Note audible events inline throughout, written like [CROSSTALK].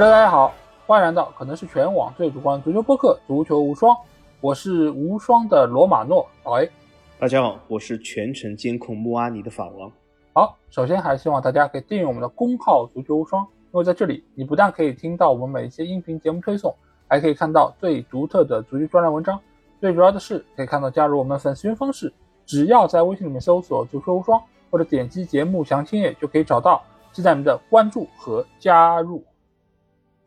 Hello，大家好，欢迎来到可能是全网最主观的足球播客《足球无双》，我是无双的罗马诺老 A。大家好，我是全程监控穆阿尼的法王。好，首先还是希望大家可以订阅我们的公号“足球无双”，因为在这里你不但可以听到我们每一期音频节目推送，还可以看到最独特的足球专栏文章。最主要的是，可以看到加入我们粉丝群方式，只要在微信里面搜索“足球无双”或者点击节目详情页就可以找到，期待你们的关注和加入。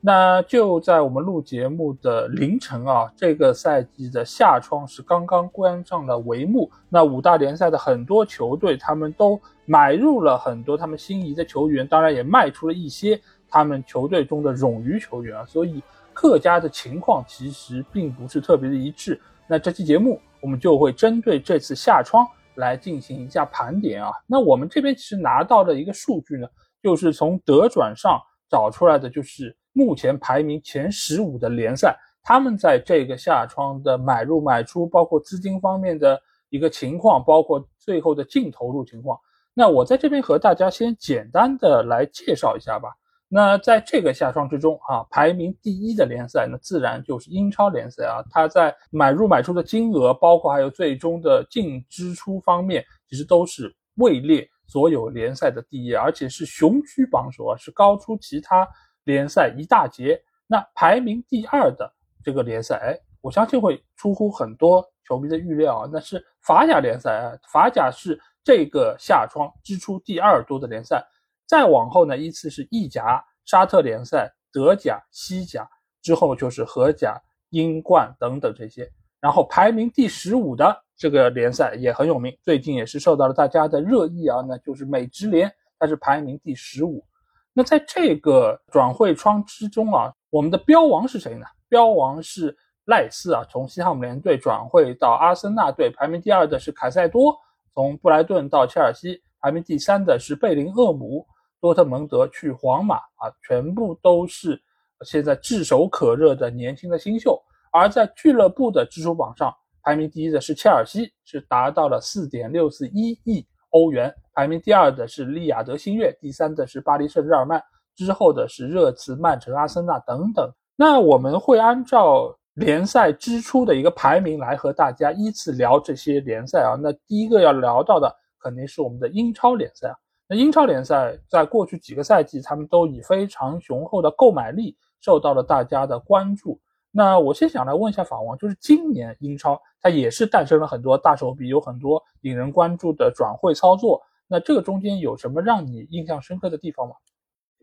那就在我们录节目的凌晨啊，这个赛季的夏窗是刚刚关上了帷幕。那五大联赛的很多球队，他们都买入了很多他们心仪的球员，当然也卖出了一些他们球队中的冗余球员啊。所以各家的情况其实并不是特别的一致。那这期节目我们就会针对这次夏窗来进行一下盘点啊。那我们这边其实拿到的一个数据呢，就是从德转上找出来的，就是。目前排名前十五的联赛，他们在这个夏窗的买入买出，包括资金方面的一个情况，包括最后的净投入情况。那我在这边和大家先简单的来介绍一下吧。那在这个夏窗之中啊，排名第一的联赛，那自然就是英超联赛啊。它在买入买出的金额，包括还有最终的净支出方面，其实都是位列所有联赛的第一，而且是雄居榜首啊，是高出其他。联赛一大截，那排名第二的这个联赛，哎，我相信会出乎很多球迷的预料啊。那是法甲联赛啊，法甲是这个夏窗支出第二多的联赛。再往后呢，依次是意甲、沙特联赛、德甲、西甲，之后就是荷甲、英冠等等这些。然后排名第十五的这个联赛也很有名，最近也是受到了大家的热议啊，那就是美职联，它是排名第十五。那在这个转会窗之中啊，我们的标王是谁呢？标王是赖斯啊，从西汉姆联队转会到阿森纳队。排名第二的是凯塞多，从布莱顿到切尔西。排名第三的是贝林厄姆，多特蒙德去皇马啊，全部都是现在炙手可热的年轻的新秀。而在俱乐部的支出榜上，排名第一的是切尔西，是达到了四点六四一亿。欧元排名第二的是利雅得新月，第三的是巴黎圣日耳曼，之后的是热刺、曼城、阿森纳等等。那我们会按照联赛支出的一个排名来和大家依次聊这些联赛啊。那第一个要聊到的肯定是我们的英超联赛啊。那英超联赛在过去几个赛季，他们都以非常雄厚的购买力受到了大家的关注。那我先想来问一下法王，就是今年英超它也是诞生了很多大手笔，有很多引人关注的转会操作。那这个中间有什么让你印象深刻的地方吗？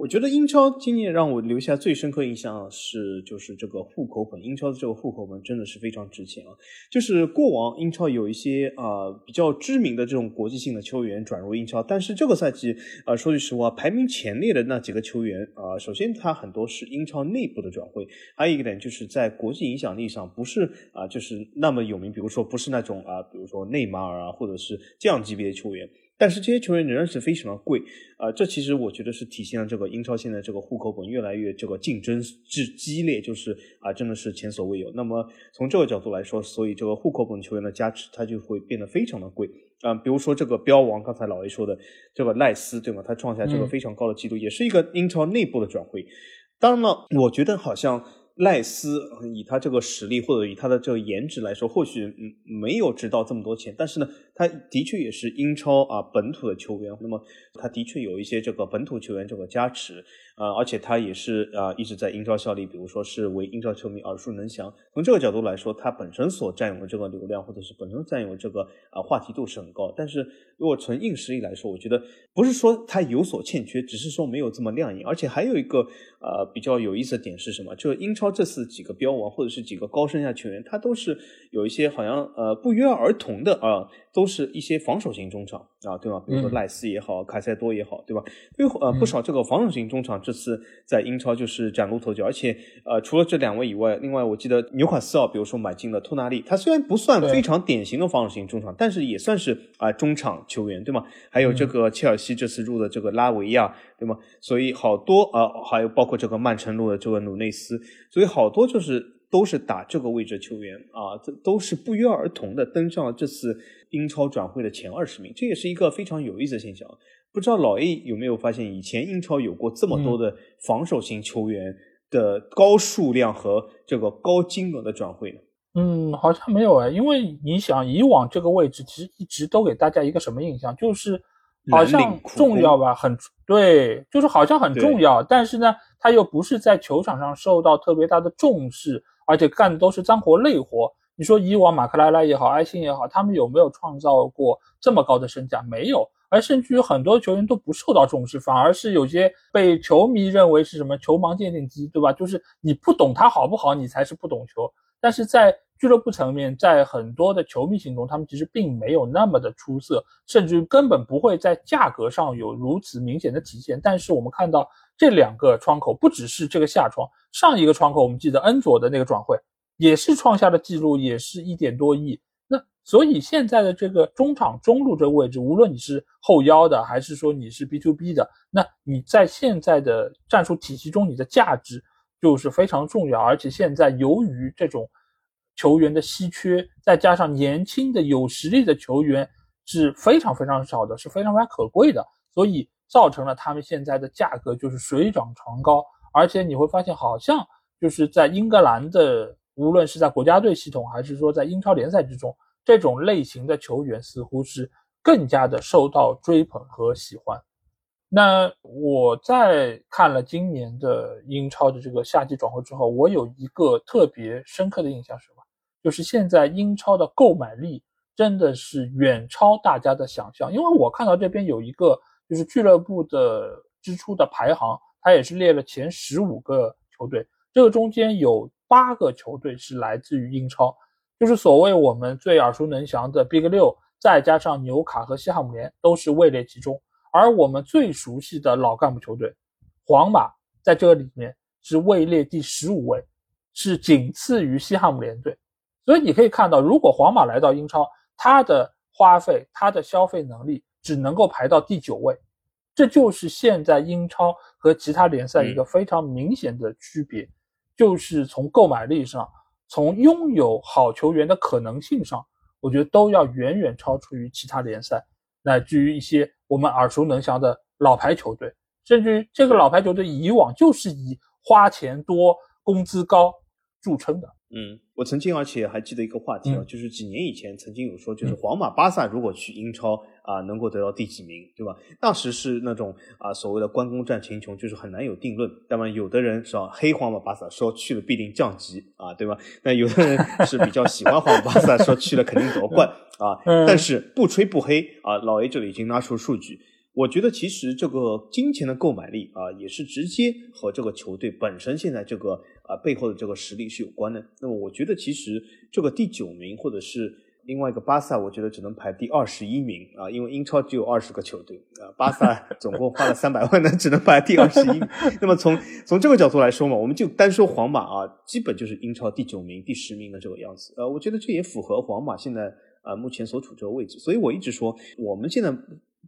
我觉得英超今年让我留下最深刻印象是，就是这个户口本。英超的这个户口本真的是非常值钱啊！就是过往英超有一些啊比较知名的这种国际性的球员转入英超，但是这个赛季啊，说句实话，排名前列的那几个球员啊，首先他很多是英超内部的转会，还有一个点就是在国际影响力上不是啊，就是那么有名，比如说不是那种啊，比如说内马尔啊，或者是这样级别的球员。但是这些球员仍然是非常的贵，啊，这其实我觉得是体现了这个英超现在这个户口本越来越这个竞争之激烈，就是啊，真的是前所未有。那么从这个角度来说，所以这个户口本球员的加持，它就会变得非常的贵啊。比如说这个标王，刚才老 A 说的这个赖斯，对吗？他创下这个非常高的记录，也是一个英超内部的转会。当然了，我觉得好像。赖斯以他这个实力或者以他的这个颜值来说，或许嗯没有值到这么多钱，但是呢，他的确也是英超啊本土的球员，那么他的确有一些这个本土球员这个加持。啊，而且他也是啊，一直在英超效力，比如说是为英超球迷耳熟能详。从这个角度来说，他本身所占有的这个流量，或者是本身占有这个啊话题度是很高。但是如果纯硬实力来说，我觉得不是说他有所欠缺，只是说没有这么亮眼。而且还有一个呃比较有意思的点是什么？就是英超这次几个标王或者是几个高身价球员，他都是有一些好像呃不约而同的啊。都是一些防守型中场啊，对吧？比如说赖斯也好，卡塞多也好，对吧？因为呃不少这个防守型中场这次在英超就是崭露头角，而且呃除了这两位以外，另外我记得纽卡斯尔，比如说买进了托纳利，他虽然不算非常典型的防守型中场，但是也算是啊中场球员，对吗？还有这个切尔西这次入的这个拉维亚，对吗？所以好多啊，还有包括这个曼城入的这个努内斯，所以好多就是都是打这个位置球员啊，这都是不约而同的登上了这次。英超转会的前二十名，这也是一个非常有意思的现象。不知道老 A 有没有发现，以前英超有过这么多的防守型球员的高数量和这个高金额的转会呢？嗯，好像没有哎，因为你想，以往这个位置其实一直都给大家一个什么印象，就是好像重要吧，很对，就是好像很重要，但是呢，他又不是在球场上受到特别大的重视，而且干的都是脏活累活。你说以往马克莱拉也好，埃辛也好，他们有没有创造过这么高的身价？没有，而甚至于很多球员都不受到重视，反而是有些被球迷认为是什么球盲鉴定机，对吧？就是你不懂他好不好，你才是不懂球。但是在俱乐部层面，在很多的球迷心中，他们其实并没有那么的出色，甚至根本不会在价格上有如此明显的体现。但是我们看到这两个窗口，不只是这个下窗，上一个窗口我们记得恩佐的那个转会也是创下了记录，也是一点多亿。所以现在的这个中场中路这个位置，无论你是后腰的，还是说你是 B to B 的，那你在现在的战术体系中，你的价值。就是非常重要，而且现在由于这种球员的稀缺，再加上年轻的有实力的球员是非常非常少的，是非常非常可贵的，所以造成了他们现在的价格就是水涨船高。而且你会发现，好像就是在英格兰的，无论是在国家队系统，还是说在英超联赛之中，这种类型的球员似乎是更加的受到追捧和喜欢。那我在看了今年的英超的这个夏季转会之后，我有一个特别深刻的印象是什么？就是现在英超的购买力真的是远超大家的想象。因为我看到这边有一个就是俱乐部的支出的排行，它也是列了前十五个球队，这个中间有八个球队是来自于英超，就是所谓我们最耳熟能详的 Big 六，再加上纽卡和西汉姆联都是位列其中。而我们最熟悉的老干部球队，皇马在这个里面是位列第十五位，是仅次于西汉姆联队。所以你可以看到，如果皇马来到英超，它的花费、它的消费能力只能够排到第九位。这就是现在英超和其他联赛一个非常明显的区别，就是从购买力上，从拥有好球员的可能性上，我觉得都要远远超出于其他联赛。乃至于一些我们耳熟能详的老牌球队，甚至于这个老牌球队以往就是以花钱多、工资高著称的。嗯，我曾经而且还记得一个话题啊，就是几年以前曾经有说，就是皇马、巴萨如果去英超啊，能够得到第几名，对吧？当时是那种啊所谓的关公战秦琼，就是很难有定论。那么有的人是吧黑皇马、巴萨，说去了必定降级啊，对吧？那有的人 [LAUGHS] 是比较喜欢皇马、巴萨，说去了肯定夺冠 [LAUGHS] 啊。但是不吹不黑啊，老 A 这里已经拿出数据。我觉得其实这个金钱的购买力啊，也是直接和这个球队本身现在这个啊背后的这个实力是有关的。那么我觉得其实这个第九名或者是另外一个巴萨，我觉得只能排第二十一名啊，因为英超只有二十个球队啊，巴萨 [LAUGHS] 总共花了三百万呢，只能排第二十一。那么从从这个角度来说嘛，我们就单说皇马啊，基本就是英超第九名、第十名的这个样子。呃，我觉得这也符合皇马现在啊目前所处这个位置。所以我一直说，我们现在。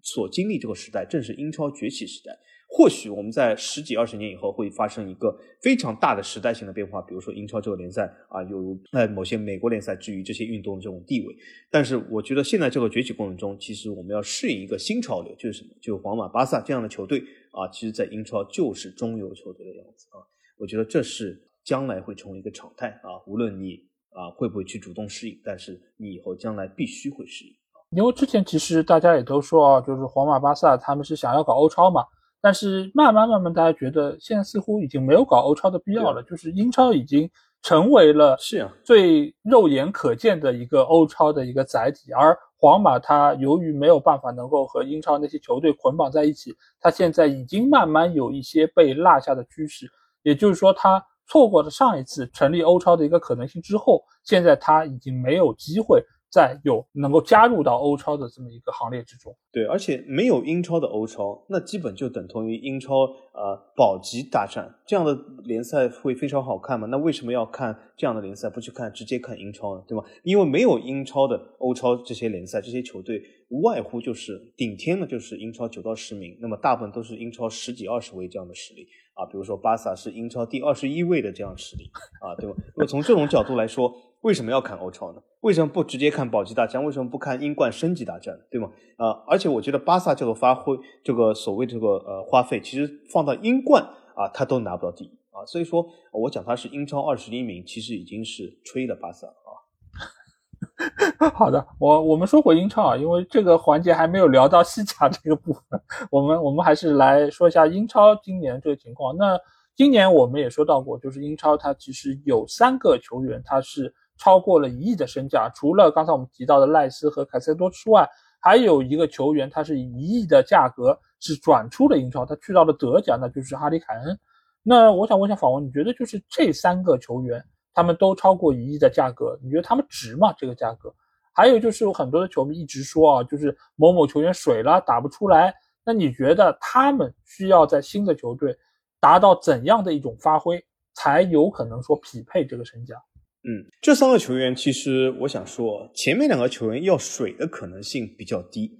所经历这个时代正是英超崛起时代。或许我们在十几二十年以后会发生一个非常大的时代性的变化，比如说英超这个联赛啊，有如呃某些美国联赛之于这些运动的这种地位。但是我觉得现在这个崛起过程中，其实我们要适应一个新潮流，就是什么？就是皇马、巴萨这样的球队啊，其实在英超就是中游球队的样子啊。我觉得这是将来会成为一个常态啊。无论你啊会不会去主动适应，但是你以后将来必须会适应。因为之前其实大家也都说啊，就是皇马、巴萨他们是想要搞欧超嘛，但是慢慢慢慢大家觉得现在似乎已经没有搞欧超的必要了，就是英超已经成为了是啊最肉眼可见的一个欧超的一个载体，而皇马它由于没有办法能够和英超那些球队捆绑在一起，它现在已经慢慢有一些被落下的趋势，也就是说它错过了上一次成立欧超的一个可能性之后，现在它已经没有机会。在有能够加入到欧超的这么一个行列之中，对，而且没有英超的欧超，那基本就等同于英超呃保级大战这样的联赛会非常好看吗？那为什么要看这样的联赛，不去看直接看英超呢？对吗？因为没有英超的欧超这些联赛，这些球队无外乎就是顶天的，就是英超九到十名，那么大部分都是英超十几二十位这样的实力啊，比如说巴萨是英超第二十一位的这样实力啊，对吧？那么从这种角度来说。为什么要看欧超呢？为什么不直接看保级大战？为什么不看英冠升级大战？对吗？啊，而且我觉得巴萨这个发挥，这个所谓这个呃花费，其实放到英冠啊，他都拿不到第一啊。所以说，我讲他是英超二十一名，其实已经是吹了巴萨了。[LAUGHS] 好的，我我们说回英超啊，因为这个环节还没有聊到西甲这个部分，我们我们还是来说一下英超今年这个情况。那今年我们也说到过，就是英超它其实有三个球员，他是超过了一亿的身价，除了刚才我们提到的赖斯和凯塞多之外，还有一个球员他是以一亿的价格是转出了英超，他去到了德甲，那就是哈里凯恩。那我想问一下访问，你觉得就是这三个球员？他们都超过一亿的价格，你觉得他们值吗？这个价格？还有就是有很多的球迷一直说啊，就是某某球员水了，打不出来。那你觉得他们需要在新的球队达到怎样的一种发挥，才有可能说匹配这个身价？嗯，这三个球员其实我想说，前面两个球员要水的可能性比较低。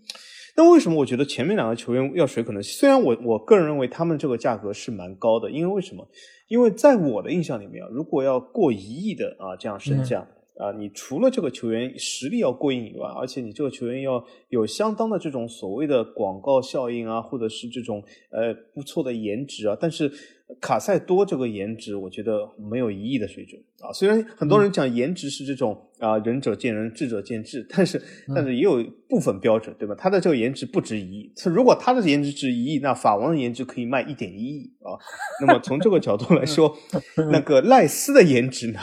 那为什么我觉得前面两个球员要水可能性？虽然我我个人认为他们这个价格是蛮高的，因为为什么？因为在我的印象里面啊，如果要过一亿的啊这样身价啊，你除了这个球员实力要过硬以外，而且你这个球员要有相当的这种所谓的广告效应啊，或者是这种呃不错的颜值啊，但是。卡塞多这个颜值，我觉得没有一亿的水准啊。虽然很多人讲颜值是这种啊仁者见仁，智者见智，但是但是也有部分标准，对吧？他的这个颜值不值一亿。如果他的颜值值一亿，那法王的颜值可以卖一点一亿啊。那么从这个角度来说，那个赖斯的颜值呢，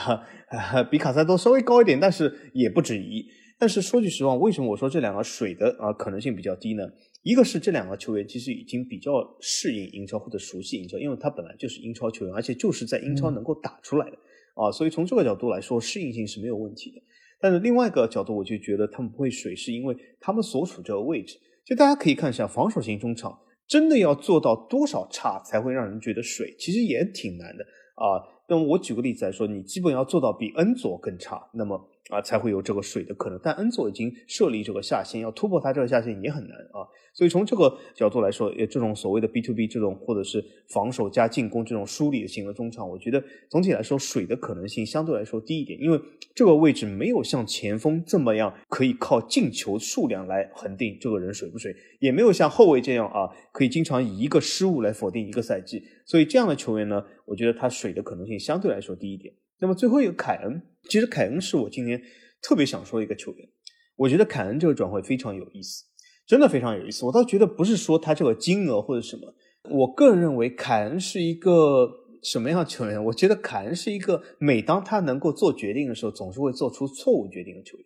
比卡塞多稍微高一点，但是也不止一亿。但是说句实话，为什么我说这两个水的啊可能性比较低呢？一个是这两个球员其实已经比较适应英超或者熟悉英超，因为他本来就是英超球员，而且就是在英超能够打出来的啊，所以从这个角度来说，适应性是没有问题的。但是另外一个角度，我就觉得他们不会水，是因为他们所处这个位置。就大家可以看一下，防守型中场真的要做到多少差才会让人觉得水，其实也挺难的啊。那么我举个例子来说，你基本要做到比恩佐更差，那么啊才会有这个水的可能。但恩佐已经设立这个下限，要突破他这个下限也很难啊。所以从这个角度来说，也这种所谓的 B to B 这种或者是防守加进攻这种梳理型的中场，我觉得总体来说水的可能性相对来说低一点，因为这个位置没有像前锋这么样可以靠进球数量来恒定这个人水不水，也没有像后卫这样啊可以经常以一个失误来否定一个赛季。所以这样的球员呢，我觉得他水的可能性相对来说低一点。那么最后一个凯恩，其实凯恩是我今年特别想说的一个球员，我觉得凯恩这个转会非常有意思。真的非常有意思，我倒觉得不是说他这个金额或者什么，我个人认为凯恩是一个什么样的球员？我觉得凯恩是一个每当他能够做决定的时候，总是会做出错误决定的球员。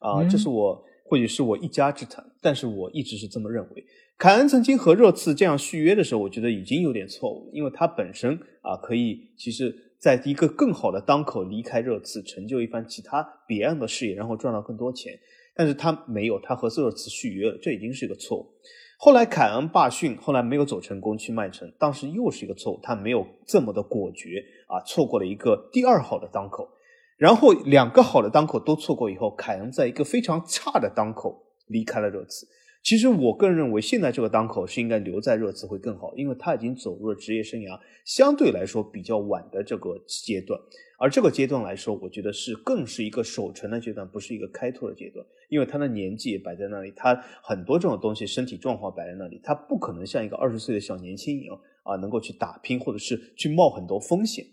啊，这是我或许是我一家之谈，但是我一直是这么认为。凯恩曾经和热刺这样续约的时候，我觉得已经有点错误，因为他本身啊可以其实在一个更好的当口离开热刺，成就一番其他别样的事业，然后赚到更多钱。但是他没有，他和热刺续约了，这已经是一个错误。后来凯恩罢训，后来没有走成功去曼城，当时又是一个错误，他没有这么的果决啊，错过了一个第二好的当口，然后两个好的当口都错过以后，凯恩在一个非常差的当口离开了热刺。其实我个人认为，现在这个当口是应该留在热刺会更好，因为他已经走入了职业生涯相对来说比较晚的这个阶段，而这个阶段来说，我觉得是更是一个守成的阶段，不是一个开拓的阶段，因为他的年纪也摆在那里，他很多这种东西，身体状况摆在那里，他不可能像一个二十岁的小年轻一样啊，能够去打拼或者是去冒很多风险，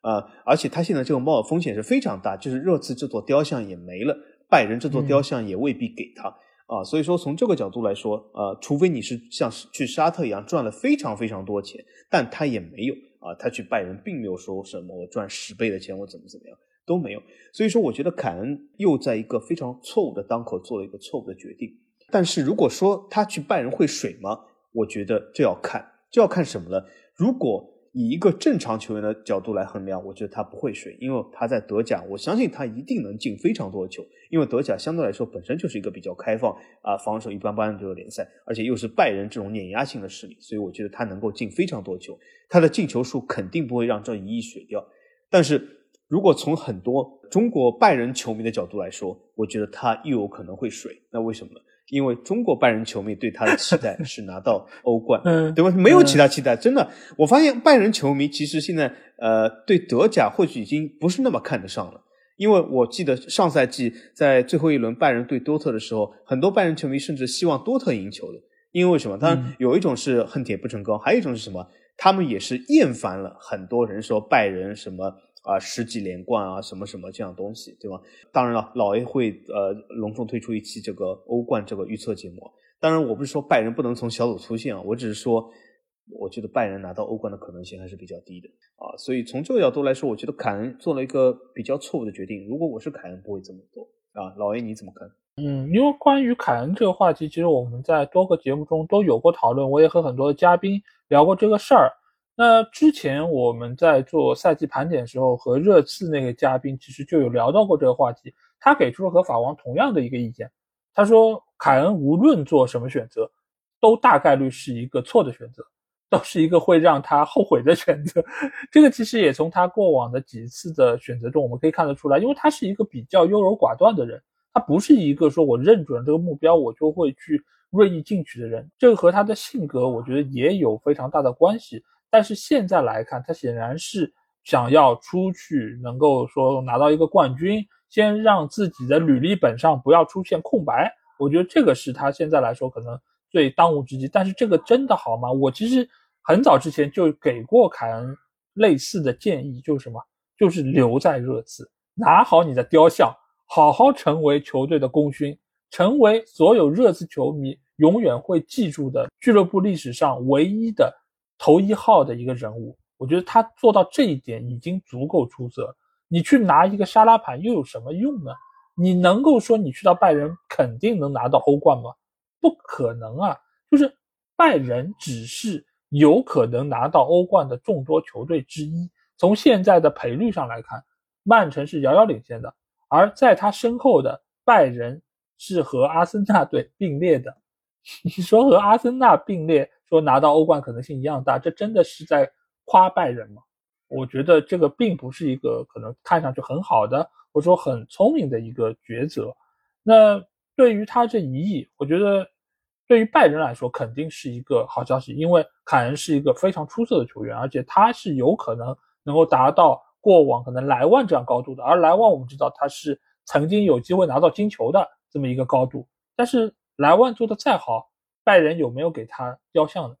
啊，而且他现在这个冒的风险是非常大，就是热刺这座雕像也没了，拜仁这座雕像也未必给他。啊，所以说从这个角度来说，呃，除非你是像去沙特一样赚了非常非常多钱，但他也没有啊，他去拜仁并没有说什么我赚十倍的钱，我怎么怎么样都没有。所以说，我觉得凯恩又在一个非常错误的当口做了一个错误的决定。但是如果说他去拜仁会水吗？我觉得这要看，这要看什么呢？如果以一个正常球员的角度来衡量，我觉得他不会水，因为他在德甲，我相信他一定能进非常多的球，因为德甲相对来说本身就是一个比较开放啊，防守一般般的这个联赛，而且又是拜仁这种碾压性的势力，所以我觉得他能够进非常多球，他的进球数肯定不会让这一亿水掉。但是如果从很多中国拜仁球迷的角度来说，我觉得他又有可能会水，那为什么呢？因为中国拜仁球迷对他的期待是拿到欧冠，[LAUGHS] 嗯对吧？没有其他期待，真的。我发现拜仁球迷其实现在呃对德甲或许已经不是那么看得上了，因为我记得上赛季在最后一轮拜仁对多特的时候，很多拜仁球迷甚至希望多特赢球的，因为为什么？他有一种是恨铁不成钢，还有一种是什么？他们也是厌烦了很多人说拜仁什么啊十几连冠啊什么什么这样东西，对吧？当然了，老 A 会呃隆重推出一期这个欧冠这个预测节目。当然，我不是说拜仁不能从小组出线啊，我只是说。我觉得拜仁拿到欧冠的可能性还是比较低的啊，所以从这个角度来说，我觉得凯恩做了一个比较错误的决定。如果我是凯恩，不会这么做啊。老 A 你怎么看？嗯，因为关于凯恩这个话题，其实我们在多个节目中都有过讨论，我也和很多的嘉宾聊过这个事儿。那之前我们在做赛季盘点的时候，和热刺那个嘉宾其实就有聊到过这个话题，他给出了和法王同样的一个意见，他说凯恩无论做什么选择，都大概率是一个错的选择。都是一个会让他后悔的选择，这个其实也从他过往的几次的选择中我们可以看得出来，因为他是一个比较优柔寡断的人，他不是一个说我认准这个目标我就会去锐意进取的人，这个和他的性格我觉得也有非常大的关系。但是现在来看，他显然是想要出去能够说拿到一个冠军，先让自己的履历本上不要出现空白，我觉得这个是他现在来说可能。最当务之急，但是这个真的好吗？我其实很早之前就给过凯恩类似的建议，就是什么？就是留在热刺，拿好你的雕像，好好成为球队的功勋，成为所有热刺球迷永远会记住的俱乐部历史上唯一的头一号的一个人物。我觉得他做到这一点已经足够出色。你去拿一个沙拉盘又有什么用呢？你能够说你去到拜仁肯定能拿到欧冠吗？不可能啊！就是拜仁只是有可能拿到欧冠的众多球队之一。从现在的赔率上来看，曼城是遥遥领先的，而在他身后的拜仁是和阿森纳队并列的。[LAUGHS] 你说和阿森纳并列，说拿到欧冠可能性一样大，这真的是在夸拜仁吗？我觉得这个并不是一个可能看上去很好的，或者说很聪明的一个抉择。那。对于他这一役，我觉得对于拜仁来说肯定是一个好消息，因为凯恩是一个非常出色的球员，而且他是有可能能够达到过往可能莱万这样高度的。而莱万我们知道他是曾经有机会拿到金球的这么一个高度，但是莱万做的再好，拜仁有没有给他雕像呢？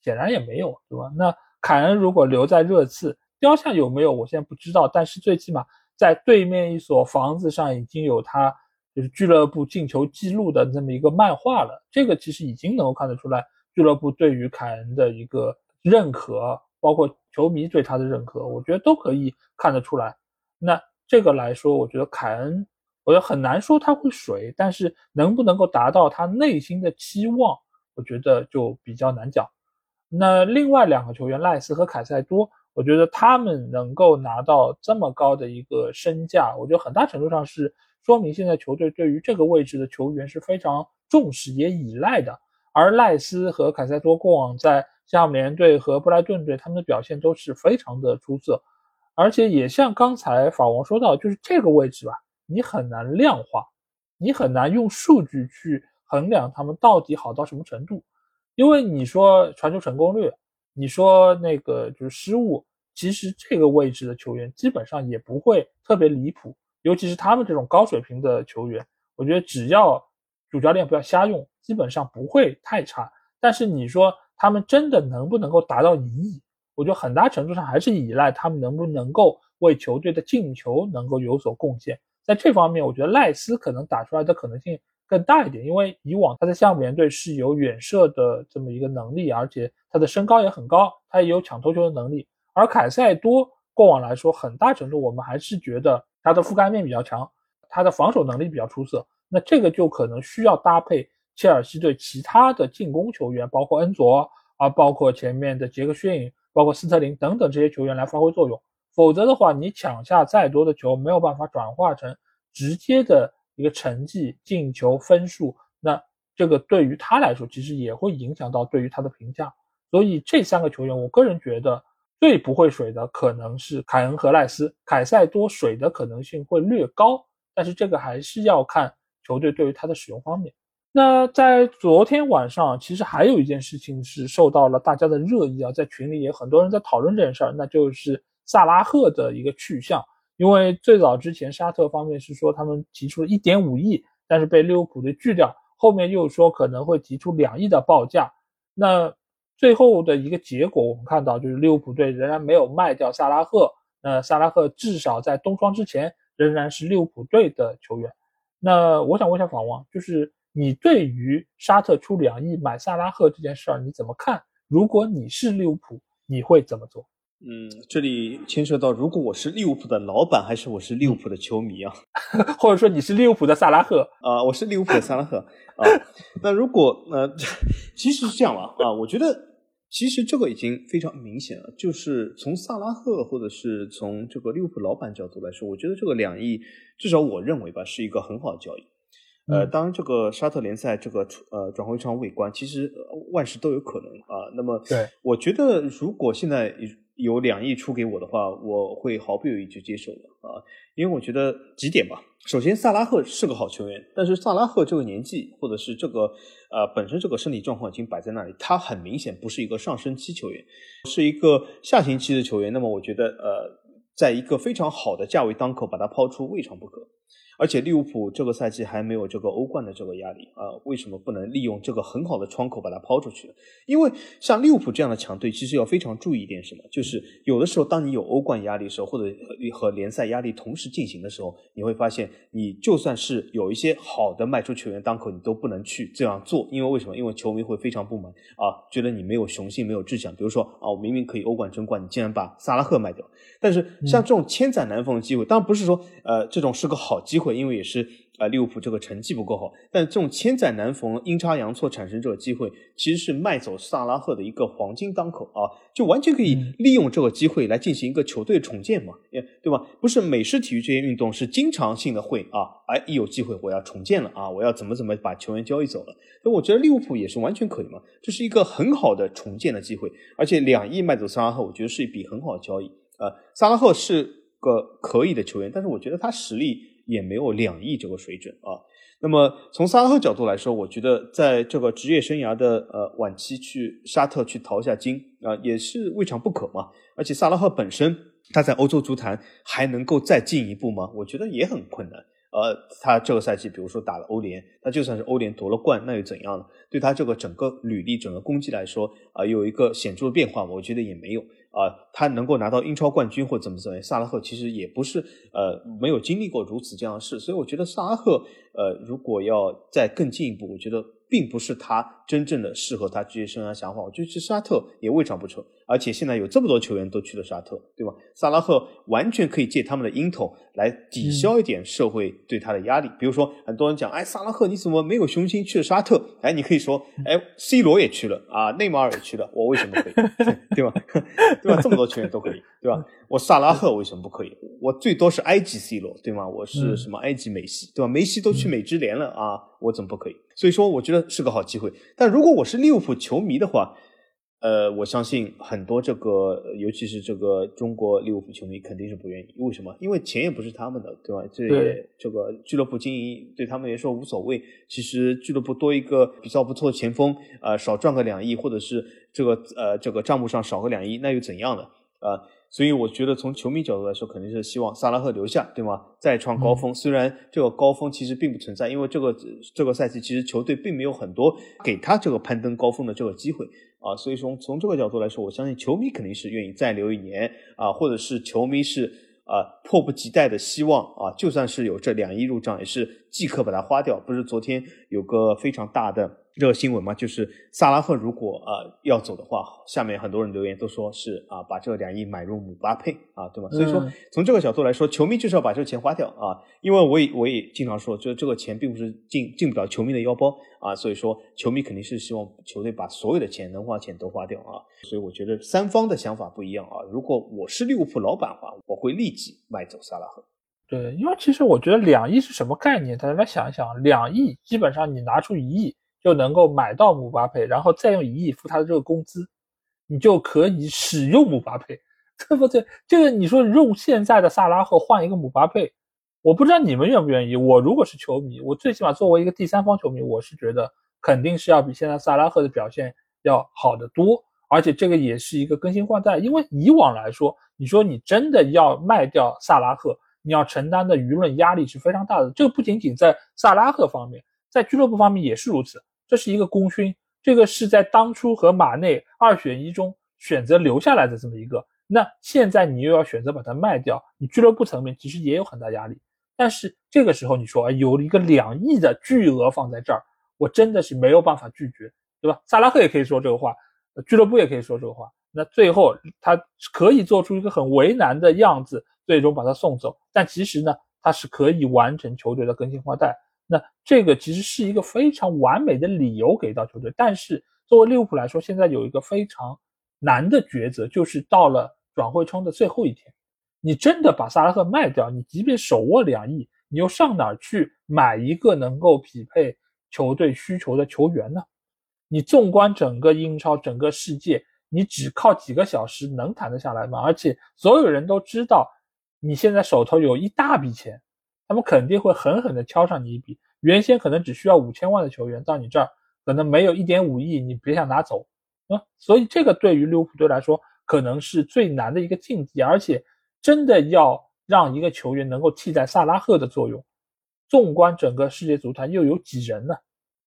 显然也没有，对吧？那凯恩如果留在热刺，雕像有没有？我现在不知道，但是最起码在对面一所房子上已经有他。就是俱乐部进球记录的这么一个漫画了，这个其实已经能够看得出来，俱乐部对于凯恩的一个认可，包括球迷对他的认可，我觉得都可以看得出来。那这个来说，我觉得凯恩，我觉得很难说他会水，但是能不能够达到他内心的期望，我觉得就比较难讲。那另外两个球员赖斯和凯塞多，我觉得他们能够拿到这么高的一个身价，我觉得很大程度上是。说明现在球队对于这个位置的球员是非常重视也依赖的，而赖斯和凯塞多过往在夏姆联队和布莱顿队，他们的表现都是非常的出色，而且也像刚才法王说到，就是这个位置吧，你很难量化，你很难用数据去衡量他们到底好到什么程度，因为你说传球成功率，你说那个就是失误，其实这个位置的球员基本上也不会特别离谱。尤其是他们这种高水平的球员，我觉得只要主教练不要瞎用，基本上不会太差。但是你说他们真的能不能够达到一亿？我觉得很大程度上还是依赖他们能不能够为球队的进球能够有所贡献。在这方面，我觉得赖斯可能打出来的可能性更大一点，因为以往他在项目联队是有远射的这么一个能力，而且他的身高也很高，他也有抢头球的能力。而凯塞多过往来说，很大程度我们还是觉得。他的覆盖面比较强，他的防守能力比较出色，那这个就可能需要搭配切尔西队其他的进攻球员，包括恩佐啊，包括前面的杰克逊，包括斯特林等等这些球员来发挥作用。否则的话，你抢下再多的球，没有办法转化成直接的一个成绩、进球分数，那这个对于他来说，其实也会影响到对于他的评价。所以这三个球员，我个人觉得。最不会水的可能是凯恩和赖斯，凯塞多水的可能性会略高，但是这个还是要看球队对于他的使用方面。那在昨天晚上，其实还有一件事情是受到了大家的热议啊，在群里也很多人在讨论这件事儿，那就是萨拉赫的一个去向。因为最早之前沙特方面是说他们提出了一点五亿，但是被利物浦队拒掉，后面又说可能会提出两亿的报价。那最后的一个结果，我们看到就是利物浦队仍然没有卖掉萨拉赫。那萨拉赫至少在冬窗之前仍然是利物浦队的球员。那我想问一下法王，就是你对于沙特出两亿买萨拉赫这件事儿你怎么看？如果你是利物浦，你会怎么做？嗯，这里牵涉到如果我是利物浦的老板，还是我是利物浦的球迷啊？[LAUGHS] 或者说你是利物浦的萨拉赫啊？我是利物浦的萨拉赫啊。那如果呃，其实是这样吧啊，我觉得。其实这个已经非常明显了，就是从萨拉赫或者是从这个利物浦老板角度来说，我觉得这个两亿，至少我认为吧，是一个很好的交易。呃，当然这个沙特联赛这个呃转会窗未关，其实万事都有可能啊。那么，对，我觉得如果现在有两亿出给我的话，我会毫不犹豫就接受了啊，因为我觉得几点吧。首先，萨拉赫是个好球员，但是萨拉赫这个年纪或者是这个。呃，本身这个身体状况已经摆在那里，他很明显不是一个上升期球员，是一个下行期的球员。那么，我觉得，呃，在一个非常好的价位当口把他抛出，未尝不可。而且利物浦这个赛季还没有这个欧冠的这个压力啊，为什么不能利用这个很好的窗口把它抛出去呢？因为像利物浦这样的强队，其实要非常注意一点什么，就是有的时候当你有欧冠压力的时候，或者和联赛压力同时进行的时候，你会发现你就算是有一些好的卖出球员当口，你都不能去这样做，因为为什么？因为球迷会非常不满啊，觉得你没有雄心，没有志向。比如说啊，我明明可以欧冠争冠，你竟然把萨拉赫卖掉。但是像这种千载难逢的机会，当然不是说呃这种是个好机会。会，因为也是啊，利物浦这个成绩不够好，但这种千载难逢、阴差阳错产生这个机会，其实是卖走萨拉赫的一个黄金当口啊，就完全可以利用这个机会来进行一个球队重建嘛，对吧？不是美式体育这些运动是经常性的会啊，哎，一有机会我要重建了啊，我要怎么怎么把球员交易走了，那我觉得利物浦也是完全可以嘛，这是一个很好的重建的机会，而且两亿卖走萨拉赫，我觉得是一笔很好的交易呃，萨拉赫是个可以的球员，但是我觉得他实力。也没有两亿这个水准啊。那么从萨拉赫角度来说，我觉得在这个职业生涯的呃晚期去沙特去淘一下金啊，也是未尝不可嘛。而且萨拉赫本身他在欧洲足坛还能够再进一步吗？我觉得也很困难。呃，他这个赛季比如说打了欧联，他就算是欧联夺了冠，那又怎样呢？对他这个整个履历、整个功绩来说啊，有一个显著的变化，我觉得也没有。啊，他能够拿到英超冠军或怎么怎么样，萨拉赫其实也不是呃没有经历过如此这样的事，所以我觉得萨拉赫呃如果要再更进一步，我觉得。并不是他真正的适合他职业生涯想法，我觉得去沙特也未尝不成。而且现在有这么多球员都去了沙特，对吧？萨拉赫完全可以借他们的鹰头来抵消一点社会对他的压力。比如说，很多人讲，哎，萨拉赫你怎么没有雄心去了沙特？哎，你可以说，哎，C 罗也去了啊，内马尔也去了，我为什么可以？[LAUGHS] 对吧？[LAUGHS] 对吧？这么多球员都可以，对吧？我萨拉赫为什么不可以？我最多是埃及 C 罗，对吗？我是什么埃及梅西，对吧？梅西都去美职联了啊，我怎么不可以？所以说，我觉得是个好机会。但如果我是利物浦球迷的话，呃，我相信很多这个，尤其是这个中国利物浦球迷肯定是不愿意。为什么？因为钱也不是他们的，对吧？这也这个俱乐部经营对他们来说无所谓。其实俱乐部多一个比较不错的前锋，呃，少赚个两亿，或者是这个呃这个账目上少个两亿，那又怎样呢？啊？所以我觉得从球迷角度来说，肯定是希望萨拉赫留下，对吗？再创高峰。虽然这个高峰其实并不存在，因为这个这个赛季其实球队并没有很多给他这个攀登高峰的这个机会啊。所以说从这个角度来说，我相信球迷肯定是愿意再留一年啊，或者是球迷是啊迫不及待的希望啊，就算是有这两亿入账，也是即刻把它花掉。不是昨天有个非常大的。这个新闻嘛，就是萨拉赫如果呃要走的话，下面很多人留言都说是啊，把这两亿买入姆巴佩啊，对吗？所以说从这个角度来说，球迷就是要把这个钱花掉啊，因为我也我也经常说，就这个钱并不是进进不了球迷的腰包啊，所以说球迷肯定是希望球队把所有的钱能花钱都花掉啊，所以我觉得三方的想法不一样啊。如果我是利物浦老板的话，我会立即卖走萨拉赫。对，因为其实我觉得两亿是什么概念？大家来想一想，两亿基本上你拿出一亿。就能够买到姆巴佩，然后再用一亿付他的这个工资，你就可以使用姆巴佩，[LAUGHS] 对不对？这个你说用现在的萨拉赫换一个姆巴佩，我不知道你们愿不愿意。我如果是球迷，我最起码作为一个第三方球迷，我是觉得肯定是要比现在萨拉赫的表现要好得多，而且这个也是一个更新换代。因为以往来说，你说你真的要卖掉萨拉赫，你要承担的舆论压力是非常大的。这个不仅仅在萨拉赫方面，在俱乐部方面也是如此。这是一个功勋，这个是在当初和马内二选一中选择留下来的这么一个。那现在你又要选择把它卖掉，你俱乐部层面其实也有很大压力。但是这个时候你说有一个两亿的巨额放在这儿，我真的是没有办法拒绝，对吧？萨拉赫也可以说这个话，俱乐部也可以说这个话。那最后他可以做出一个很为难的样子，最终把他送走。但其实呢，他是可以完成球队的更新换代。那这个其实是一个非常完美的理由给到球队。但是作为利物浦来说，现在有一个非常难的抉择，就是到了转会窗的最后一天。你真的把萨拉赫卖掉，你即便手握两亿，你又上哪儿去买一个能够匹配球队需求的球员呢？你纵观整个英超，整个世界，你只靠几个小时能谈得下来吗？而且所有人都知道，你现在手头有一大笔钱，他们肯定会狠狠地敲上你一笔。原先可能只需要五千万的球员，到你这儿可能没有一点五亿，你别想拿走啊！所以这个对于利物浦队来说，可能是最难的一个境地，而且。真的要让一个球员能够替代萨拉赫的作用，纵观整个世界足坛又有几人呢？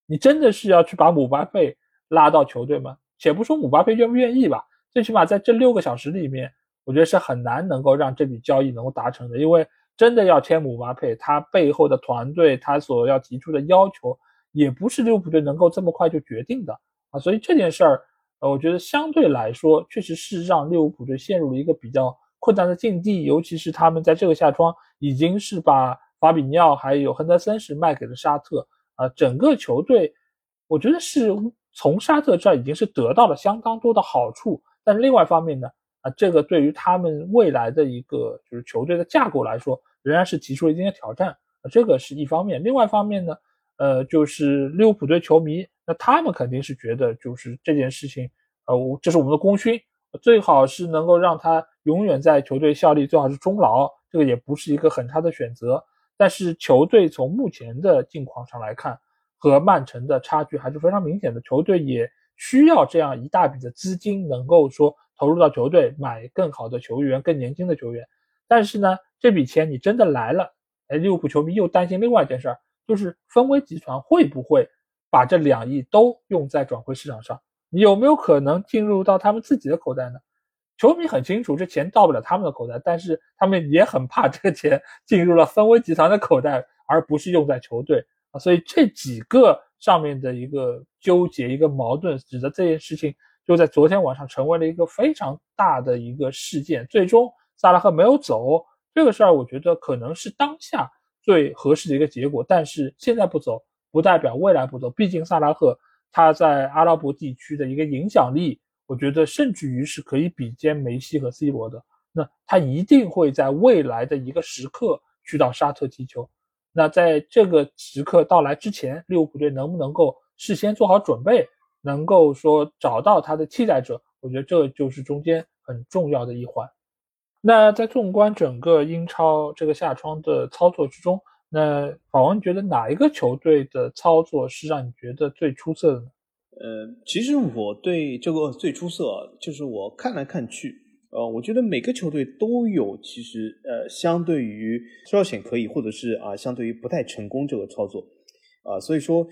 你真的是要去把姆巴佩拉到球队吗？且不说姆巴佩愿不愿意吧，最起码在这六个小时里面，我觉得是很难能够让这笔交易能够达成的。因为真的要签姆巴佩，他背后的团队他所要提出的要求，也不是利物浦队能够这么快就决定的啊。所以这件事儿，呃，我觉得相对来说，确实是让利物浦队陷入了一个比较。困难的境地，尤其是他们在这个夏窗已经是把法比尼奥还有亨德森是卖给了沙特啊，整个球队我觉得是从沙特这儿已经是得到了相当多的好处，但是另外一方面呢，啊，这个对于他们未来的一个就是球队的架构来说，仍然是提出了一定的挑战啊，这个是一方面。另外一方面呢，呃，就是利物浦队球迷，那他们肯定是觉得就是这件事情，呃，我这是我们的功勋。最好是能够让他永远在球队效力，最好是终老，这个也不是一个很差的选择。但是球队从目前的境况上来看，和曼城的差距还是非常明显的。球队也需要这样一大笔的资金，能够说投入到球队买更好的球员、更年轻的球员。但是呢，这笔钱你真的来了，哎，利物浦球迷又担心另外一件事儿，就是分威集团会不会把这两亿都用在转会市场上？你有没有可能进入到他们自己的口袋呢？球迷很清楚，这钱到不了他们的口袋，但是他们也很怕这个钱 [LAUGHS] 进入了分威集团的口袋，而不是用在球队啊。所以这几个上面的一个纠结、一个矛盾，使得这件事情就在昨天晚上成为了一个非常大的一个事件。最终萨拉赫没有走，这个事儿我觉得可能是当下最合适的一个结果。但是现在不走，不代表未来不走，毕竟萨拉赫。他在阿拉伯地区的一个影响力，我觉得甚至于是可以比肩梅西和 C 罗的。那他一定会在未来的一个时刻去到沙特踢球。那在这个时刻到来之前，利物浦队能不能够事先做好准备，能够说找到他的替代者？我觉得这就是中间很重要的一环。那在纵观整个英超这个夏窗的操作之中，那法王觉得哪一个球队的操作是让你觉得最出色的呢？呃，其实我对这个最出色，就是我看来看去，呃，我觉得每个球队都有其实呃，相对于稍显可以，或者是啊，相对于不太成功这个操作，啊，所以说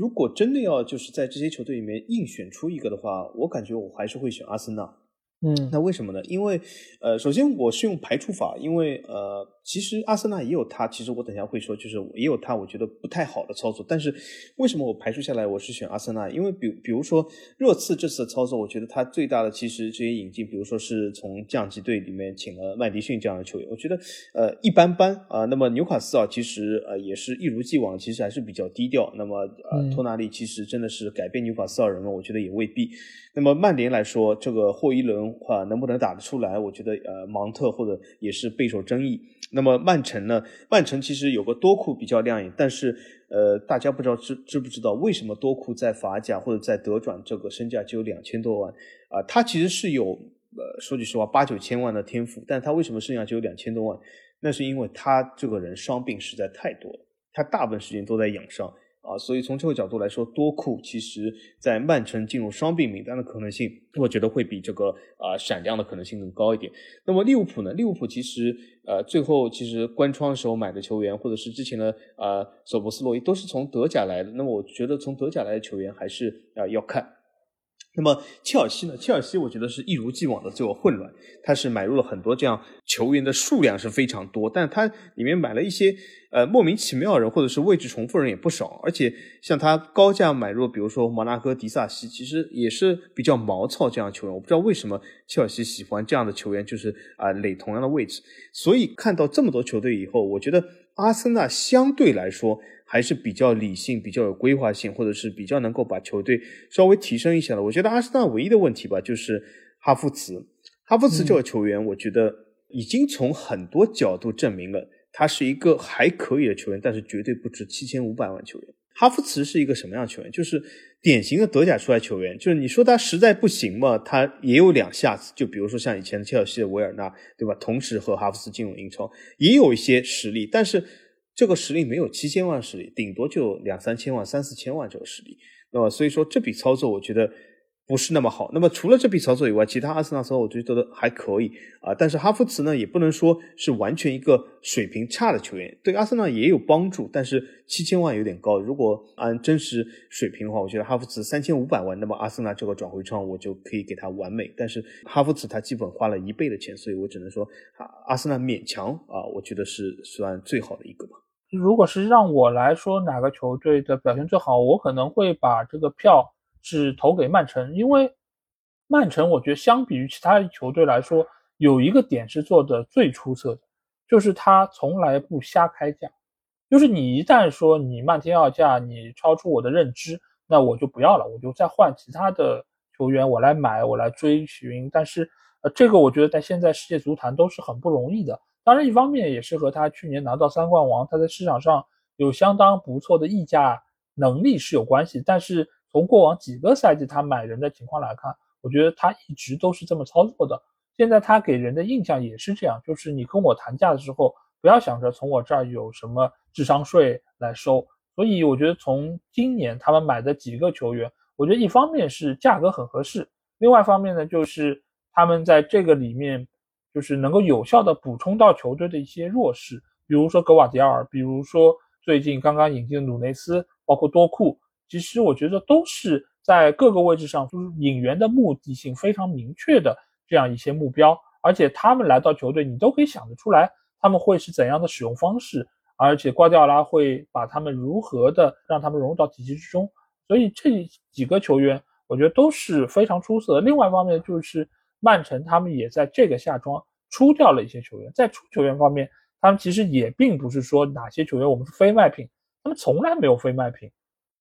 如果真的要就是在这些球队里面硬选出一个的话，我感觉我还是会选阿森纳。嗯，那为什么呢？因为，呃，首先我是用排除法，因为呃，其实阿森纳也有他，其实我等下会说，就是也有他，我觉得不太好的操作。但是为什么我排除下来，我是选阿森纳？因为比比如说热刺这次的操作，我觉得他最大的其实这些引进，比如说是从降级队里面请了麦迪逊这样的球员，我觉得呃一般般啊。那么纽卡斯尔其实呃也是一如既往，其实还是比较低调。那么呃托纳利其实真的是改变纽卡斯尔人了？我觉得也未必。那么曼联来说，这个霍伊伦啊能不能打得出来？我觉得呃芒特或者也是备受争议。那么曼城呢？曼城其实有个多库比较亮眼，但是呃大家不知道知知不知道为什么多库在法甲或者在德转这个身价只有两千多万啊？他其实是有呃说句实话八九千万的天赋，但他为什么身价只有两千多万？那是因为他这个人伤病实在太多了，他大部分时间都在养伤。啊，所以从这个角度来说，多库其实在曼城进入双病名单的可能性，我觉得会比这个啊闪亮的可能性更高一点。那么利物浦呢？利物浦其实呃最后其实关窗时候买的球员，或者是之前的啊索博斯洛伊都是从德甲来的。那么我觉得从德甲来的球员还是啊要看。那么切尔西呢？切尔西我觉得是一如既往的这个混乱，他是买入了很多这样球员的数量是非常多，但他里面买了一些呃莫名其妙人或者是位置重复人也不少，而且像他高价买入，比如说摩纳哥迪萨西，其实也是比较毛糙这样球员，我不知道为什么切尔西喜欢这样的球员，就是啊垒同样的位置，所以看到这么多球队以后，我觉得阿森纳相对来说。还是比较理性、比较有规划性，或者是比较能够把球队稍微提升一下的。我觉得阿森纳唯一的问题吧，就是哈弗茨。哈弗茨这个球员，我觉得已经从很多角度证明了他是一个还可以的球员，但是绝对不值七千五百万球员。哈弗茨是一个什么样的球员？就是典型的德甲出来球员。就是你说他实在不行嘛，他也有两下子。就比如说像以前切尔西的维尔纳，对吧？同时和哈弗茨进入英超，也有一些实力，但是。这个实力没有七千万实力，顶多就两三千万、三四千万这个实力。那么，所以说这笔操作我觉得不是那么好。那么，除了这笔操作以外，其他阿森纳操作我觉得还可以啊。但是哈弗茨呢，也不能说是完全一个水平差的球员，对阿森纳也有帮助。但是七千万有点高，如果按真实水平的话，我觉得哈弗茨三千五百万，那么阿森纳这个转会窗我就可以给他完美。但是哈弗茨他基本花了一倍的钱，所以我只能说啊，阿森纳勉强啊，我觉得是算最好的一个吧。如果是让我来说哪个球队的表现最好，我可能会把这个票是投给曼城，因为曼城我觉得相比于其他球队来说，有一个点是做的最出色的，就是他从来不瞎开价，就是你一旦说你漫天要价，你超出我的认知，那我就不要了，我就再换其他的球员我来买，我来追寻。但是呃，这个我觉得在现在世界足坛都是很不容易的。当然，一方面也是和他去年拿到三冠王，他在市场上有相当不错的溢价能力是有关系。但是从过往几个赛季他买人的情况来看，我觉得他一直都是这么操作的。现在他给人的印象也是这样，就是你跟我谈价的时候，不要想着从我这儿有什么智商税来收。所以我觉得从今年他们买的几个球员，我觉得一方面是价格很合适，另外一方面呢，就是他们在这个里面。就是能够有效的补充到球队的一些弱势，比如说格瓦迪奥尔，比如说最近刚刚引进的鲁内斯，包括多库，其实我觉得都是在各个位置上，就是引援的目的性非常明确的这样一些目标，而且他们来到球队，你都可以想得出来他们会是怎样的使用方式，而且瓜迪奥拉会把他们如何的让他们融入到体系之中，所以这几个球员我觉得都是非常出色的。另外一方面就是。曼城他们也在这个夏窗出掉了一些球员，在出球员方面，他们其实也并不是说哪些球员我们是非卖品，他们从来没有非卖品，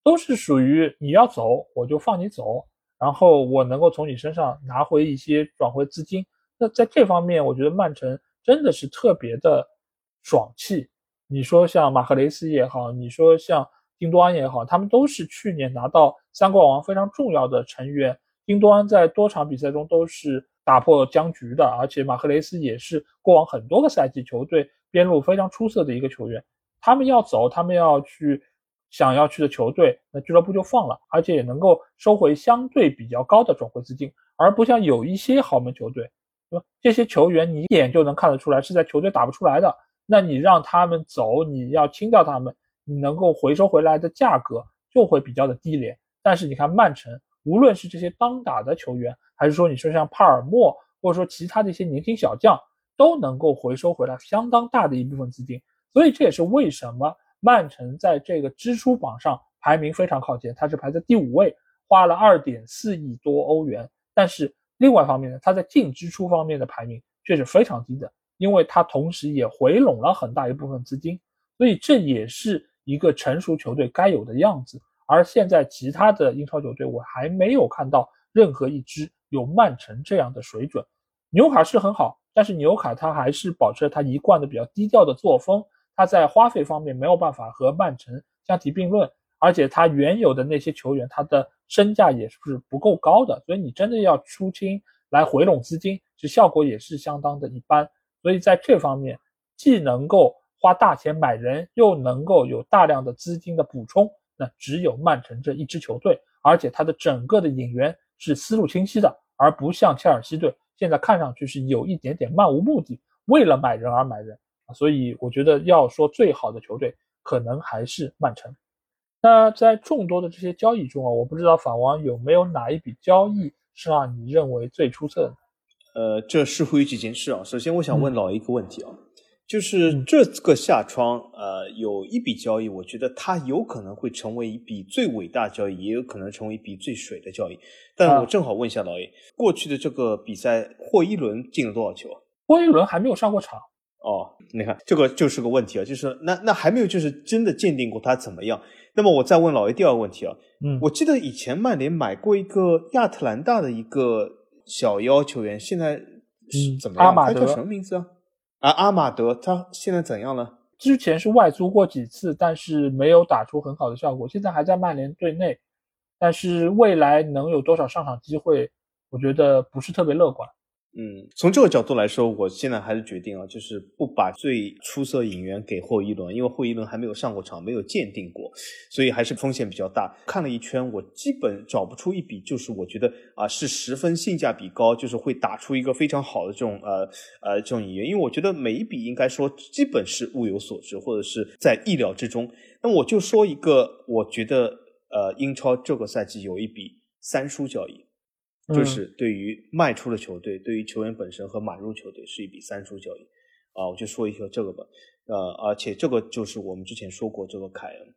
都是属于你要走我就放你走，然后我能够从你身上拿回一些转回资金。那在这方面，我觉得曼城真的是特别的爽气。你说像马赫雷斯也好，你说像丁多安也好，他们都是去年拿到三冠王非常重要的成员。丁多安在多场比赛中都是打破僵局的，而且马赫雷斯也是过往很多个赛季球队边路非常出色的一个球员。他们要走，他们要去想要去的球队，那俱乐部就放了，而且也能够收回相对比较高的转会资金，而不像有一些豪门球队，对吧？这些球员你一眼就能看得出来是在球队打不出来的，那你让他们走，你要清掉他们，你能够回收回来的价格就会比较的低廉。但是你看曼城。无论是这些当打的球员，还是说你说像帕尔默，或者说其他的一些年轻小将，都能够回收回来相当大的一部分资金。所以这也是为什么曼城在这个支出榜上排名非常靠前，它是排在第五位，花了二点四亿多欧元。但是另外一方面呢，它在净支出方面的排名却是非常低的，因为它同时也回笼了很大一部分资金。所以这也是一个成熟球队该有的样子。而现在其他的英超球队，我还没有看到任何一支有曼城这样的水准。纽卡是很好，但是纽卡他还是保持了他一贯的比较低调的作风，他在花费方面没有办法和曼城相提并论，而且他原有的那些球员，他的身价也是不够高的，所以你真的要出清来回笼资金，其实效果也是相当的一般。所以在这方面，既能够花大钱买人，又能够有大量的资金的补充。那只有曼城这一支球队，而且他的整个的引援是思路清晰的，而不像切尔西队现在看上去是有一点点漫无目的，为了买人而买人啊。所以我觉得要说最好的球队，可能还是曼城。那在众多的这些交易中啊，我不知道法王有没有哪一笔交易是让你认为最出色的？呃，这似乎有几件事啊。首先，我想问老一个问题啊，就是这个下窗，呃，有一笔交易，我觉得它有可能会成为一笔最伟大交易，也有可能成为一笔最水的交易。但我正好问一下老 A，过去的这个比赛，霍伊伦进了多少球？霍伊伦还没有上过场。哦，你看这个就是个问题啊，就是那那还没有就是真的鉴定过他怎么样。那么我再问老 A 第二个问题啊，嗯，我记得以前曼联买过一个亚特兰大的一个小妖球员，现在是怎么样？阿马德他叫什么名字啊？而，阿马德，他现在怎样了？之前是外租过几次，但是没有打出很好的效果。现在还在曼联队内，但是未来能有多少上场机会，我觉得不是特别乐观。嗯，从这个角度来说，我现在还是决定啊，就是不把最出色引援给霍伊伦，因为霍伊伦还没有上过场，没有鉴定过，所以还是风险比较大。看了一圈，我基本找不出一笔，就是我觉得啊是十分性价比高，就是会打出一个非常好的这种呃呃这种引援。因为我觉得每一笔应该说基本是物有所值，或者是在意料之中。那我就说一个，我觉得呃英超这个赛季有一笔三输交易。就是对于卖出的球队，对于球员本身和买入球队是一笔三输交易，啊，我就说一下这个吧，呃，而且这个就是我们之前说过这个凯恩，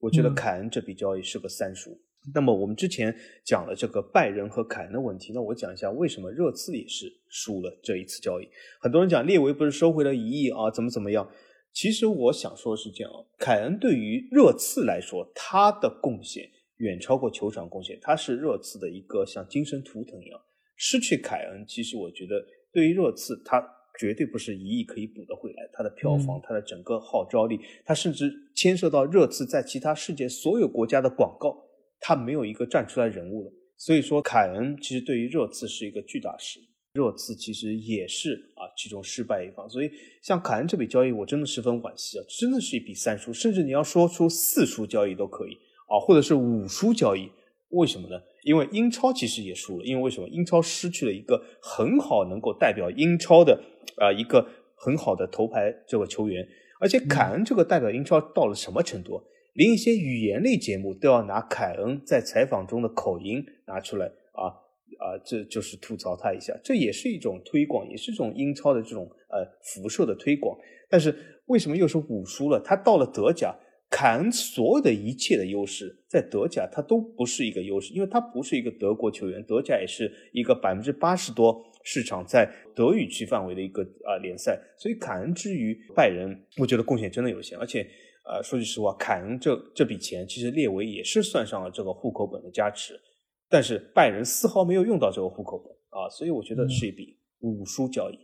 我觉得凯恩这笔交易是个三输。那么我们之前讲了这个拜仁和凯恩的问题，那我讲一下为什么热刺也是输了这一次交易。很多人讲列维不是收回了一亿啊，怎么怎么样？其实我想说的是这样，凯恩对于热刺来说，他的贡献。远超过球场贡献，他是热刺的一个像精神图腾一样。失去凯恩，其实我觉得对于热刺，他绝对不是一亿可以补得回来。他的票房，他的整个号召力，他甚至牵涉到热刺在其他世界所有国家的广告，他没有一个站出来人物了。所以说，凯恩其实对于热刺是一个巨大失。热刺其实也是啊其中失败一方。所以像凯恩这笔交易，我真的十分惋惜啊，真的是一笔三输，甚至你要说出四输交易都可以。啊，或者是五输交易，为什么呢？因为英超其实也输了，因为为什么？英超失去了一个很好能够代表英超的啊一个很好的头牌这个球员，而且凯恩这个代表英超到了什么程度？连一些语言类节目都要拿凯恩在采访中的口音拿出来啊啊，这就是吐槽他一下，这也是一种推广，也是一种英超的这种呃辐射的推广。但是为什么又是五输了？他到了德甲。凯恩所有的一切的优势，在德甲他都不是一个优势，因为他不是一个德国球员，德甲也是一个百分之八十多市场在德语区范围的一个啊联赛，所以凯恩之于拜仁，我觉得贡献真的有限。而且，呃，说句实话，凯恩这这笔钱其实列维也是算上了这个户口本的加持，但是拜仁丝毫没有用到这个户口本啊，所以我觉得是一笔五输交易。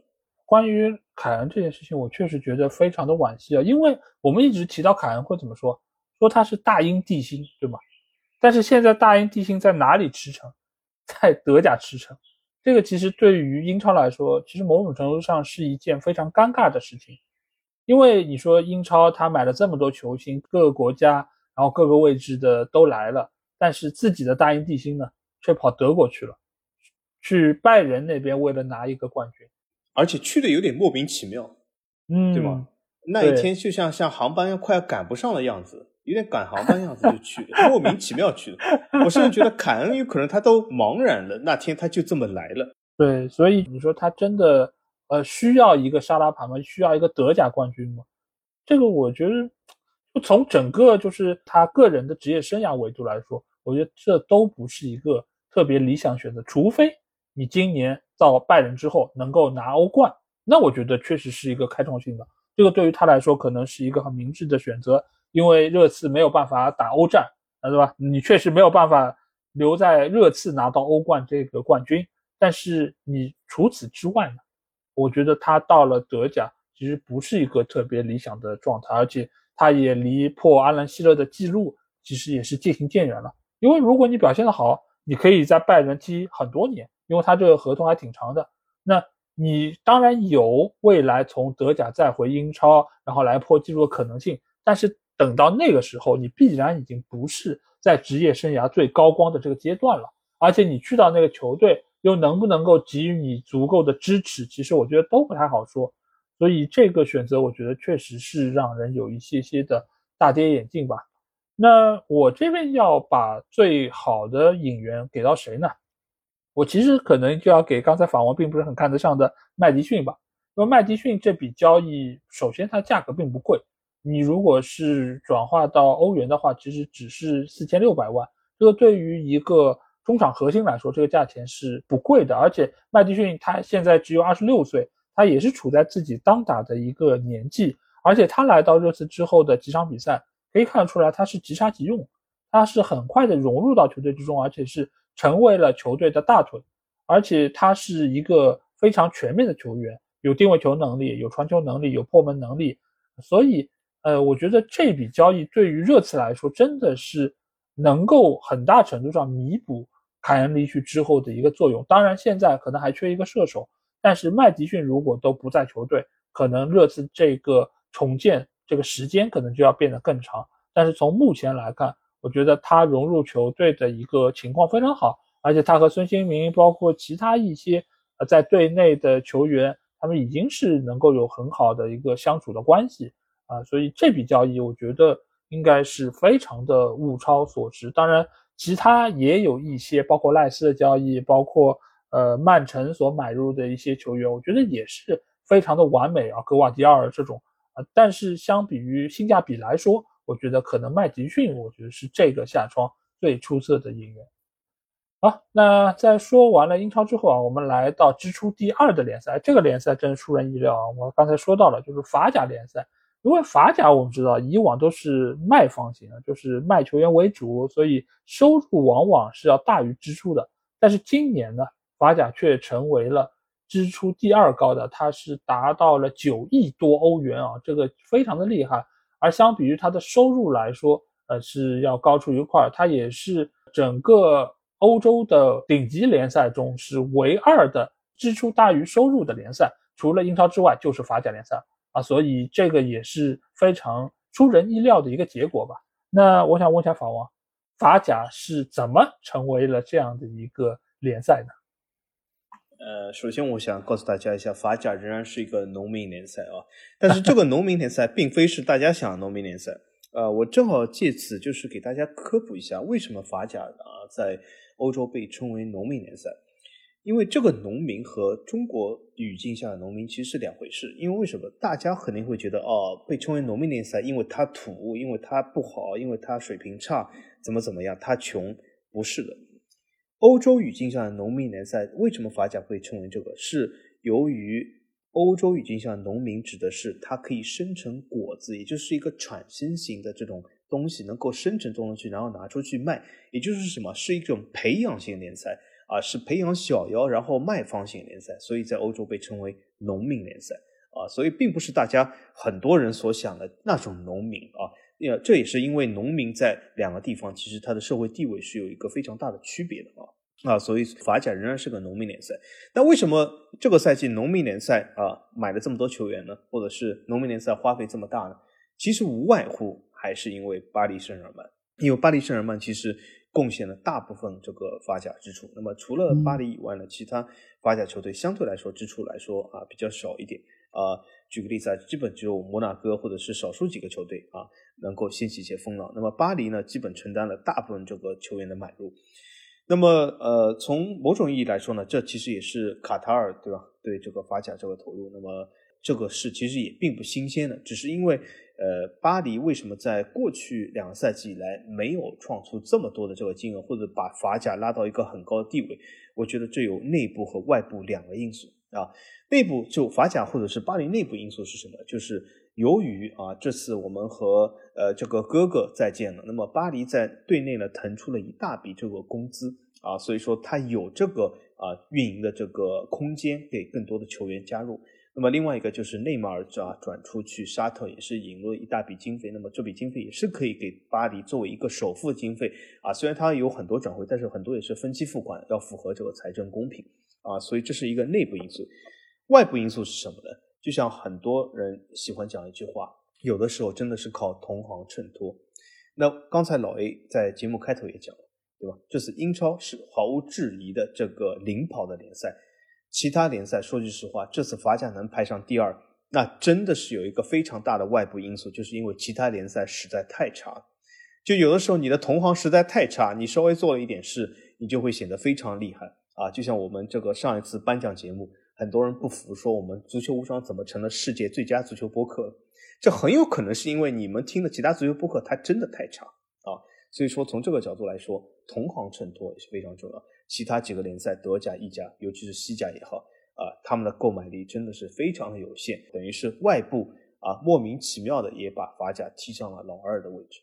关于凯恩这件事情，我确实觉得非常的惋惜啊，因为我们一直提到凯恩会怎么说，说他是大英帝星，对吗？但是现在大英帝星在哪里驰骋？在德甲驰骋，这个其实对于英超来说，其实某种程度上是一件非常尴尬的事情，因为你说英超他买了这么多球星，各个国家，然后各个位置的都来了，但是自己的大英帝星呢，却跑德国去了，去拜仁那边为了拿一个冠军。而且去的有点莫名其妙，嗯，对吗？那一天就像像航班要快要赶不上的样子，有点赶航班样子就去了，莫名其妙去的。我甚至觉得 [LAUGHS] 凯恩有可能他都茫然了，那天他就这么来了。对，所以你说他真的呃需要一个沙拉盘吗？需要一个德甲冠军吗？这个我觉得，就从整个就是他个人的职业生涯维度来说，我觉得这都不是一个特别理想选择，除非你今年。到拜仁之后能够拿欧冠，那我觉得确实是一个开创性的。这个对于他来说可能是一个很明智的选择，因为热刺没有办法打欧战，啊对吧？你确实没有办法留在热刺拿到欧冠这个冠军。但是你除此之外呢？我觉得他到了德甲其实不是一个特别理想的状态，而且他也离破阿兰希勒的记录其实也是渐行渐远了。因为如果你表现的好，你可以在拜仁踢很多年。因为他这个合同还挺长的，那你当然有未来从德甲再回英超，然后来破纪录的可能性。但是等到那个时候，你必然已经不是在职业生涯最高光的这个阶段了。而且你去到那个球队，又能不能够给予你足够的支持，其实我觉得都不太好说。所以这个选择，我觉得确实是让人有一些些的大跌眼镜吧。那我这边要把最好的引援给到谁呢？我其实可能就要给刚才法王并不是很看得上的麦迪逊吧。因为麦迪逊这笔交易，首先它价格并不贵，你如果是转化到欧元的话，其实只是四千六百万。这个对于一个中场核心来说，这个价钱是不贵的。而且麦迪逊他现在只有二十六岁。他也是处在自己当打的一个年纪，而且他来到热刺之后的几场比赛，可以看得出来他是即插即用，他是很快的融入到球队之中，而且是成为了球队的大腿，而且他是一个非常全面的球员，有定位球能力，有传球能力，有破门能力，所以，呃，我觉得这笔交易对于热刺来说真的是能够很大程度上弥补凯恩离去之后的一个作用。当然，现在可能还缺一个射手。但是麦迪逊如果都不在球队，可能热刺这个重建这个时间可能就要变得更长。但是从目前来看，我觉得他融入球队的一个情况非常好，而且他和孙兴民包括其他一些呃在队内的球员，他们已经是能够有很好的一个相处的关系啊，所以这笔交易我觉得应该是非常的物超所值。当然，其他也有一些，包括赖斯的交易，包括。呃，曼城所买入的一些球员，我觉得也是非常的完美啊，格瓦迪奥尔这种啊。但是相比于性价比来说，我觉得可能麦迪逊，我觉得是这个夏窗最出色的引援。好，那在说完了英超之后啊，我们来到支出第二的联赛，这个联赛真出人意料啊。我刚才说到了，就是法甲联赛，因为法甲我们知道以往都是卖方型的，就是卖球员为主，所以收入往往是要大于支出的。但是今年呢？法甲却成为了支出第二高的，它是达到了九亿多欧元啊，这个非常的厉害。而相比于它的收入来说，呃是要高出一块。它也是整个欧洲的顶级联赛中是唯二的支出大于收入的联赛，除了英超之外就是法甲联赛啊，所以这个也是非常出人意料的一个结果吧。那我想问一下法王，法甲是怎么成为了这样的一个联赛呢？呃，首先我想告诉大家一下，法甲仍然是一个农民联赛啊，但是这个农民联赛并非是大家想的农民联赛。呃，我正好借此就是给大家科普一下，为什么法甲啊在欧洲被称为农民联赛？因为这个农民和中国语境下的农民其实是两回事。因为为什么？大家肯定会觉得哦，被称为农民联赛，因为它土，因为它不好，因为它水平差，怎么怎么样，它穷？不是的。欧洲语境下的农民联赛为什么法甲会称为这个？是由于欧洲语境下的农民指的是它可以生成果子，也就是一个产生型的这种东西，能够生成东西，然后拿出去卖，也就是什么？是一种培养型联赛啊，是培养小妖然后卖方型联赛，所以在欧洲被称为农民联赛啊，所以并不是大家很多人所想的那种农民啊，呃，这也是因为农民在两个地方其实他的社会地位是有一个非常大的区别的啊。啊，所以法甲仍然是个农民联赛。那为什么这个赛季农民联赛啊买了这么多球员呢？或者是农民联赛花费这么大呢？其实无外乎还是因为巴黎圣日耳曼，因为巴黎圣日耳曼其实贡献了大部分这个法甲支出。那么除了巴黎以外呢，其他法甲球队相对来说支出来说啊比较少一点啊。举个例子啊，基本只有摩纳哥或者是少数几个球队啊能够掀起一些风浪。那么巴黎呢，基本承担了大部分这个球员的买入。那么，呃，从某种意义来说呢，这其实也是卡塔尔，对吧？对这个法甲这个投入，那么这个是其实也并不新鲜的，只是因为，呃，巴黎为什么在过去两个赛季以来没有创出这么多的这个金额，或者把法甲拉到一个很高的地位？我觉得这有内部和外部两个因素啊。内部就法甲或者是巴黎内部因素是什么？就是由于啊，这次我们和呃这个哥哥再见了，那么巴黎在队内呢腾出了一大笔这个工资啊，所以说他有这个啊运营的这个空间给更多的球员加入。那么另外一个就是内马尔啊转出去沙特也是引入了一大笔经费，那么这笔经费也是可以给巴黎作为一个首付经费啊，虽然它有很多转会，但是很多也是分期付款，要符合这个财政公平啊，所以这是一个内部因素。外部因素是什么呢？就像很多人喜欢讲一句话有的时候真的是靠同行衬托。那刚才老 A 在节目开头也讲了，对吧？这次英超是毫无质疑的这个领跑的联赛，其他联赛说句实话，这次法甲能排上第二，那真的是有一个非常大的外部因素，就是因为其他联赛实在太差。就有的时候你的同行实在太差，你稍微做了一点事，你就会显得非常厉害啊！就像我们这个上一次颁奖节目，很多人不服，说我们足球无双怎么成了世界最佳足球播客？这很有可能是因为你们听的其他足球播客，它真的太差啊！所以说，从这个角度来说，同行衬托也是非常重要。其他几个联赛，德甲、意甲，尤其是西甲也好啊，他们的购买力真的是非常的有限，等于是外部啊莫名其妙的也把法甲踢上了老二的位置。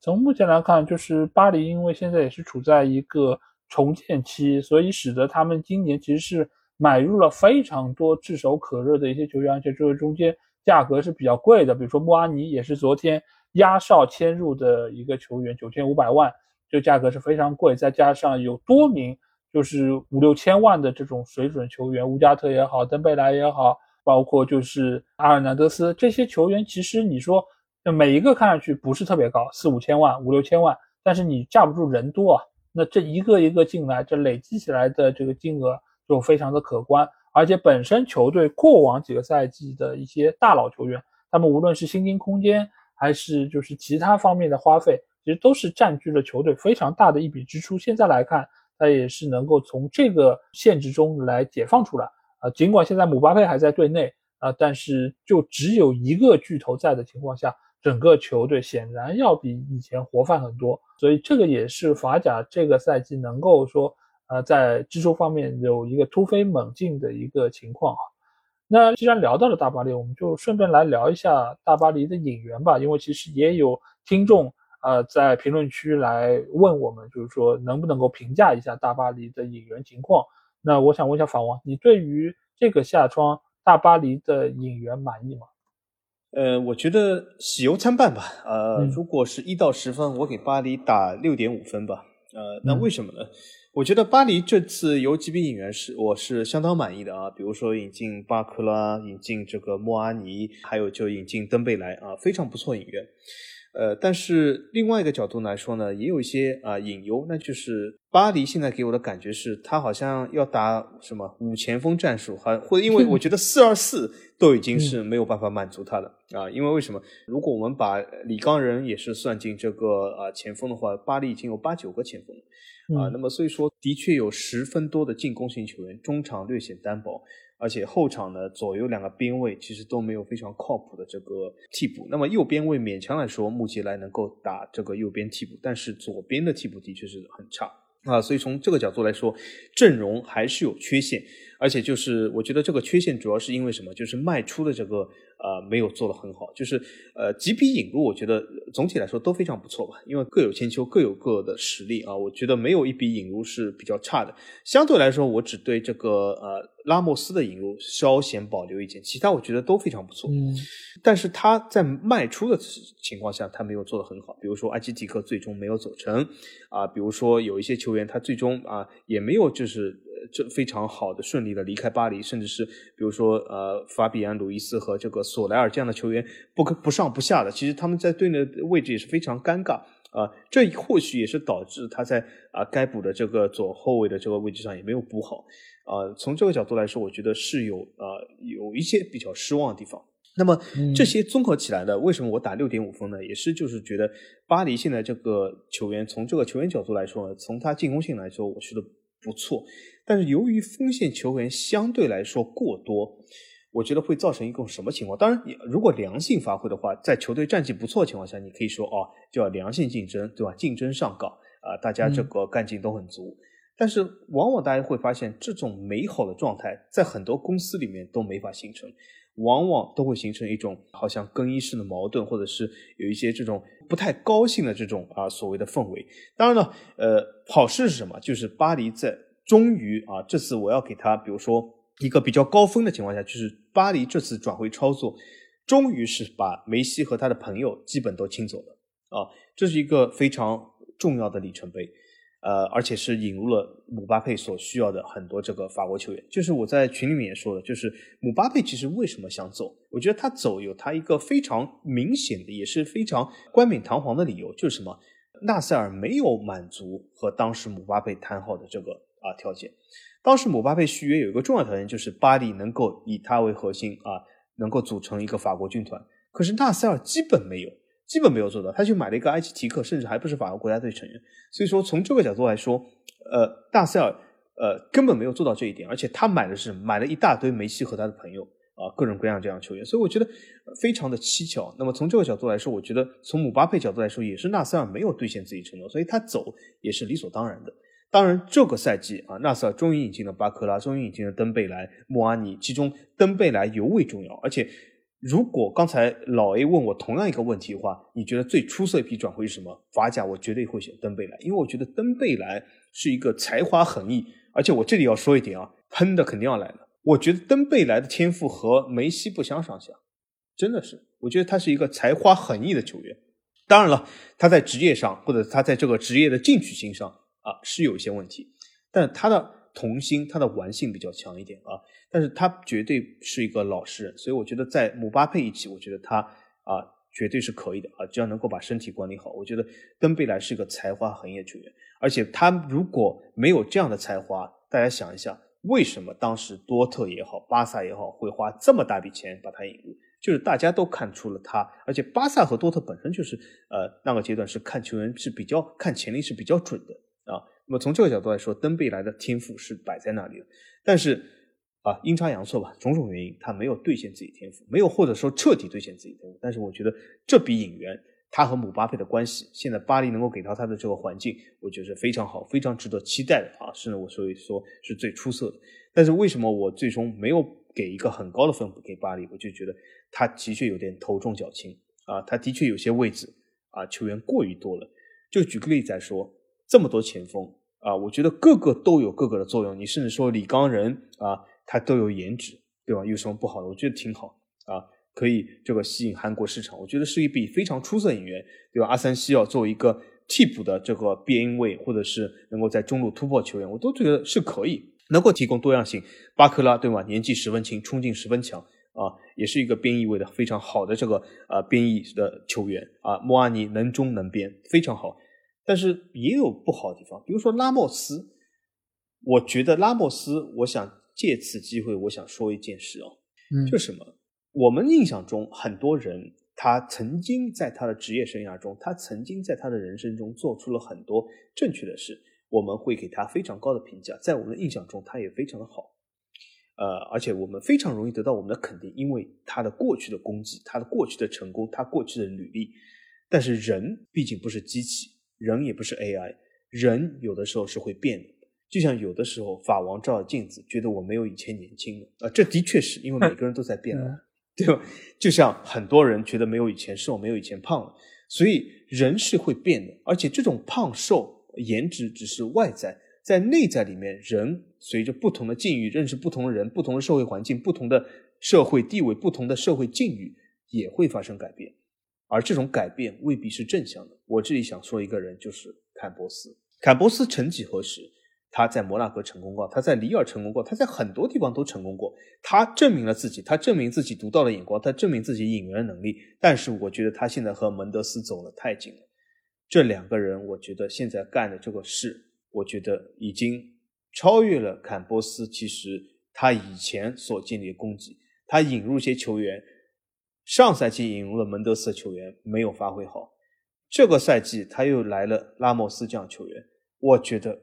从目前来看，就是巴黎，因为现在也是处在一个重建期，所以使得他们今年其实是买入了非常多炙手可热的一些球员，而且这个中间。价格是比较贵的，比如说穆阿尼也是昨天压哨迁入的一个球员，九千五百万，这价格是非常贵。再加上有多名就是五六千万的这种水准球员，乌加特也好，登贝莱也好，包括就是阿尔南德斯这些球员，其实你说每一个看上去不是特别高，四五千万、五六千万，但是你架不住人多啊，那这一个一个进来，这累积起来的这个金额就非常的可观。而且本身球队过往几个赛季的一些大佬球员，他们无论是薪金空间还是就是其他方面的花费，其实都是占据了球队非常大的一笔支出。现在来看，他也是能够从这个限制中来解放出来啊。尽管现在姆巴佩还在队内啊，但是就只有一个巨头在的情况下，整个球队显然要比以前活泛很多。所以这个也是法甲这个赛季能够说。呃，在支出方面有一个突飞猛进的一个情况啊。那既然聊到了大巴黎，我们就顺便来聊一下大巴黎的引援吧。因为其实也有听众呃在评论区来问我们，就是说能不能够评价一下大巴黎的引援情况。那我想问一下法王，你对于这个夏窗大巴黎的引援满意吗？呃，我觉得喜忧参半吧。呃，如果是一到十分，我给巴黎打六点五分吧。呃，那为什么呢？我觉得巴黎这次有几笔引援是我是相当满意的啊，比如说引进巴克拉，引进这个莫阿尼，还有就引进登贝莱啊，非常不错引援。呃，但是另外一个角度来说呢，也有一些啊隐忧，那就是巴黎现在给我的感觉是，他好像要打什么五前锋战术，还或者因为我觉得四二四 [LAUGHS] 都已经是没有办法满足他了啊，因为为什么？如果我们把李刚仁也是算进这个啊前锋的话，巴黎已经有八九个前锋。啊，那么所以说，的确有十分多的进攻型球员，中场略显单薄，而且后场的，左右两个边位其实都没有非常靠谱的这个替补。那么右边位勉强来说，穆吉莱能够打这个右边替补，但是左边的替补的确是很差啊。所以从这个角度来说，阵容还是有缺陷，而且就是我觉得这个缺陷主要是因为什么？就是卖出的这个。呃，没有做得很好，就是呃几笔引入，我觉得总体来说都非常不错吧，因为各有千秋，各有各的实力啊，我觉得没有一笔引入是比较差的。相对来说，我只对这个呃拉莫斯的引入稍显保留意见，其他我觉得都非常不错。嗯，但是他在卖出的情况下，他没有做得很好，比如说埃基蒂克最终没有走成啊，比如说有一些球员他最终啊也没有就是。这非常好的顺利的离开巴黎，甚至是比如说呃法比安·鲁伊斯和这个索莱尔这样的球员不不上不下的，其实他们在队内的位置也是非常尴尬啊。这或许也是导致他在啊该补的这个左后卫的这个位置上也没有补好啊。从这个角度来说，我觉得是有啊有一些比较失望的地方。那么这些综合起来呢，为什么我打六点五分呢？也是就是觉得巴黎现在这个球员从这个球员角度来说呢，从他进攻性来说，我觉得不错。但是由于锋线球员相对来说过多，我觉得会造成一种什么情况？当然，你如果良性发挥的话，在球队战绩不错的情况下，你可以说哦，就要良性竞争，对吧？竞争上岗啊，大家这个干劲都很足。但是往往大家会发现，这种美好的状态在很多公司里面都没法形成，往往都会形成一种好像更衣室的矛盾，或者是有一些这种不太高兴的这种啊所谓的氛围。当然了，呃，好事是什么？就是巴黎在。终于啊，这次我要给他，比如说一个比较高分的情况下，就是巴黎这次转会操作，终于是把梅西和他的朋友基本都清走了啊，这是一个非常重要的里程碑呃，而且是引入了姆巴佩所需要的很多这个法国球员。就是我在群里面也说了，就是姆巴佩其实为什么想走？我觉得他走有他一个非常明显的，也是非常冠冕堂皇的理由，就是什么？纳塞尔没有满足和当时姆巴佩谈好的这个啊条件。当时姆巴佩续约有一个重要条件，就是巴黎能够以他为核心啊，能够组成一个法国军团。可是纳塞尔基本没有，基本没有做到。他去买了一个埃及提克，甚至还不是法国国家队成员。所以说，从这个角度来说，呃，纳塞尔呃根本没有做到这一点。而且他买的是买了一大堆梅西和他的朋友啊，各种各样这样球员。所以我觉得非常的蹊跷。那么从这个角度来说，我觉得从姆巴佩角度来说，也是纳塞尔没有兑现自己承诺，所以他走也是理所当然的。当然，这个赛季啊，纳塞尔终于引进了巴克拉，终于引进了登贝莱、莫阿尼，其中登贝莱尤为重要，而且。如果刚才老 A 问我同样一个问题的话，你觉得最出色一批转会是什么？法甲我绝对会选登贝莱，因为我觉得登贝莱是一个才华横溢，而且我这里要说一点啊，喷的肯定要来了。我觉得登贝莱的天赋和梅西不相上下，真的是，我觉得他是一个才华横溢的球员。当然了，他在职业上或者他在这个职业的进取心上啊是有一些问题，但他的。童心，他的玩性比较强一点啊，但是他绝对是一个老实人，所以我觉得在姆巴佩一起，我觉得他啊绝对是可以的啊，只要能够把身体管理好，我觉得登贝莱是一个才华横溢的球员，而且他如果没有这样的才华，大家想一下，为什么当时多特也好，巴萨也好，会花这么大笔钱把他引入？就是大家都看出了他，而且巴萨和多特本身就是呃那个阶段是看球员是比较看潜力是比较准的。那么从这个角度来说，登贝莱的天赋是摆在那里的，但是啊，阴差阳错吧，种种原因，他没有兑现自己天赋，没有或者说彻底兑现自己天赋。但是我觉得这笔引援，他和姆巴佩的关系，现在巴黎能够给到他的这个环境，我觉得是非常好，非常值得期待的啊，甚至我所以说是最出色的。但是为什么我最终没有给一个很高的分给巴黎？我就觉得他的确有点头重脚轻啊，他的确有些位置啊球员过于多了。就举个例子来说。这么多前锋啊，我觉得个个都有各个的作用。你甚至说李刚仁啊，他都有颜值，对吧？有什么不好的？我觉得挺好啊，可以这个吸引韩国市场。我觉得是一笔非常出色引援，对吧？阿三西奥作为一个替补的这个边位，或者是能够在中路突破球员，我都觉得是可以，能够提供多样性。巴克拉对吧？年纪十分轻，冲劲十分强啊，也是一个边翼位的非常好的这个呃边翼的球员啊。莫阿尼能中能边，非常好。但是也有不好的地方，比如说拉莫斯，我觉得拉莫斯，我想借此机会，我想说一件事哦，嗯就什么？我们印象中很多人，他曾经在他的职业生涯中，他曾经在他的人生中做出了很多正确的事，我们会给他非常高的评价，在我们的印象中，他也非常的好，呃，而且我们非常容易得到我们的肯定，因为他的过去的功绩，他的过去的成功，他过去的履历。但是人毕竟不是机器。人也不是 AI，人有的时候是会变的。就像有的时候法王照着镜子，觉得我没有以前年轻了啊，这的确是因为每个人都在变老，[LAUGHS] 对吧？就像很多人觉得没有以前瘦，没有以前胖了，所以人是会变的。而且这种胖瘦、颜值只是外在，在内在里面，人随着不同的境遇，认识不同的人，不同的社会环境，不同的社会地位，不同的社会境遇，也会发生改变。而这种改变未必是正向的。我这里想说一个人，就是坎波斯。坎波斯曾几何时，他在摩纳哥成功过，他在里尔成功过，他在很多地方都成功过。他证明了自己，他证明自己独到的眼光，他证明自己引援能力。但是，我觉得他现在和门德斯走得太近了。这两个人，我觉得现在干的这个事，我觉得已经超越了坎波斯。其实他以前所建立的功绩，他引入一些球员。上赛季引入了门德斯的球员没有发挥好，这个赛季他又来了拉莫斯这样球员，我觉得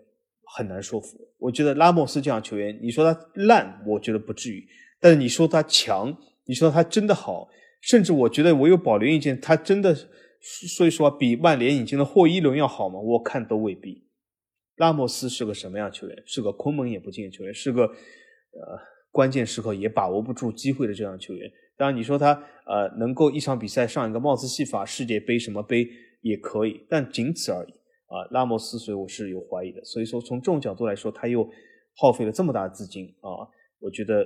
很难说服。我觉得拉莫斯这样球员，你说他烂，我觉得不至于；但是你说他强，你说他真的好，甚至我觉得我有保留意见，他真的说实话比曼联引进的霍伊伦要好吗？我看都未必。拉莫斯是个什么样球员？是个空门也不进的球员，是个呃关键时刻也把握不住机会的这样球员。当然，你说他呃能够一场比赛上一个帽子戏法世界杯什么杯也可以，但仅此而已啊。拉莫斯，所以我是有怀疑的。所以说，从这种角度来说，他又耗费了这么大的资金啊。我觉得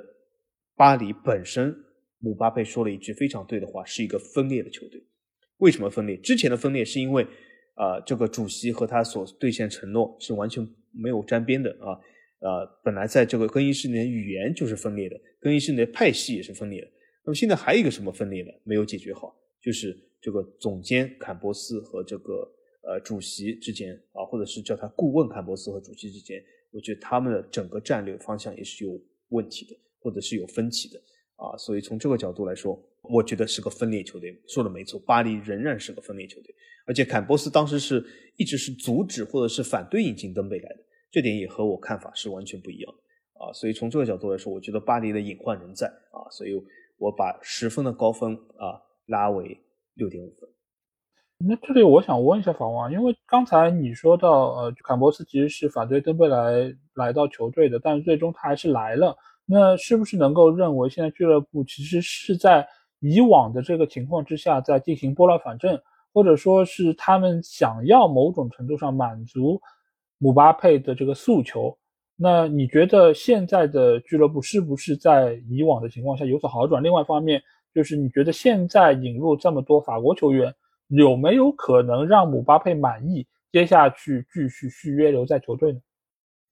巴黎本身，姆巴佩说了一句非常对的话，是一个分裂的球队。为什么分裂？之前的分裂是因为啊，这个主席和他所兑现承诺是完全没有沾边的啊。呃，本来在这个更衣室里面语言就是分裂的，更衣室里的派系也是分裂的。那么现在还有一个什么分裂呢？没有解决好，就是这个总监坎波斯和这个呃主席之间啊，或者是叫他顾问坎波斯和主席之间，我觉得他们的整个战略方向也是有问题的，或者是有分歧的啊。所以从这个角度来说，我觉得是个分裂球队。说的没错，巴黎仍然是个分裂球队，而且坎波斯当时是一直是阻止或者是反对引进登贝莱的。这点也和我看法是完全不一样的啊，所以从这个角度来说，我觉得巴黎的隐患仍在啊，所以我把十分的高分啊拉为六点五分。那这里我想问一下法王，因为刚才你说到呃，坎波斯其实是反对登贝莱来到球队的，但是最终他还是来了，那是不是能够认为现在俱乐部其实是在以往的这个情况之下在进行拨乱反正，或者说是他们想要某种程度上满足？姆巴佩的这个诉求，那你觉得现在的俱乐部是不是在以往的情况下有所好转？另外一方面，就是你觉得现在引入这么多法国球员，有没有可能让姆巴佩满意，接下去继续续约留在球队呢？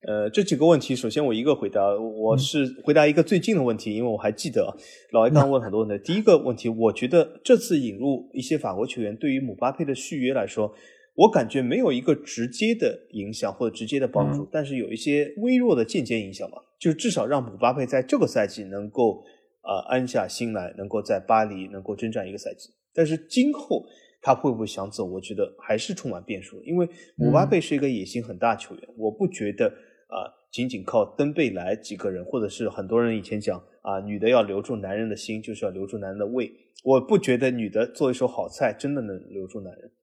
呃，这几个问题，首先我一个回答，我是回答一个最近的问题，因为我还记得老艾刚问很多问题。第一个问题，我觉得这次引入一些法国球员，对于姆巴佩的续约来说。我感觉没有一个直接的影响或者直接的帮助，但是有一些微弱的间接影响吧，就是至少让姆巴佩在这个赛季能够呃安下心来，能够在巴黎能够征战一个赛季。但是今后他会不会想走，我觉得还是充满变数。因为姆巴佩是一个野心很大球员，我不觉得啊仅仅靠登贝莱几个人，或者是很多人以前讲啊女的要留住男人的心，就是要留住男人的胃。我不觉得女的做一手好菜真的能留住男人啊。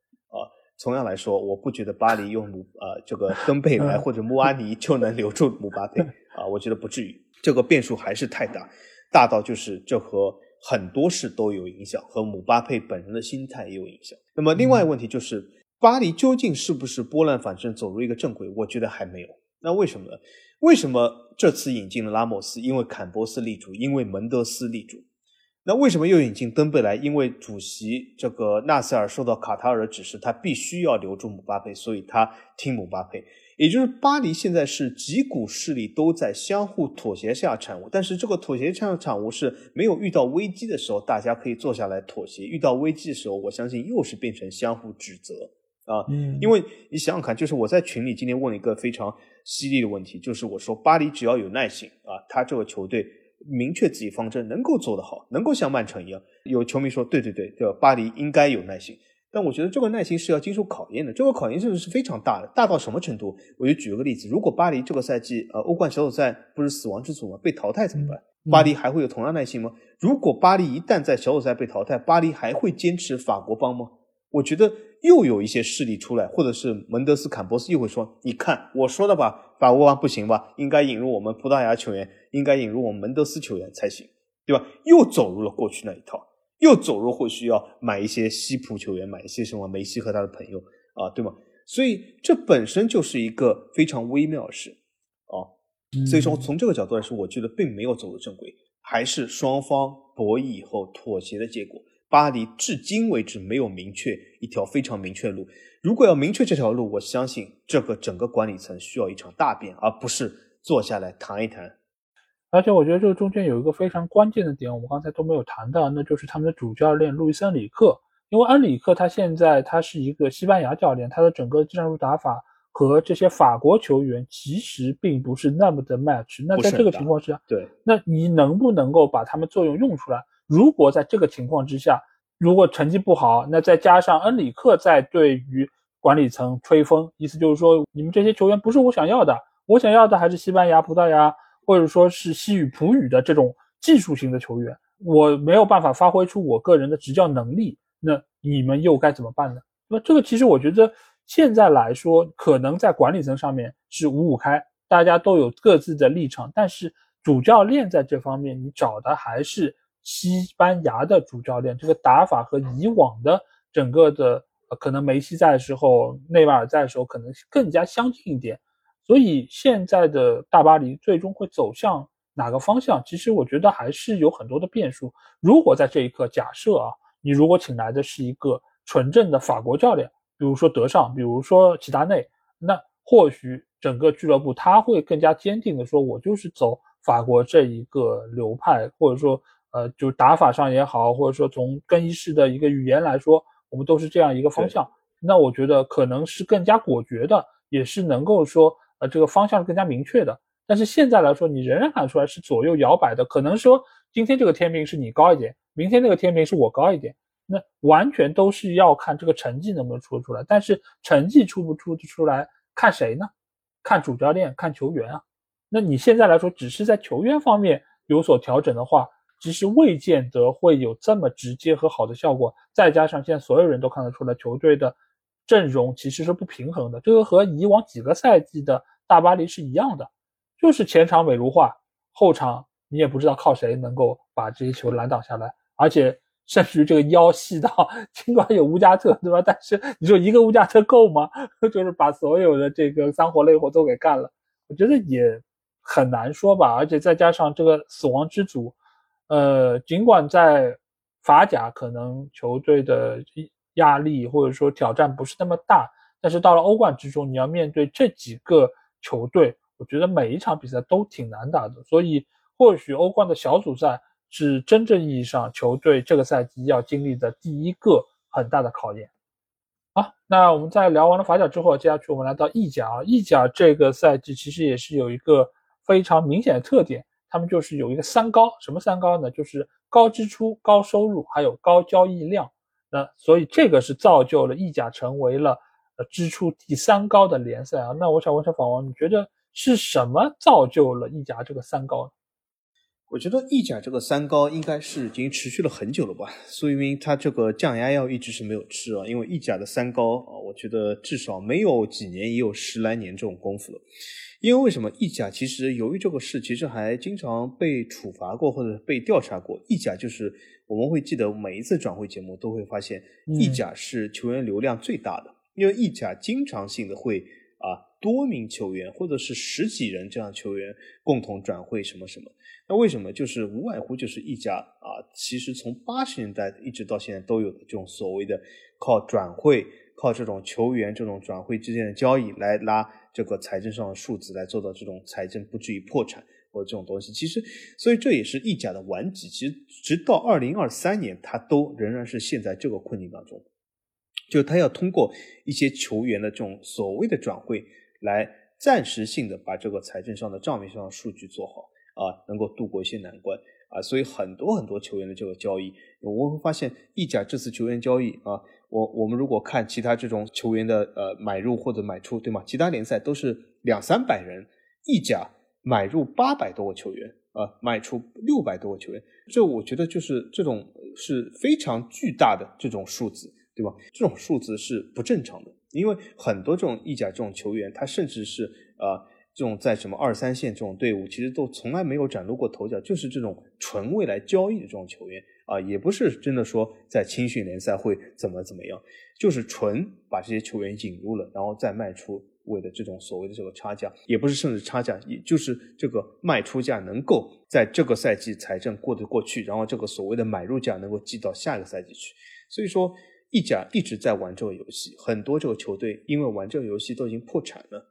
同样来说，我不觉得巴黎用姆呃这个登贝莱或者穆阿尼就能留住姆巴佩 [LAUGHS] 啊，我觉得不至于，这个变数还是太大，大到就是这和很多事都有影响，和姆巴佩本人的心态也有影响。那么另外一个问题就是，巴黎究竟是不是拨乱反正走入一个正轨？我觉得还没有。那为什么呢？为什么这次引进了拉莫斯？因为坎波斯立主，因为门德斯立主。那为什么又引进登贝莱？因为主席这个纳塞尔受到卡塔尔的指示，他必须要留住姆巴佩，所以他听姆巴佩。也就是巴黎现在是几股势力都在相互妥协下产物，但是这个妥协下产物是没有遇到危机的时候，大家可以坐下来妥协；遇到危机的时候，我相信又是变成相互指责啊。嗯，因为你想想看，就是我在群里今天问了一个非常犀利的问题，就是我说巴黎只要有耐心啊，他这个球队。明确自己方针，能够做得好，能够像曼城一样。有球迷说：“对对对，对吧？巴黎应该有耐心。”但我觉得这个耐心是要经受考验的。这个考验甚至是非常大的，大到什么程度？我就举个例子：如果巴黎这个赛季呃欧冠小组赛不是死亡之组吗？被淘汰怎么办？巴黎还会有同样耐心吗？如果巴黎一旦在小组赛被淘汰，巴黎还会坚持法国帮吗？我觉得又有一些势力出来，或者是门德斯坎波斯又会说：“你看我说的吧，法国王不行吧？应该引入我们葡萄牙球员。”应该引入我们门德斯球员才行，对吧？又走入了过去那一套，又走入或许要买一些西普球员，买一些什么梅西和他的朋友啊，对吗？所以这本身就是一个非常微妙的事啊。所以说从这个角度来说，我觉得并没有走入正轨，还是双方博弈以后妥协的结果。巴黎至今为止没有明确一条非常明确的路。如果要明确这条路，我相信这个整个管理层需要一场大变，而不是坐下来谈一谈。而且我觉得这个中间有一个非常关键的点，我们刚才都没有谈到，那就是他们的主教练路易斯·恩里克。因为恩里克他现在他是一个西班牙教练，他的整个战术打法和这些法国球员其实并不是那么的 match。那在这个情况下，对，那你能不能够把他们作用用出来？如果在这个情况之下，如果成绩不好，那再加上恩里克在对于管理层吹风，意思就是说你们这些球员不是我想要的，我想要的还是西班牙、葡萄牙。或者说是西语葡语的这种技术型的球员，我没有办法发挥出我个人的执教能力，那你们又该怎么办呢？那这个其实我觉得现在来说，可能在管理层上面是五五开，大家都有各自的立场，但是主教练在这方面，你找的还是西班牙的主教练，这个打法和以往的整个的，可能梅西在的时候，内马尔在的时候，可能更加相近一点。所以现在的大巴黎最终会走向哪个方向？其实我觉得还是有很多的变数。如果在这一刻，假设啊，你如果请来的是一个纯正的法国教练，比如说德尚，比如说齐达内，那或许整个俱乐部他会更加坚定的说，我就是走法国这一个流派，或者说呃，就打法上也好，或者说从更衣室的一个语言来说，我们都是这样一个方向。那我觉得可能是更加果决的，也是能够说呃这个方向是更加明确的。但是现在来说，你仍然看出来是左右摇摆的，可能说今天这个天平是你高一点，明天那个天平是我高一点，那完全都是要看这个成绩能不能出得出来。但是成绩出不出得出来，看谁呢？看主教练，看球员啊。那你现在来说，只是在球员方面有所调整的话，其实未见得会有这么直接和好的效果。再加上现在所有人都看得出来，球队的阵容其实是不平衡的，这个和以往几个赛季的大巴黎是一样的。就是前场美如画，后场你也不知道靠谁能够把这些球拦挡下来，而且甚至于这个腰细到，尽管有乌加特，对吧？但是你说一个乌加特够吗？[LAUGHS] 就是把所有的这个脏活累活都给干了，我觉得也很难说吧。而且再加上这个死亡之组，呃，尽管在法甲可能球队的压力或者说挑战不是那么大，但是到了欧冠之中，你要面对这几个球队。我觉得每一场比赛都挺难打的，所以或许欧冠的小组赛是真正意义上球队这个赛季要经历的第一个很大的考验。好，那我们在聊完了法甲之后，接下去我们来到意甲啊。意甲这个赛季其实也是有一个非常明显的特点，他们就是有一个三高，什么三高呢？就是高支出、高收入，还有高交易量。那所以这个是造就了意甲成为了呃支出第三高的联赛啊。那我想问一下法王，你觉得？是什么造就了意甲这个三高呢？我觉得意甲这个三高应该是已经持续了很久了吧。苏云他这个降压药一直是没有吃啊，因为意甲的三高啊，我觉得至少没有几年，也有十来年这种功夫了。因为为什么意甲其实由于这个事，其实还经常被处罚过或者被调查过。意甲就是我们会记得每一次转会节目都会发现，意甲是球员流量最大的，因为意甲经常性的会啊。多名球员或者是十几人这样球员共同转会什么什么，那为什么就是无外乎就是一家啊？其实从八十年代一直到现在都有的这种所谓的靠转会、靠这种球员这种转会之间的交易来拉这个财政上的数字，来做到这种财政不至于破产或者这种东西。其实，所以这也是意甲的顽疾。其实直到二零二三年，它都仍然是陷在这个困境当中，就他要通过一些球员的这种所谓的转会。来暂时性的把这个财政上的账面上的数据做好啊，能够度过一些难关啊，所以很多很多球员的这个交易，我会发现意甲这次球员交易啊，我我们如果看其他这种球员的呃买入或者买出，对吗？其他联赛都是两三百人，意甲买入八百多个球员啊，卖出六百多个球员，这我觉得就是这种是非常巨大的这种数字，对吧？这种数字是不正常的。因为很多这种意甲这种球员，他甚至是呃这种在什么二三线这种队伍，其实都从来没有崭露过头角，就是这种纯未来交易的这种球员啊，也不是真的说在青训联赛会怎么怎么样，就是纯把这些球员引入了，然后再卖出，为了这种所谓的这个差价，也不是甚至差价，也就是这个卖出价能够在这个赛季财政过得过去，然后这个所谓的买入价能够记到下一个赛季去，所以说。意甲一直在玩这个游戏，很多这个球队因为玩这个游戏都已经破产了，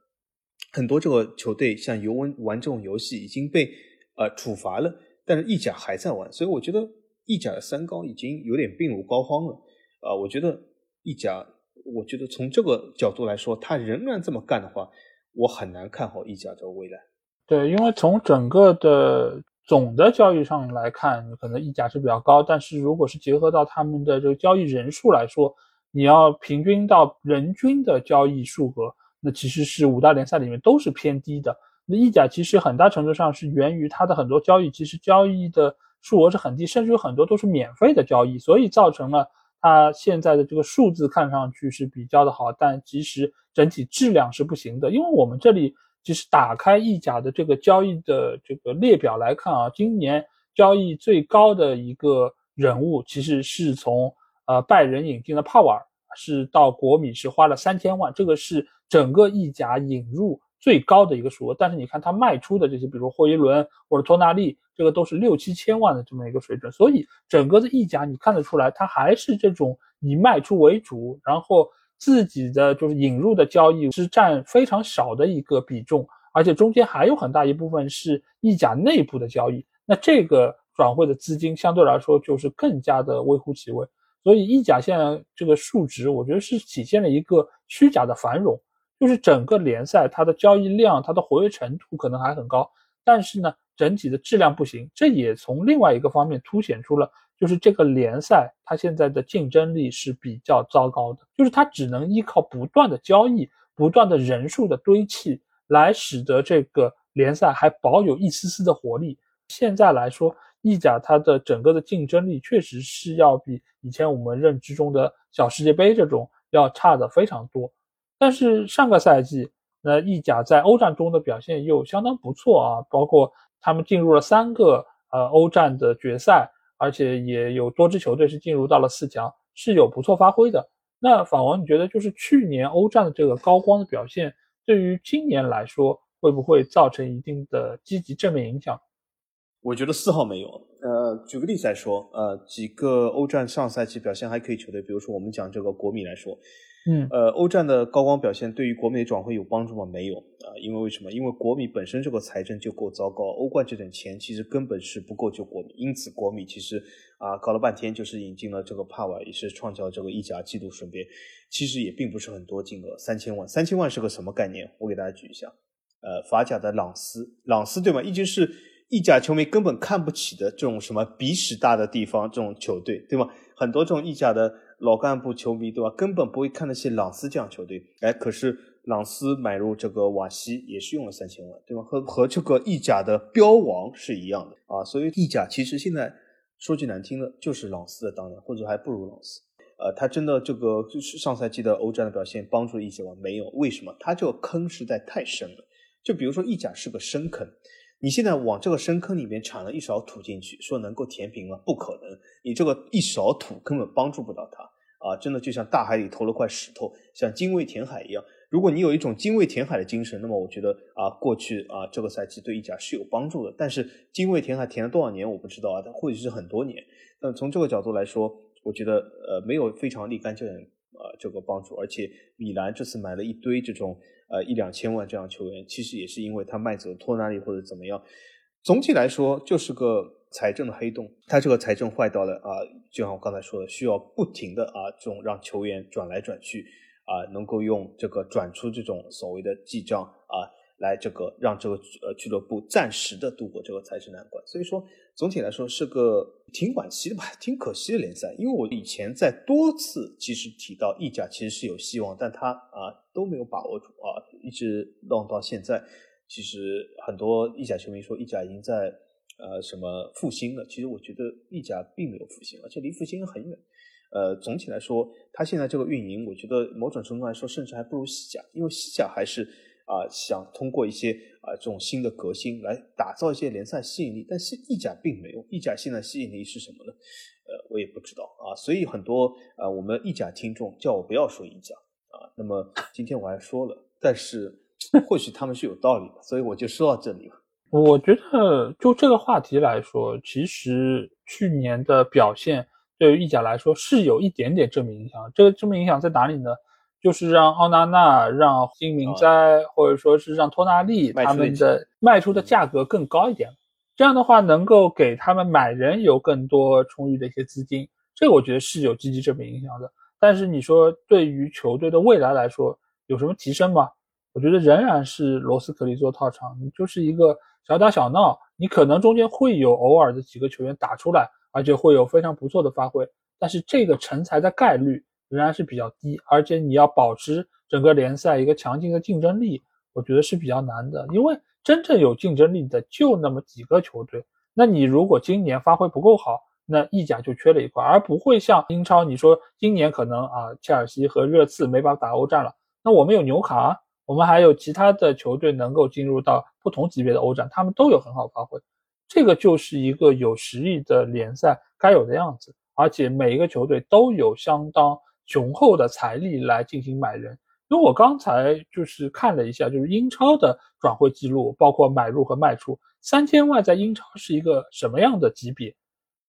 很多这个球队像尤文玩这种游戏已经被呃处罚了，但是意甲还在玩，所以我觉得意甲的三高已经有点病入膏肓了啊！我觉得意甲，我觉得从这个角度来说，他仍然这么干的话，我很难看好意甲这个未来。对，因为从整个的。总的交易上来看，可能意价是比较高，但是如果是结合到他们的这个交易人数来说，你要平均到人均的交易数额，那其实是五大联赛里面都是偏低的。那意甲其实很大程度上是源于它的很多交易，其实交易的数额是很低，甚至有很多都是免费的交易，所以造成了它现在的这个数字看上去是比较的好，但其实整体质量是不行的，因为我们这里。其实打开意甲的这个交易的这个列表来看啊，今年交易最高的一个人物，其实是从呃拜仁引进的帕瓦尔，是到国米是花了三千万，这个是整个意甲引入最高的一个数额。但是你看他卖出的这些，比如霍伊伦或者托纳利，这个都是六七千万的这么一个水准。所以整个的意甲你看得出来，它还是这种以卖出为主，然后自己的就是引入的交易是占非常少的一个比重，而且中间还有很大一部分是意甲内部的交易。那这个转会的资金相对来说就是更加的微乎其微。所以意甲现在这个数值，我觉得是体现了一个虚假的繁荣，就是整个联赛它的交易量、它的活跃程度可能还很高，但是呢，整体的质量不行。这也从另外一个方面凸显出了。就是这个联赛，它现在的竞争力是比较糟糕的，就是它只能依靠不断的交易、不断的人数的堆砌，来使得这个联赛还保有一丝丝的活力。现在来说，意甲它的整个的竞争力确实是要比以前我们认知中的小世界杯这种要差的非常多。但是上个赛季，那意甲在欧战中的表现又相当不错啊，包括他们进入了三个呃欧战的决赛。而且也有多支球队是进入到了四强，是有不错发挥的。那法王，你觉得就是去年欧战的这个高光的表现，对于今年来说，会不会造成一定的积极正面影响？我觉得丝毫没有。呃，举个例子来说，呃，几个欧战上赛季表现还可以球队，比如说我们讲这个国米来说。嗯，呃，欧战的高光表现对于国米的转会有帮助吗？没有啊，因为为什么？因为国米本身这个财政就够糟糕，欧冠这点钱其实根本是不够救国米，因此国米其实啊搞了半天就是引进了这个帕瓦，也是创造这个意甲季度顺便，其实也并不是很多金额，三千万，三千万是个什么概念？我给大家举一下，呃，法甲的朗斯，朗斯对吗？一直是意甲球迷根本看不起的这种什么鼻屎大的地方，这种球队对吗？很多这种意甲的。老干部球迷对吧？根本不会看得起朗斯这样球队。哎，可是朗斯买入这个瓦西也是用了三千万，对吧？和和这个意甲的标王是一样的啊。所以意甲其实现在说句难听的，就是朗斯的当年，或者还不如朗斯。呃，他真的这个就是上赛季的欧战的表现帮助了意甲吗？没有。为什么？他这个坑实在太深了。就比如说意甲是个深坑。你现在往这个深坑里面铲了一勺土进去，说能够填平吗？不可能，你这个一勺土根本帮助不到他啊！真的就像大海里投了块石头，像精卫填海一样。如果你有一种精卫填海的精神，那么我觉得啊，过去啊这个赛季对意甲是有帮助的。但是精卫填海填了多少年我不知道啊，但或许是很多年。那从这个角度来说，我觉得呃没有非常立竿见影啊这个帮助。而且米兰这次买了一堆这种。呃，一两千万这样球员，其实也是因为他卖走托纳利或者怎么样。总体来说，就是个财政的黑洞。他这个财政坏到了啊，就像我刚才说的，需要不停的啊，这种让球员转来转去啊，能够用这个转出这种所谓的记账啊。来这个让这个呃俱乐部暂时的度过这个财政难关，所以说总体来说是个挺惋惜的吧，挺可惜的联赛。因为我以前在多次其实提到意甲其实是有希望，但他啊都没有把握住啊，一直弄到现在。其实很多意甲球迷说意甲已经在呃什么复兴了，其实我觉得意甲并没有复兴，而且离复兴很远。呃，总体来说，他现在这个运营，我觉得某种程度来说，甚至还不如西甲，因为西甲还是。啊，想通过一些啊这种新的革新来打造一些联赛吸引力，但是意甲并没有。意甲现在吸引力是什么呢？呃，我也不知道啊。所以很多啊，我们意甲听众叫我不要说意甲啊。那么今天我还说了，但是 [LAUGHS] 或许他们是有道理的，所以我就说到这里了。我觉得就这个话题来说，其实去年的表现对于意甲来说是有一点点正面影响。这个正面影响在哪里呢？就是让奥纳纳、让金明哉，或者说是让托纳利他们的卖出的价格更高一点，这样的话能够给他们买人有更多充裕的一些资金，这个我觉得是有积极正面影响的。但是你说对于球队的未来来说有什么提升吗？我觉得仍然是罗斯克利做套场，你就是一个小打小闹，你可能中间会有偶尔的几个球员打出来，而且会有非常不错的发挥，但是这个成才的概率。仍然是比较低，而且你要保持整个联赛一个强劲的竞争力，我觉得是比较难的。因为真正有竞争力的就那么几个球队，那你如果今年发挥不够好，那意甲就缺了一块，而不会像英超，你说今年可能啊，切尔西和热刺没法打欧战了，那我们有纽卡，我们还有其他的球队能够进入到不同级别的欧战，他们都有很好发挥，这个就是一个有实力的联赛该有的样子，而且每一个球队都有相当。雄厚的财力来进行买人，因为我刚才就是看了一下，就是英超的转会记录，包括买入和卖出，三千万在英超是一个什么样的级别？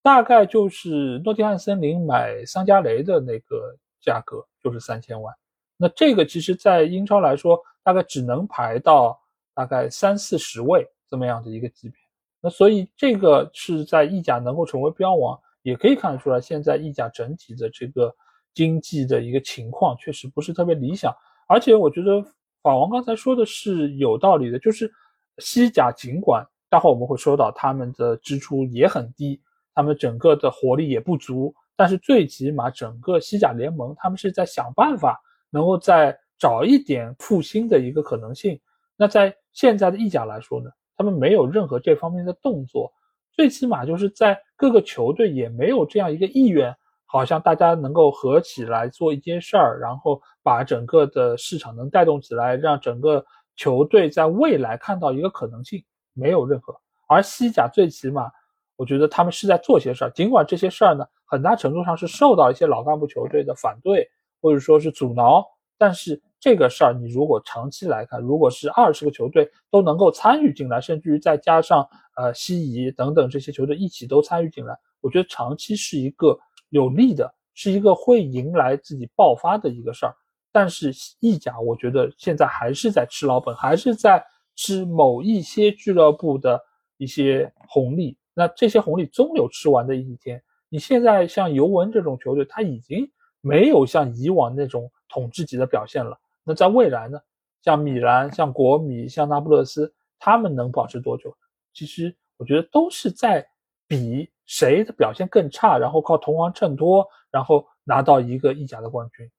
大概就是诺丁汉森林买桑加雷的那个价格，就是三千万。那这个其实，在英超来说，大概只能排到大概三四十位这么样的一个级别。那所以这个是在意甲能够成为标王，也可以看得出来，现在意甲整体的这个经济的一个情况确实不是特别理想。而且我觉得法王刚才说的是有道理的，就是西甲尽管待会我们会说到他们的支出也很低，他们整个的活力也不足，但是最起码整个西甲联盟他们是在想办法。能够在找一点复兴的一个可能性。那在现在的意甲来说呢，他们没有任何这方面的动作，最起码就是在各个球队也没有这样一个意愿，好像大家能够合起来做一件事儿，然后把整个的市场能带动起来，让整个球队在未来看到一个可能性，没有任何。而西甲最起码，我觉得他们是在做些事儿，尽管这些事儿呢，很大程度上是受到一些老干部球队的反对。或者说是阻挠，但是这个事儿你如果长期来看，如果是二十个球队都能够参与进来，甚至于再加上呃西乙等等这些球队一起都参与进来，我觉得长期是一个有利的，是一个会迎来自己爆发的一个事儿。但是意甲，我觉得现在还是在吃老本，还是在吃某一些俱乐部的一些红利。那这些红利终有吃完的一天。你现在像尤文这种球队，他已经。没有像以往那种统治级的表现了。那在未来呢？像米兰、像国米、像那不勒斯，他们能保持多久？其实我觉得都是在比谁的表现更差，然后靠同行衬托，然后拿到一个意甲的冠军。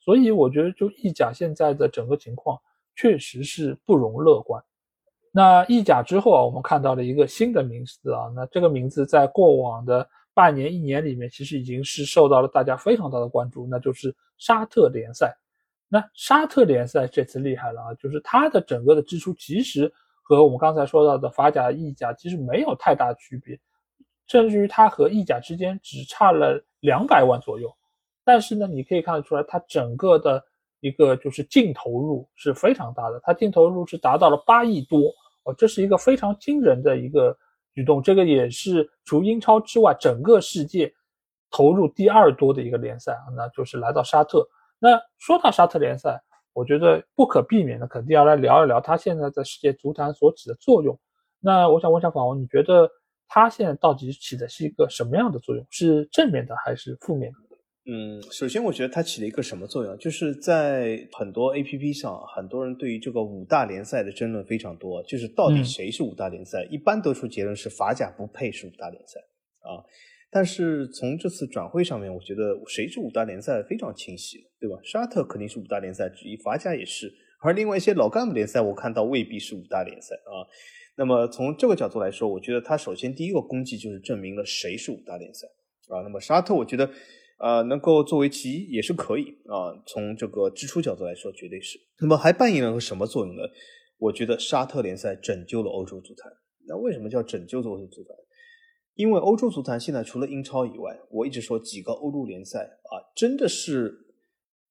所以我觉得，就意甲现在的整个情况确实是不容乐观。那意甲之后啊，我们看到了一个新的名字啊，那这个名字在过往的。半年一年里面，其实已经是受到了大家非常大的关注，那就是沙特联赛。那沙特联赛这次厉害了啊，就是它的整个的支出其实和我们刚才说到的法甲、意甲其实没有太大区别，甚至于它和意甲之间只差了两百万左右。但是呢，你可以看得出来，它整个的一个就是净投入是非常大的，它净投入是达到了八亿多哦，这是一个非常惊人的一个。举动，这个也是除英超之外，整个世界投入第二多的一个联赛啊，那就是来到沙特。那说到沙特联赛，我觉得不可避免的，肯定要来聊一聊它现在在世界足坛所起的作用。那我想问一下法王，你觉得它现在到底起的是一个什么样的作用？是正面的还是负面的？嗯，首先我觉得它起了一个什么作用？就是在很多 A P P 上，很多人对于这个五大联赛的争论非常多，就是到底谁是五大联赛？一般得出结论是法甲不配是五大联赛啊。但是从这次转会上面，我觉得谁是五大联赛非常清晰，对吧？沙特肯定是五大联赛之一，法甲也是，而另外一些老干部联赛，我看到未必是五大联赛啊。那么从这个角度来说，我觉得他首先第一个功绩就是证明了谁是五大联赛啊。那么沙特，我觉得。呃，能够作为其一也是可以啊。从这个支出角度来说，绝对是。那么还扮演了个什么作用呢？我觉得沙特联赛拯救了欧洲足坛。那为什么叫拯救欧洲足坛？因为欧洲足坛现在除了英超以外，我一直说几个欧洲联赛啊，真的是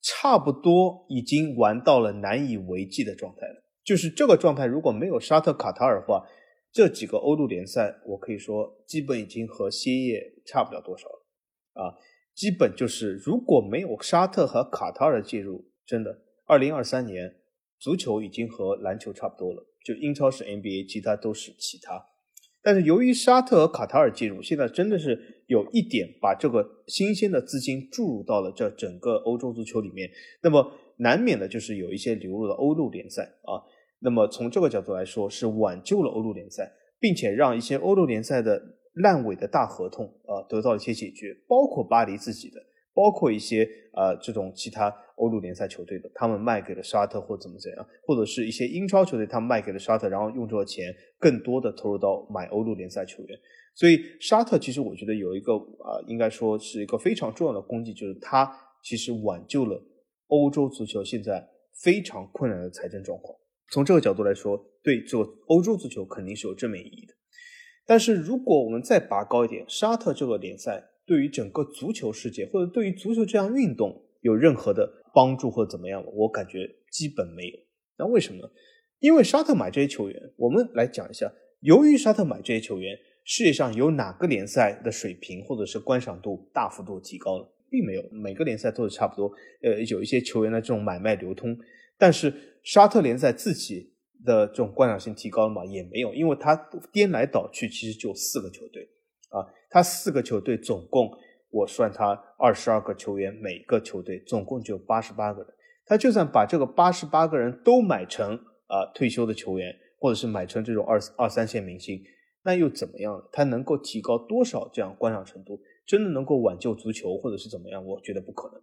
差不多已经玩到了难以为继的状态了。就是这个状态，如果没有沙特、卡塔尔的话，这几个欧陆联赛，我可以说基本已经和歇业差不了多少了啊。基本就是，如果没有沙特和卡塔尔介入，真的，二零二三年足球已经和篮球差不多了。就英超是 NBA，其他都是其他。但是由于沙特和卡塔尔介入，现在真的是有一点把这个新鲜的资金注入到了这整个欧洲足球里面，那么难免的就是有一些流入了欧陆联赛啊。那么从这个角度来说，是挽救了欧陆联赛，并且让一些欧陆联赛的。烂尾的大合同啊，得到一些解决，包括巴黎自己的，包括一些呃这种其他欧陆联赛球队的，他们卖给了沙特或怎么怎样，或者是一些英超球队，他们卖给了沙特，然后用这个钱更多的投入到买欧陆联赛球员。所以沙特其实我觉得有一个啊，应该说是一个非常重要的功绩，就是他其实挽救了欧洲足球现在非常困难的财政状况。从这个角度来说，对这欧洲足球肯定是有正面意义的。但是如果我们再拔高一点，沙特这个联赛对于整个足球世界或者对于足球这项运动有任何的帮助或者怎么样吗？我感觉基本没有。那为什么呢？因为沙特买这些球员，我们来讲一下。由于沙特买这些球员，世界上有哪个联赛的水平或者是观赏度大幅度提高了？并没有，每个联赛都是差不多。呃，有一些球员的这种买卖流通，但是沙特联赛自己的这种观赏性提高了吗？也没有，因为它颠来倒去，其实就四个球队啊，他四个球队总共我算他二十二个球员，每个球队总共就八十八个人。他就算把这个八十八个人都买成啊退休的球员，或者是买成这种二二三线明星，那又怎么样？他能够提高多少这样观赏程度？真的能够挽救足球，或者是怎么样？我觉得不可能。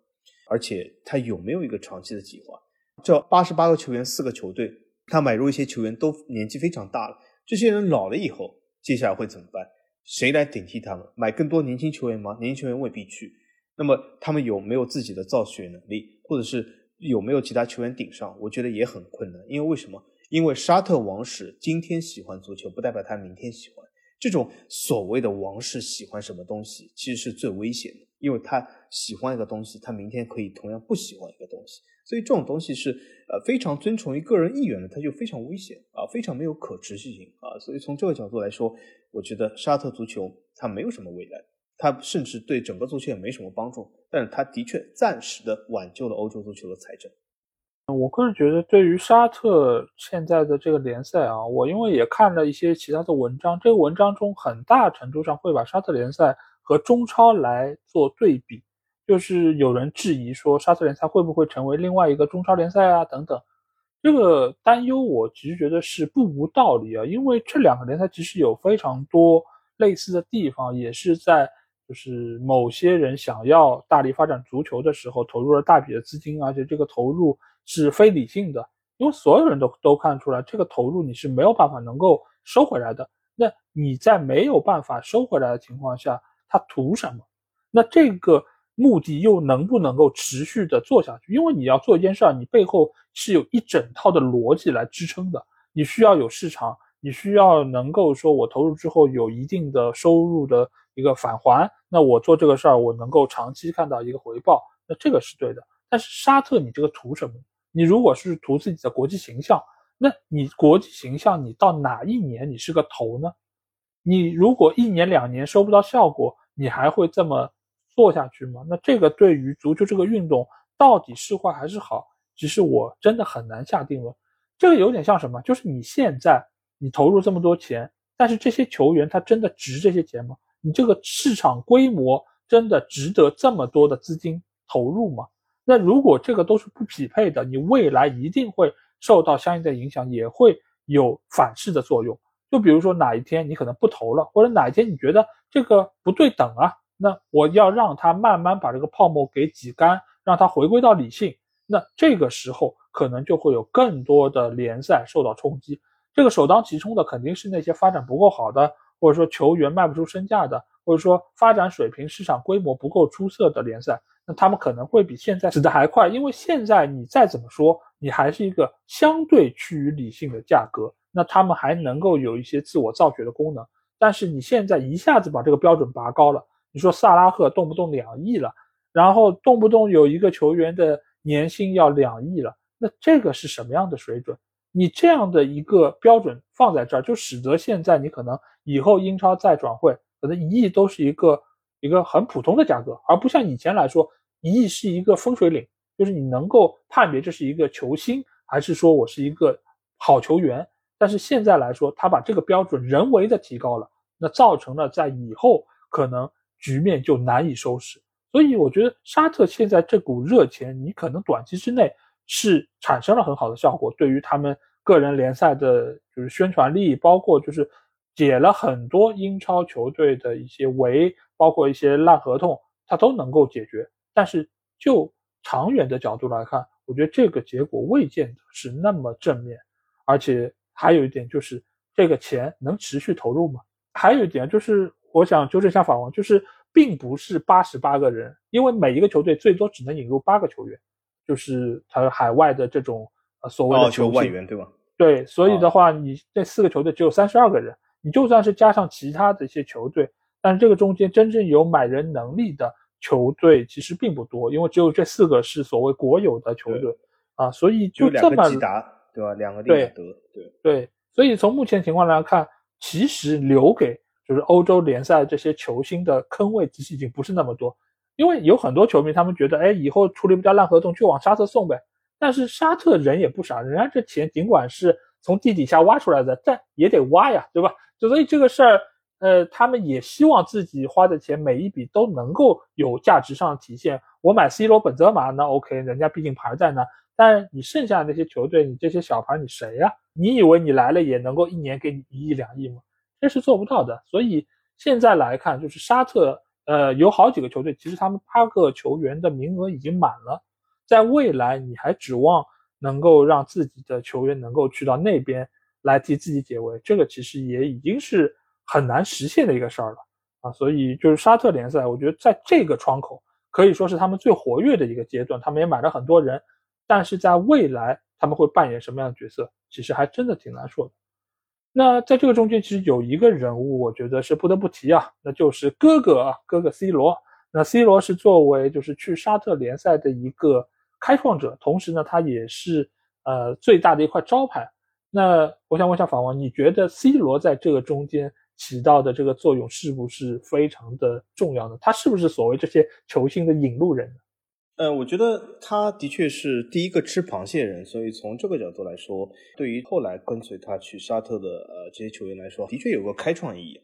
而且他有没有一个长期的计划？这八十八个球员，四个球队，他买入一些球员都年纪非常大了，这些人老了以后，接下来会怎么办？谁来顶替他们？买更多年轻球员吗？年轻球员未必去。那么他们有没有自己的造血能力，或者是？有没有其他球员顶上？我觉得也很困难，因为为什么？因为沙特王室今天喜欢足球，不代表他明天喜欢。这种所谓的王室喜欢什么东西，其实是最危险的，因为他喜欢一个东西，他明天可以同样不喜欢一个东西。所以这种东西是呃非常遵从于个人意愿的，它就非常危险啊，非常没有可持续性啊。所以从这个角度来说，我觉得沙特足球它没有什么未来。它甚至对整个足球也没什么帮助，但是它的确暂时的挽救了欧洲足球的财政。我个人觉得，对于沙特现在的这个联赛啊，我因为也看了一些其他的文章，这个文章中很大程度上会把沙特联赛和中超来做对比，就是有人质疑说沙特联赛会不会成为另外一个中超联赛啊等等。这个担忧我其实觉得是不无道理啊，因为这两个联赛其实有非常多类似的地方，也是在。就是某些人想要大力发展足球的时候，投入了大笔的资金，而且这个投入是非理性的，因为所有人都都看出来，这个投入你是没有办法能够收回来的。那你在没有办法收回来的情况下，他图什么？那这个目的又能不能够持续的做下去？因为你要做一件事儿，你背后是有一整套的逻辑来支撑的，你需要有市场，你需要能够说我投入之后有一定的收入的。一个返还，那我做这个事儿，我能够长期看到一个回报，那这个是对的。但是沙特，你这个图什么？你如果是图自己的国际形象，那你国际形象，你到哪一年你是个头呢？你如果一年两年收不到效果，你还会这么做下去吗？那这个对于足球这个运动到底是坏还是好，其实我真的很难下定论。这个有点像什么？就是你现在你投入这么多钱，但是这些球员他真的值这些钱吗？你这个市场规模真的值得这么多的资金投入吗？那如果这个都是不匹配的，你未来一定会受到相应的影响，也会有反噬的作用。就比如说哪一天你可能不投了，或者哪一天你觉得这个不对等啊，那我要让它慢慢把这个泡沫给挤干，让它回归到理性。那这个时候可能就会有更多的联赛受到冲击。这个首当其冲的肯定是那些发展不够好的。或者说球员卖不出身价的，或者说发展水平、市场规模不够出色的联赛，那他们可能会比现在死的还快。因为现在你再怎么说，你还是一个相对趋于理性的价格，那他们还能够有一些自我造血的功能。但是你现在一下子把这个标准拔高了，你说萨拉赫动不动两亿了，然后动不动有一个球员的年薪要两亿了，那这个是什么样的水准？你这样的一个标准放在这儿，就使得现在你可能。以后英超再转会，可能一亿都是一个一个很普通的价格，而不像以前来说，一亿是一个分水岭，就是你能够判别这是一个球星，还是说我是一个好球员。但是现在来说，他把这个标准人为的提高了，那造成了在以后可能局面就难以收拾。所以我觉得沙特现在这股热钱，你可能短期之内是产生了很好的效果，对于他们个人联赛的就是宣传力，包括就是。解了很多英超球队的一些围，包括一些烂合同，它都能够解决。但是就长远的角度来看，我觉得这个结果未见得是那么正面。而且还有一点就是，这个钱能持续投入吗？还有一点就是，我想纠正一下法王，就是并不是八十八个人，因为每一个球队最多只能引入八个球员，就是他海外的这种呃所谓的球外援，对吧？对，所以的话，你这四个球队只有三十二个人。你就算是加上其他的一些球队，但是这个中间真正有买人能力的球队其实并不多，因为只有这四个是所谓国有的球队啊，所以就这么对吧？两个利雅得，对对，所以从目前情况来看，其实留给就是欧洲联赛这些球星的坑位其实已经不是那么多。因为有很多球迷他们觉得，哎，以后处理不掉烂合同就往沙特送呗。但是沙特人也不傻，人家这钱尽管是从地底下挖出来的，但也得挖呀，对吧？就所以这个事儿，呃，他们也希望自己花的钱每一笔都能够有价值上的体现。我买 C 罗、本泽马，那 OK，人家毕竟牌在那。但你剩下的那些球队，你这些小牌，你谁呀？你以为你来了也能够一年给你一亿两亿吗？这是做不到的。所以现在来看，就是沙特，呃，有好几个球队，其实他们八个球员的名额已经满了。在未来，你还指望能够让自己的球员能够去到那边来替自己解围，这个其实也已经是很难实现的一个事儿了啊！所以就是沙特联赛，我觉得在这个窗口可以说是他们最活跃的一个阶段，他们也买了很多人，但是在未来他们会扮演什么样的角色，其实还真的挺难说的。那在这个中间，其实有一个人物，我觉得是不得不提啊，那就是哥哥啊，哥哥 C 罗。那 C 罗是作为就是去沙特联赛的一个。开创者，同时呢，他也是呃最大的一块招牌。那我想问一下法王，你觉得 C 罗在这个中间起到的这个作用是不是非常的重要呢？他是不是所谓这些球星的引路人呢？呃，我觉得他的确是第一个吃螃蟹人，所以从这个角度来说，对于后来跟随他去沙特的呃这些球员来说，的确有个开创意义，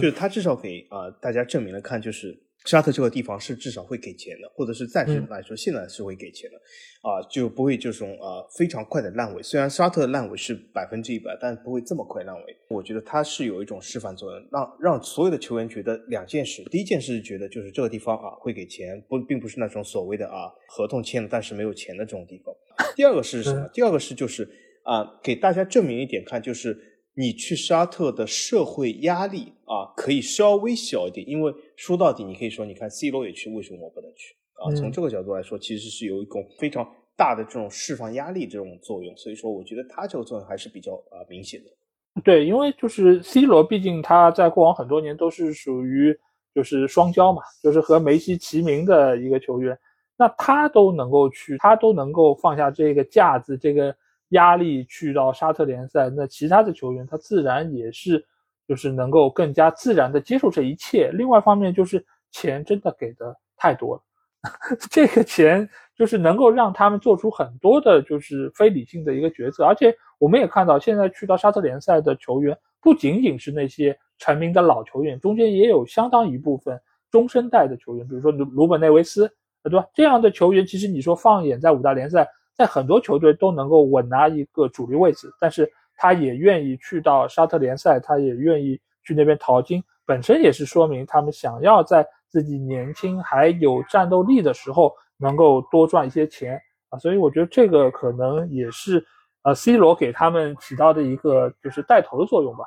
就是他至少给啊大家证明了看，就是。沙特这个地方是至少会给钱的，或者是暂时来说现在是会给钱的，啊，就不会这种啊非常快的烂尾。虽然沙特的烂尾是百分之一百，但不会这么快烂尾。我觉得它是有一种示范作用，让让所有的球员觉得两件事：第一件事是觉得就是这个地方啊会给钱，不并不是那种所谓的啊合同签了但是没有钱的这种地方。第二个是什么？第二个是就是啊给大家证明一点看，就是你去沙特的社会压力。啊，可以稍微小一点，因为说到底，你可以说，你看 C 罗也去，为什么我不能去？啊，从这个角度来说，其实是有一种非常大的这种释放压力这种作用，所以说，我觉得他这个作用还是比较啊明显的。对，因为就是 C 罗，毕竟他在过往很多年都是属于就是双骄嘛，就是和梅西齐名的一个球员，那他都能够去，他都能够放下这个架子、这个压力去到沙特联赛，那其他的球员他自然也是。就是能够更加自然的接受这一切。另外一方面，就是钱真的给的太多了，[LAUGHS] 这个钱就是能够让他们做出很多的，就是非理性的一个决策。而且我们也看到，现在去到沙特联赛的球员，不仅仅是那些成名的老球员，中间也有相当一部分中生代的球员，比如说鲁鲁本内维斯，对吧？这样的球员，其实你说放眼在五大联赛，在很多球队都能够稳拿一个主力位置，但是。他也愿意去到沙特联赛，他也愿意去那边淘金，本身也是说明他们想要在自己年轻还有战斗力的时候能够多赚一些钱啊，所以我觉得这个可能也是呃 C 罗给他们起到的一个就是带头的作用吧。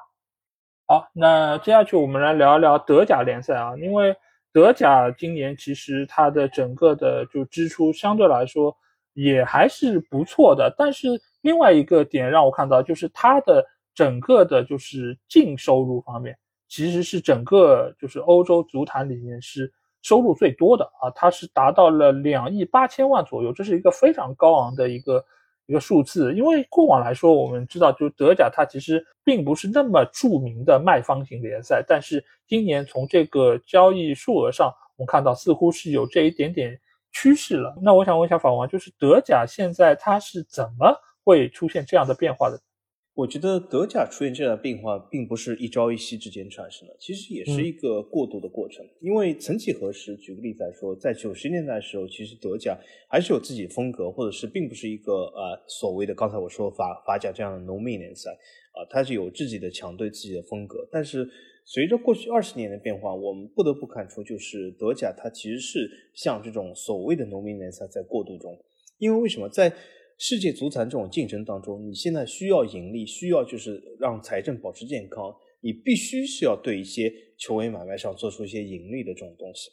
好，那接下去我们来聊一聊德甲联赛啊，因为德甲今年其实它的整个的就支出相对来说也还是不错的，但是。另外一个点让我看到，就是它的整个的，就是净收入方面，其实是整个就是欧洲足坛里面是收入最多的啊，它是达到了两亿八千万左右，这是一个非常高昂的一个一个数字。因为过往来说，我们知道，就德甲它其实并不是那么著名的卖方型联赛，但是今年从这个交易数额上，我们看到似乎是有这一点点趋势了。那我想问一下法王，就是德甲现在它是怎么？会出现这样的变化的，我觉得德甲出现这样的变化，并不是一朝一夕之间产生的，其实也是一个过渡的过程。因为曾几何时，举个例子来说，在九十年代的时候，其实德甲还是有自己的风格，或者是并不是一个呃所谓的刚才我说法法甲这样的农民联赛啊，它是有自己的强队、自己的风格。但是随着过去二十年的变化，我们不得不看出，就是德甲它其实是像这种所谓的农民联赛在过渡中。因为为什么在世界足坛这种竞争当中，你现在需要盈利，需要就是让财政保持健康，你必须是要对一些球员买卖上做出一些盈利的这种东西。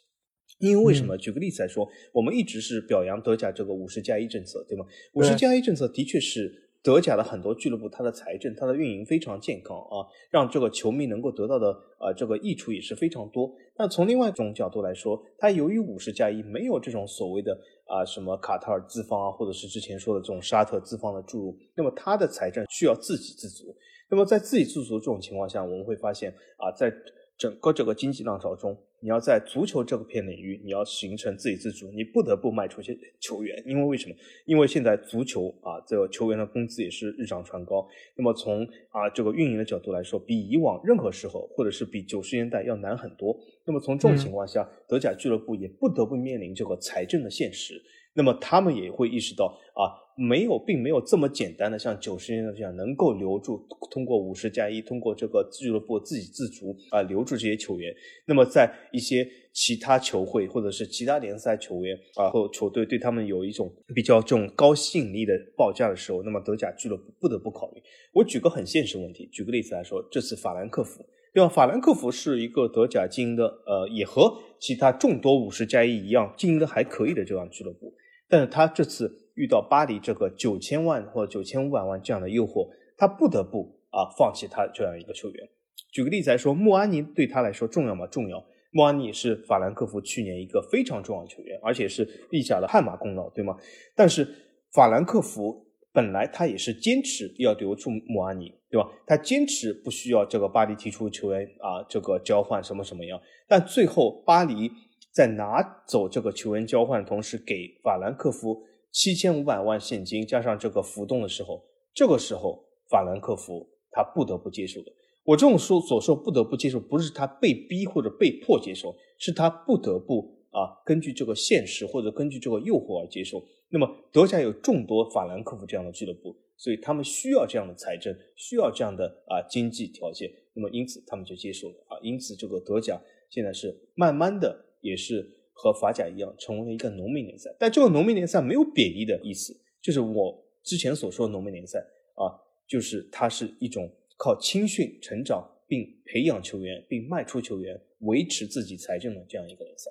因为为什么？举个例子来说，我们一直是表扬德甲这个五十加一政策，对吗？五十加一政策的确是德甲的很多俱乐部它的财政、它的运营非常健康啊，让这个球迷能够得到的呃这个益处也是非常多。那从另外一种角度来说，它由于五十加一没有这种所谓的。啊，什么卡塔尔资方啊，或者是之前说的这种沙特资方的注入，那么它的财政需要自给自足。那么在自给自足这种情况下，我们会发现啊，在整个这个经济浪潮中，你要在足球这个片领域，你要形成自给自足，你不得不卖出些 [LAUGHS] 球员，因为为什么？因为现在足球啊，这个球员的工资也是日涨船高。那么从啊这个运营的角度来说，比以往任何时候，或者是比九十年代要难很多。那么从这种情况下，德甲俱乐部也不得不面临这个财政的现实。那么他们也会意识到啊，没有，并没有这么简单的像九十年代这样能够留住，通过五十加一，通过这个俱乐部自给自足啊，留住这些球员。那么在一些其他球会或者是其他联赛球员啊或球队对他们有一种比较这种高吸引力的报价的时候，那么德甲俱乐部不得不考虑。我举个很现实问题，举个例子来说，这次法兰克福，对吧？法兰克福是一个德甲经营的，呃，也和其他众多五十加一一样经营的还可以的这样俱乐部。但是他这次遇到巴黎这个九千万或九千五百万这样的诱惑，他不得不啊放弃他这样一个球员。举个例子来说，穆安尼对他来说重要吗？重要。穆安尼是法兰克福去年一个非常重要的球员，而且是立下了汗马功劳，对吗？但是法兰克福本来他也是坚持要留住穆安尼，对吧？他坚持不需要这个巴黎提出球员啊这个交换什么什么样，但最后巴黎。在拿走这个球员交换同时，给法兰克福七千五百万现金加上这个浮动的时候，这个时候法兰克福他不得不接受的。我这种说所说不得不接受，不是他被逼或者被迫接受，是他不得不啊根据这个现实或者根据这个诱惑而接受。那么德甲有众多法兰克福这样的俱乐部，所以他们需要这样的财政，需要这样的啊经济条件，那么因此他们就接受了啊。因此这个德甲现在是慢慢的。也是和法甲一样，成为了一个农民联赛。但这个农民联赛没有贬义的意思，就是我之前所说的农民联赛啊，就是它是一种靠青训成长并培养球员，并卖出球员维持自己财政的这样一个联赛。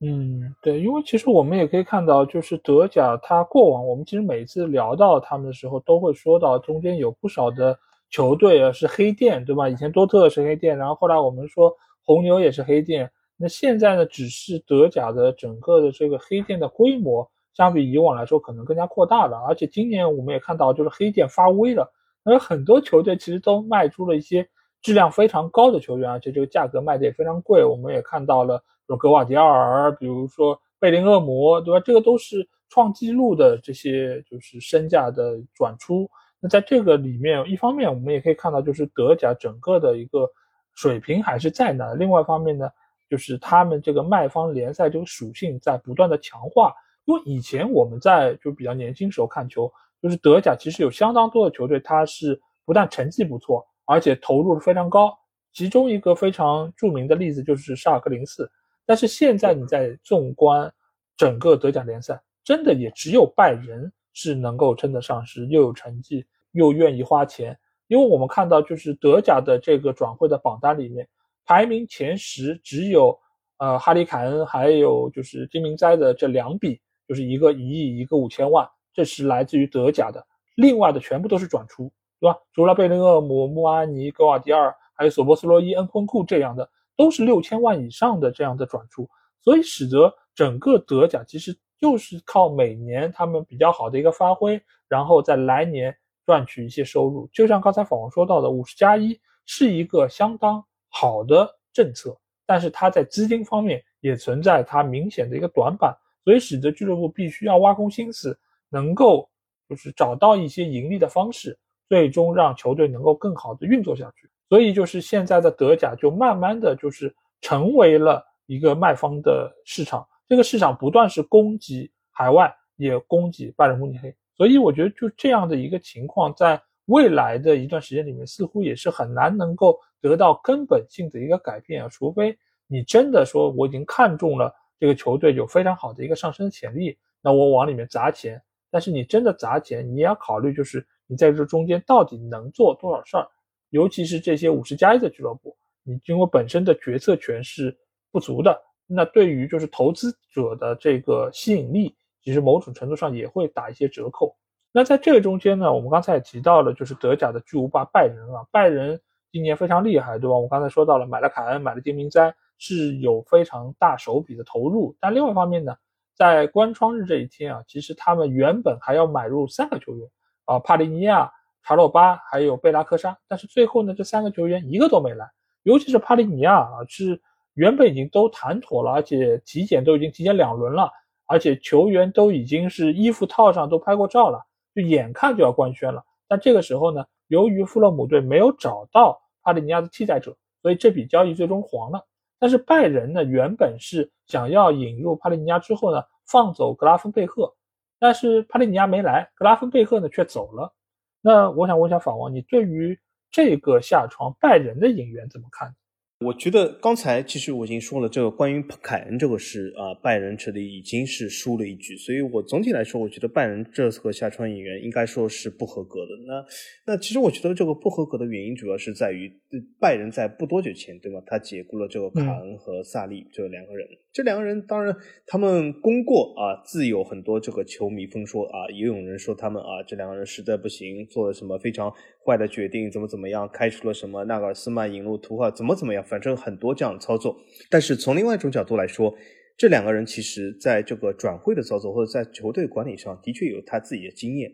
嗯，对，因为其实我们也可以看到，就是德甲它过往，我们其实每次聊到他们的时候，都会说到中间有不少的球队啊是黑店，对吧？以前多特是黑店，然后后来我们说红牛也是黑店。那现在呢，只是德甲的整个的这个黑店的规模，相比以往来说，可能更加扩大了。而且今年我们也看到，就是黑店发威了，而很多球队其实都卖出了一些质量非常高的球员，而且这个价格卖的也非常贵。我们也看到了，比如格瓦迪奥尔，比如说贝林厄姆，对吧？这个都是创纪录的这些就是身价的转出。那在这个里面，一方面我们也可以看到，就是德甲整个的一个水平还是在那；另外一方面呢。就是他们这个卖方联赛这个属性在不断的强化，因为以前我们在就比较年轻时候看球，就是德甲其实有相当多的球队，它是不但成绩不错，而且投入非常高。其中一个非常著名的例子就是沙尔克零四。但是现在你在纵观整个德甲联赛，真的也只有拜仁是能够称得上是又有成绩又愿意花钱，因为我们看到就是德甲的这个转会的榜单里面。排名前十只有，呃，哈里凯恩还有就是金明哉的这两笔，就是一个一亿，一个五千万，这是来自于德甲的。另外的全部都是转出，对吧？除了贝林厄姆、穆阿尼、格瓦迪尔，还有索博斯洛伊、恩昆库这样的，都是六千万以上的这样的转出。所以使得整个德甲其实就是靠每年他们比较好的一个发挥，然后在来年赚取一些收入。就像刚才访问说到的，五十加一是一个相当。好的政策，但是它在资金方面也存在它明显的一个短板，所以使得俱乐部必须要挖空心思，能够就是找到一些盈利的方式，最终让球队能够更好的运作下去。所以就是现在的德甲就慢慢的就是成为了一个卖方的市场，这个市场不断是供给海外，也供给拜仁慕尼黑。所以我觉得就这样的一个情况，在未来的一段时间里面，似乎也是很难能够。得到根本性的一个改变啊，除非你真的说我已经看中了这个球队有非常好的一个上升潜力，那我往里面砸钱。但是你真的砸钱，你也要考虑就是你在这中间到底能做多少事儿，尤其是这些五十加一的俱乐部，你因为本身的决策权是不足的，那对于就是投资者的这个吸引力，其实某种程度上也会打一些折扣。那在这个中间呢，我们刚才也提到了，就是德甲的巨无霸拜仁啊，拜仁。今年非常厉害，对吧？我刚才说到了，买了凯恩，买了丁明哉，是有非常大手笔的投入。但另外一方面呢，在关窗日这一天啊，其实他们原本还要买入三个球员啊，帕利尼亚、查洛巴还有贝拉科沙，但是最后呢，这三个球员一个都没来，尤其是帕利尼亚啊，是原本已经都谈妥了，而且体检都已经体检两轮了，而且球员都已经是衣服套上都拍过照了，就眼看就要官宣了。但这个时候呢，由于富勒姆队没有找到帕利尼亚的替代者，所以这笔交易最终黄了。但是拜仁呢，原本是想要引入帕利尼亚之后呢，放走格拉芬贝赫，但是帕利尼亚没来，格拉芬贝赫呢却走了。那我想问一下法王，你对于这个下床拜仁的引援怎么看？我觉得刚才其实我已经说了，这个关于凯恩这个事啊，拜仁这里已经是输了一局，所以我总体来说，我觉得拜仁这次和下川引援应该说是不合格的。那那其实我觉得这个不合格的原因主要是在于拜仁在不多久前，对吧？他解雇了这个卡恩和萨利这两个人，这两个人当然他们功过啊，自有很多这个球迷风说啊，也有人说他们啊，这两个人实在不行，做了什么非常坏的决定，怎么怎么样，开除了什么纳格尔斯曼引入图赫，怎么怎么样。反正很多这样的操作，但是从另外一种角度来说，这两个人其实在这个转会的操作或者在球队管理上的确有他自己的经验，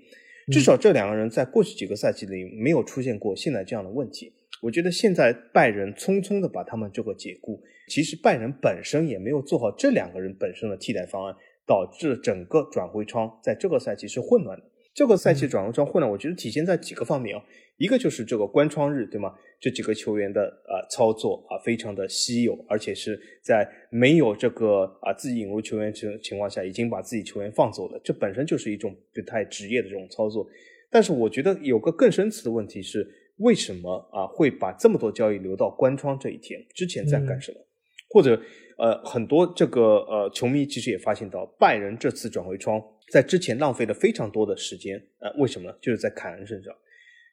至少这两个人在过去几个赛季里没有出现过现在这样的问题。我觉得现在拜仁匆匆的把他们这个解雇，其实拜仁本身也没有做好这两个人本身的替代方案，导致整个转会窗在这个赛季是混乱的。这个赛季转会窗混乱，我觉得体现在几个方面啊。一个就是这个关窗日，对吗？这几个球员的啊操作啊非常的稀有，而且是在没有这个啊自己引入球员情情况下，已经把自己球员放走了，这本身就是一种不太职业的这种操作。但是我觉得有个更深层的问题是，为什么啊会把这么多交易留到关窗这一天？之前在干什么？或者呃很多这个呃球迷其实也发现到，拜仁这次转会窗在之前浪费了非常多的时间，呃为什么呢？就是在凯恩身上。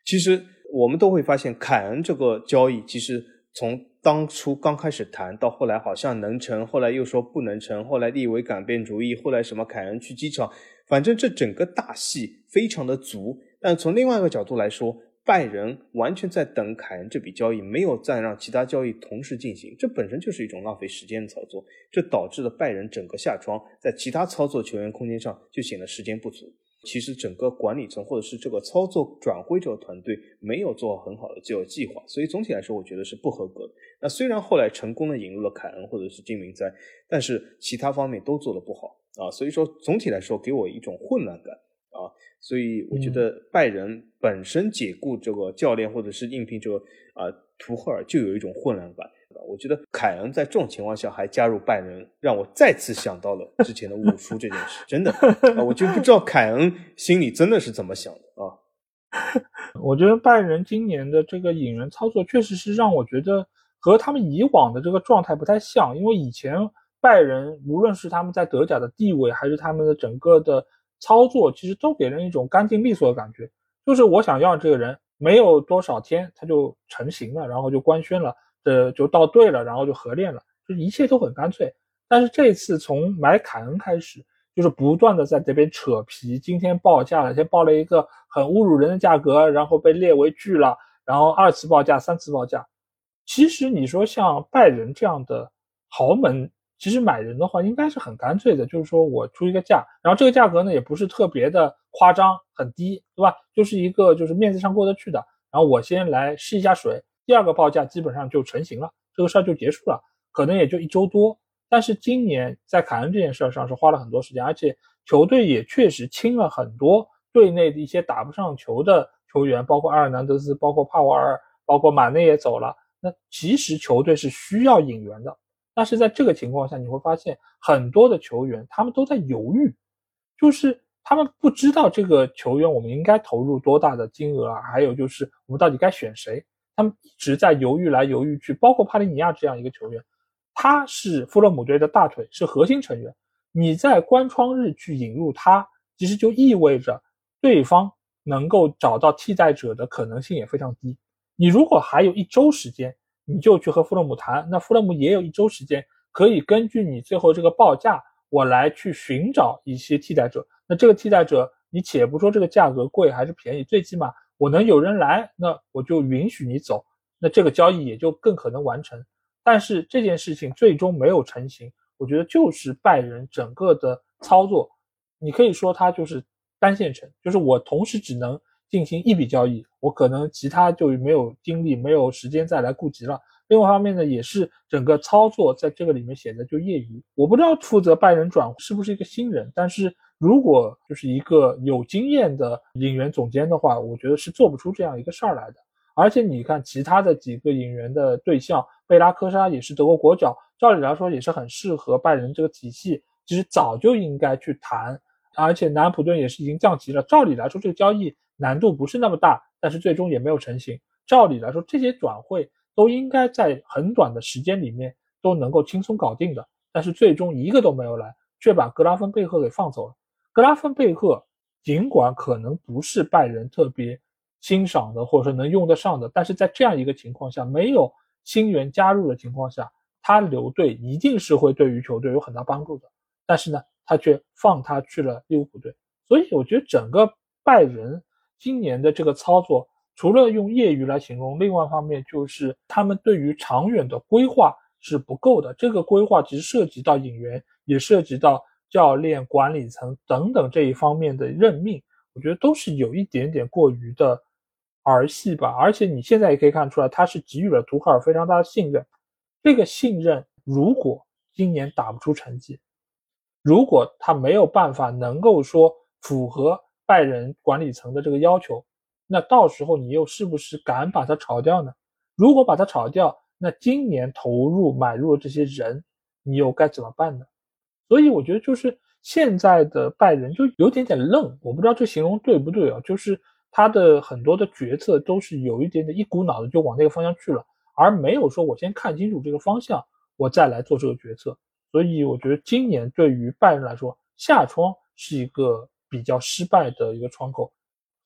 其实我们都会发现，凯恩这个交易，其实从当初刚开始谈到后来好像能成，后来又说不能成，后来利维改变主意，后来什么凯恩去机场，反正这整个大戏非常的足。但从另外一个角度来说，拜仁完全在等凯恩这笔交易，没有再让其他交易同时进行，这本身就是一种浪费时间的操作，这导致了拜仁整个下窗在其他操作球员空间上就显得时间不足。其实整个管理层或者是这个操作转会这个团队没有做好很好的这个计划，所以总体来说我觉得是不合格的。那虽然后来成功的引入了凯恩或者是金明哉，但是其他方面都做的不好啊。所以说总体来说给我一种混乱感啊。所以我觉得拜仁本身解雇这个教练或者是应聘这个啊图赫尔就有一种混乱感。我觉得凯恩在这种情况下还加入拜仁，让我再次想到了之前的五叔这件事。真的，我就不知道凯恩心里真的是怎么想的啊。我觉得拜仁今年的这个引人操作，确实是让我觉得和他们以往的这个状态不太像。因为以前拜仁无论是他们在德甲的地位，还是他们的整个的操作，其实都给人一种干净利索的感觉。就是我想要这个人，没有多少天他就成型了，然后就官宣了。呃，就到队了，然后就合练了，就一切都很干脆。但是这次从买凯恩开始，就是不断的在这边扯皮。今天报价了，先报了一个很侮辱人的价格，然后被列为拒了，然后二次报价、三次报价。其实你说像拜仁这样的豪门，其实买人的话应该是很干脆的，就是说我出一个价，然后这个价格呢也不是特别的夸张，很低，对吧？就是一个就是面子上过得去的。然后我先来试一下水。第二个报价基本上就成型了，这个事儿就结束了，可能也就一周多。但是今年在凯恩这件事上是花了很多时间，而且球队也确实清了很多队内的一些打不上球的球员，包括阿尔南德斯，包括帕瓦尔，包括马内也走了。那其实球队是需要引援的，但是在这个情况下，你会发现很多的球员他们都在犹豫，就是他们不知道这个球员我们应该投入多大的金额啊，还有就是我们到底该选谁。他们一直在犹豫来犹豫去，包括帕利尼亚这样一个球员，他是富勒姆队的大腿，是核心成员。你在关窗日去引入他，其实就意味着对方能够找到替代者的可能性也非常低。你如果还有一周时间，你就去和富勒姆谈，那富勒姆也有一周时间，可以根据你最后这个报价，我来去寻找一些替代者。那这个替代者，你且不说这个价格贵还是便宜，最起码。我能有人来，那我就允许你走，那这个交易也就更可能完成。但是这件事情最终没有成型，我觉得就是拜仁整个的操作，你可以说它就是单线程，就是我同时只能进行一笔交易，我可能其他就没有精力、没有时间再来顾及了。另外一方面呢，也是整个操作在这个里面显得就业余。我不知道负责拜仁转是不是一个新人，但是如果就是一个有经验的引援总监的话，我觉得是做不出这样一个事儿来的。而且你看其他的几个引援的对象，贝拉科沙也是德国国脚，照理来说也是很适合拜仁这个体系，其实早就应该去谈。而且南普顿也是已经降级了，照理来说这个交易难度不是那么大，但是最终也没有成型。照理来说这些转会。都应该在很短的时间里面都能够轻松搞定的，但是最终一个都没有来，却把格拉芬贝赫给放走了。格拉芬贝赫尽管可能不是拜仁特别欣赏的，或者说能用得上的，但是在这样一个情况下，没有新援加入的情况下，他留队一定是会对于球队有很大帮助的。但是呢，他却放他去了利物浦队，所以我觉得整个拜仁今年的这个操作。除了用业余来形容，另外一方面就是他们对于长远的规划是不够的。这个规划其实涉及到引援，也涉及到教练、管理层等等这一方面的任命，我觉得都是有一点点过于的儿戏吧。而且你现在也可以看出来，他是给予了图赫尔非常大的信任。这个信任如果今年打不出成绩，如果他没有办法能够说符合拜仁管理层的这个要求。那到时候你又是不是敢把它炒掉呢？如果把它炒掉，那今年投入买入的这些人，你又该怎么办呢？所以我觉得就是现在的拜仁就有点点愣，我不知道这形容对不对啊？就是他的很多的决策都是有一点点一股脑的就往那个方向去了，而没有说我先看清楚这个方向，我再来做这个决策。所以我觉得今年对于拜仁来说，下窗是一个比较失败的一个窗口。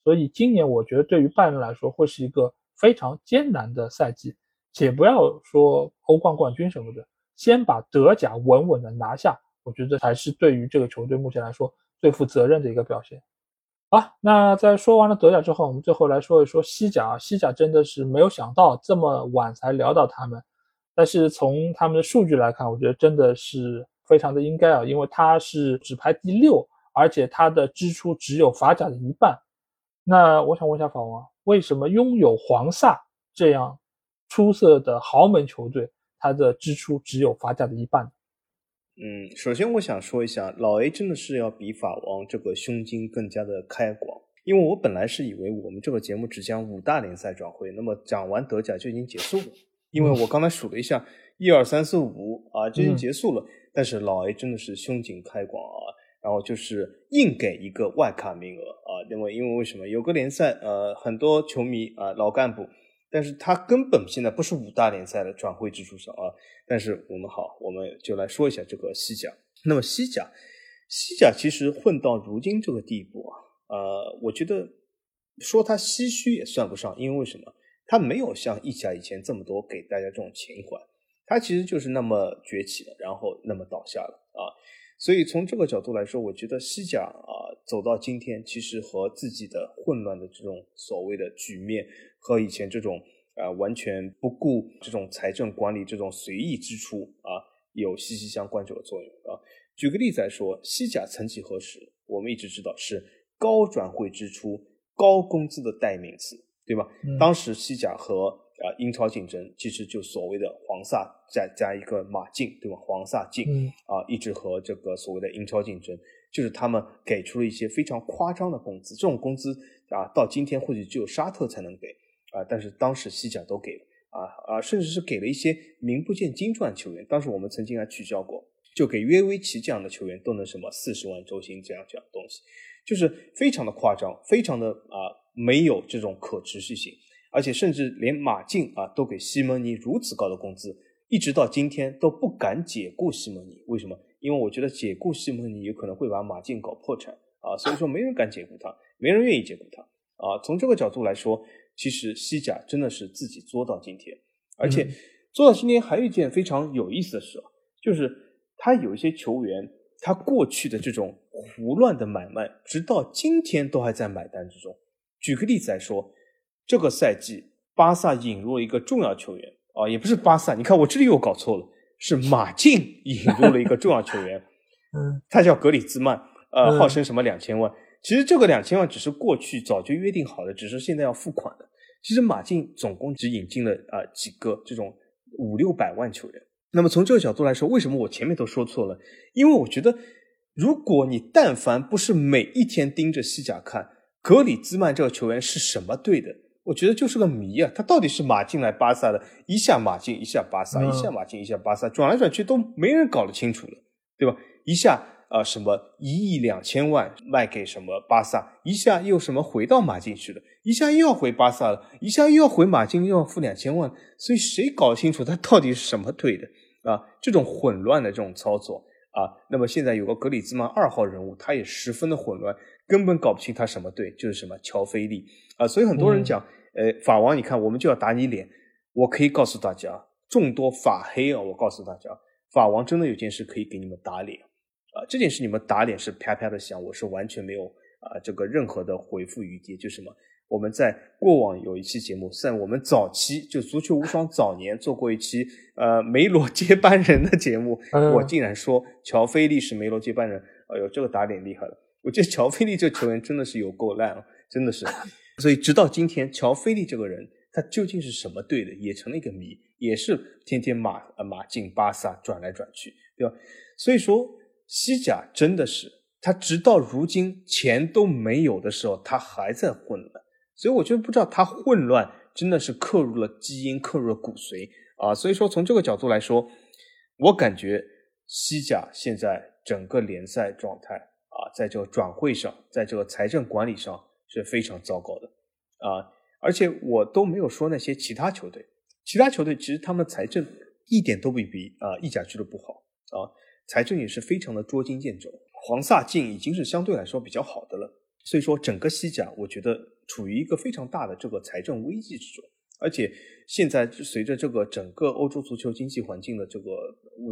所以今年我觉得对于拜仁来说会是一个非常艰难的赛季，且不要说欧冠冠军什么的，先把德甲稳稳的拿下，我觉得才是对于这个球队目前来说最负责任的一个表现。好，那在说完了德甲之后，我们最后来说一说西甲。西甲真的是没有想到这么晚才聊到他们，但是从他们的数据来看，我觉得真的是非常的应该啊，因为他是只排第六，而且他的支出只有法甲的一半。那我想问一下法王，为什么拥有黄萨这样出色的豪门球队，他的支出只有法甲的一半？嗯，首先我想说一下，老 A 真的是要比法王这个胸襟更加的开广，因为我本来是以为我们这个节目只讲五大联赛转会，那么讲完德甲就已经结束了，因为我刚才数了一下，一二三四五啊，就已经结束了。但是老 A 真的是胸襟开广啊。然后就是硬给一个外卡名额啊，因为因为为什么有个联赛呃很多球迷啊老干部，但是他根本现在不是五大联赛的转会支出上啊，但是我们好我们就来说一下这个西甲。那么西甲，西甲其实混到如今这个地步啊，呃，我觉得说他唏嘘也算不上，因为为什么？他没有像意甲以前这么多给大家这种情怀，他其实就是那么崛起了，然后那么倒下了啊。所以从这个角度来说，我觉得西甲啊走到今天，其实和自己的混乱的这种所谓的局面，和以前这种啊完全不顾这种财政管理、这种随意支出啊有息息相关这个作用啊。举个例子来说，西甲曾几何时，我们一直知道是高转会支出、高工资的代名词，对吧？当时西甲和啊，英超竞争其实就所谓的黄萨再加一个马竞，对吧？黄萨竞啊，一直和这个所谓的英超竞争，就是他们给出了一些非常夸张的工资，这种工资啊，到今天或许只有沙特才能给啊，但是当时西甲都给了啊啊，甚至是给了一些名不见经传球员。当时我们曾经还取消过，就给约维奇这样的球员都能什么四十万周薪这样这样东西，就是非常的夸张，非常的啊没有这种可持续性。而且甚至连马竞啊都给西蒙尼如此高的工资，一直到今天都不敢解雇西蒙尼。为什么？因为我觉得解雇西蒙尼有可能会把马竞搞破产啊，所以说没人敢解雇他，没人愿意解雇他啊。从这个角度来说，其实西甲真的是自己作到今天，而且做到今天还有一件非常有意思的事啊，就是他有一些球员，他过去的这种胡乱的买卖，直到今天都还在买单之中。举个例子来说。这个赛季，巴萨引入了一个重要球员啊，也不是巴萨，你看我这里又搞错了，是马竞 [LAUGHS] 引入了一个重要球员，嗯，他叫格里兹曼，呃，号称什么两千万，其实这个两千万只是过去早就约定好的，只是现在要付款的。其实马竞总共只引进了啊几个这种五六百万球员。那么从这个角度来说，为什么我前面都说错了？因为我觉得，如果你但凡不是每一天盯着西甲看，格里兹曼这个球员是什么队的，我觉得就是个谜啊。他到底是马竞来巴萨的，一下马竞，一下巴萨，一下马竞，一下巴萨，转来转去都没人搞得清楚了，对吧？一下。啊，什么一亿两千万卖给什么巴萨，一下又什么回到马竞去了，一下又要回巴萨了，一下又要回马竞，又要付两千万，所以谁搞清楚他到底是什么队的啊？这种混乱的这种操作啊，那么现在有个格里兹曼二号人物，他也十分的混乱，根本搞不清他什么队，就是什么乔菲利啊，所以很多人讲，呃，法王，你看我们就要打你脸，我可以告诉大家，众多法黑啊，我告诉大家，法王真的有件事可以给你们打脸。啊，这件事你们打脸是啪啪的响，我是完全没有啊这个任何的回复余地。就什么，我们在过往有一期节目，在我们早期就足球无双早年做过一期呃梅罗接班人的节目，我竟然说乔菲利是梅罗接班人，哎呦这个打脸厉害了！我觉得乔菲利这球员真的是有够烂了，真的是。[LAUGHS] 所以直到今天，乔菲利这个人他究竟是什么队的，也成了一个谜，也是天天马呃马竞巴萨转来转去，对吧？所以说。西甲真的是，他直到如今钱都没有的时候，他还在混乱。所以我就不知道他混乱真的是刻入了基因，刻入了骨髓啊。所以说从这个角度来说，我感觉西甲现在整个联赛状态啊，在这个转会上，在这个财政管理上是非常糟糕的啊。而且我都没有说那些其他球队，其他球队其实他们财政一点都不比啊意甲俱乐部好啊。财政也是非常的捉襟见肘，黄萨进已经是相对来说比较好的了，所以说整个西甲我觉得处于一个非常大的这个财政危机之中，而且现在随着这个整个欧洲足球经济环境的这个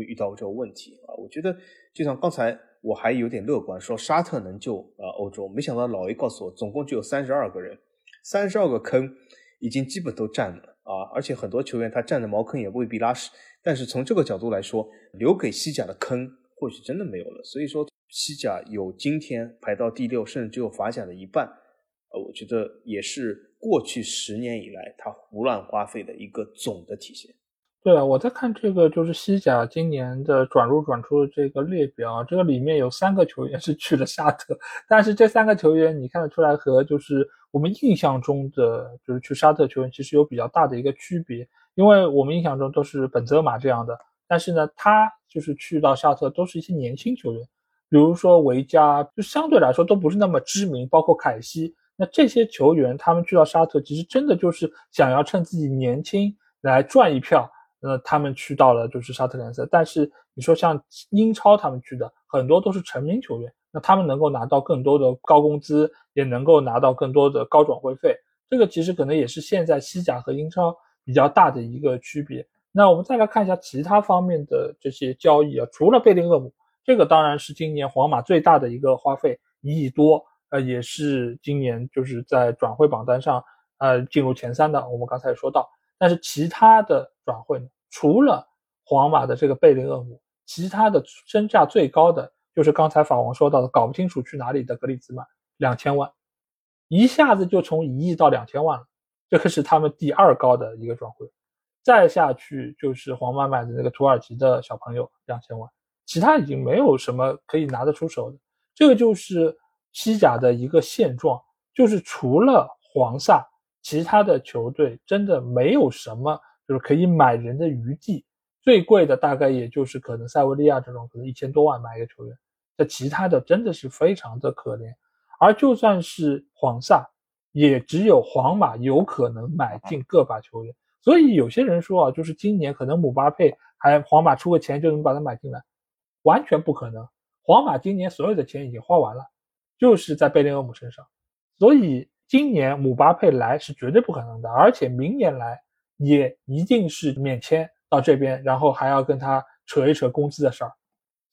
遇到这个问题啊，我觉得就像刚才我还有点乐观说沙特能救啊欧洲，没想到老 A 告诉我总共只有三十二个人，三十二个坑已经基本都占了啊，而且很多球员他占的茅坑也未必拉屎。但是从这个角度来说，留给西甲的坑或许真的没有了。所以说，西甲有今天排到第六，甚至只有法甲的一半，呃，我觉得也是过去十年以来他胡乱花费的一个总的体现。对啊，我在看这个就是西甲今年的转入转出的这个列表，这个里面有三个球员是去了沙特，但是这三个球员你看得出来和就是我们印象中的就是去沙特球员其实有比较大的一个区别。因为我们印象中都是本泽马这样的，但是呢，他就是去到沙特都是一些年轻球员，比如说维加，就相对来说都不是那么知名，包括凯西。那这些球员他们去到沙特，其实真的就是想要趁自己年轻来赚一票。那他们去到了就是沙特联赛，但是你说像英超他们去的很多都是成名球员，那他们能够拿到更多的高工资，也能够拿到更多的高转会费。这个其实可能也是现在西甲和英超。比较大的一个区别。那我们再来看一下其他方面的这些交易啊，除了贝林厄姆，这个当然是今年皇马最大的一个花费，一亿多，呃，也是今年就是在转会榜单上呃进入前三的。我们刚才也说到，但是其他的转会呢，除了皇马的这个贝林厄姆，其他的身价最高的就是刚才法王说到的，搞不清楚去哪里的格里兹曼，两千万，一下子就从一亿到两千万了。这个是他们第二高的一个转会，再下去就是皇马买的那个土耳其的小朋友两千万，其他已经没有什么可以拿得出手的。这个就是西甲的一个现状，就是除了黄萨，其他的球队真的没有什么就是可以买人的余地。最贵的大概也就是可能塞维利亚这种，可能一千多万买一个球员。这其他的真的是非常的可怜，而就算是皇萨。也只有皇马有可能买进个把球员，所以有些人说啊，就是今年可能姆巴佩还皇马出个钱就能把他买进来，完全不可能。皇马今年所有的钱已经花完了，就是在贝林厄姆身上，所以今年姆巴佩来是绝对不可能的，而且明年来也一定是免签到这边，然后还要跟他扯一扯工资的事儿。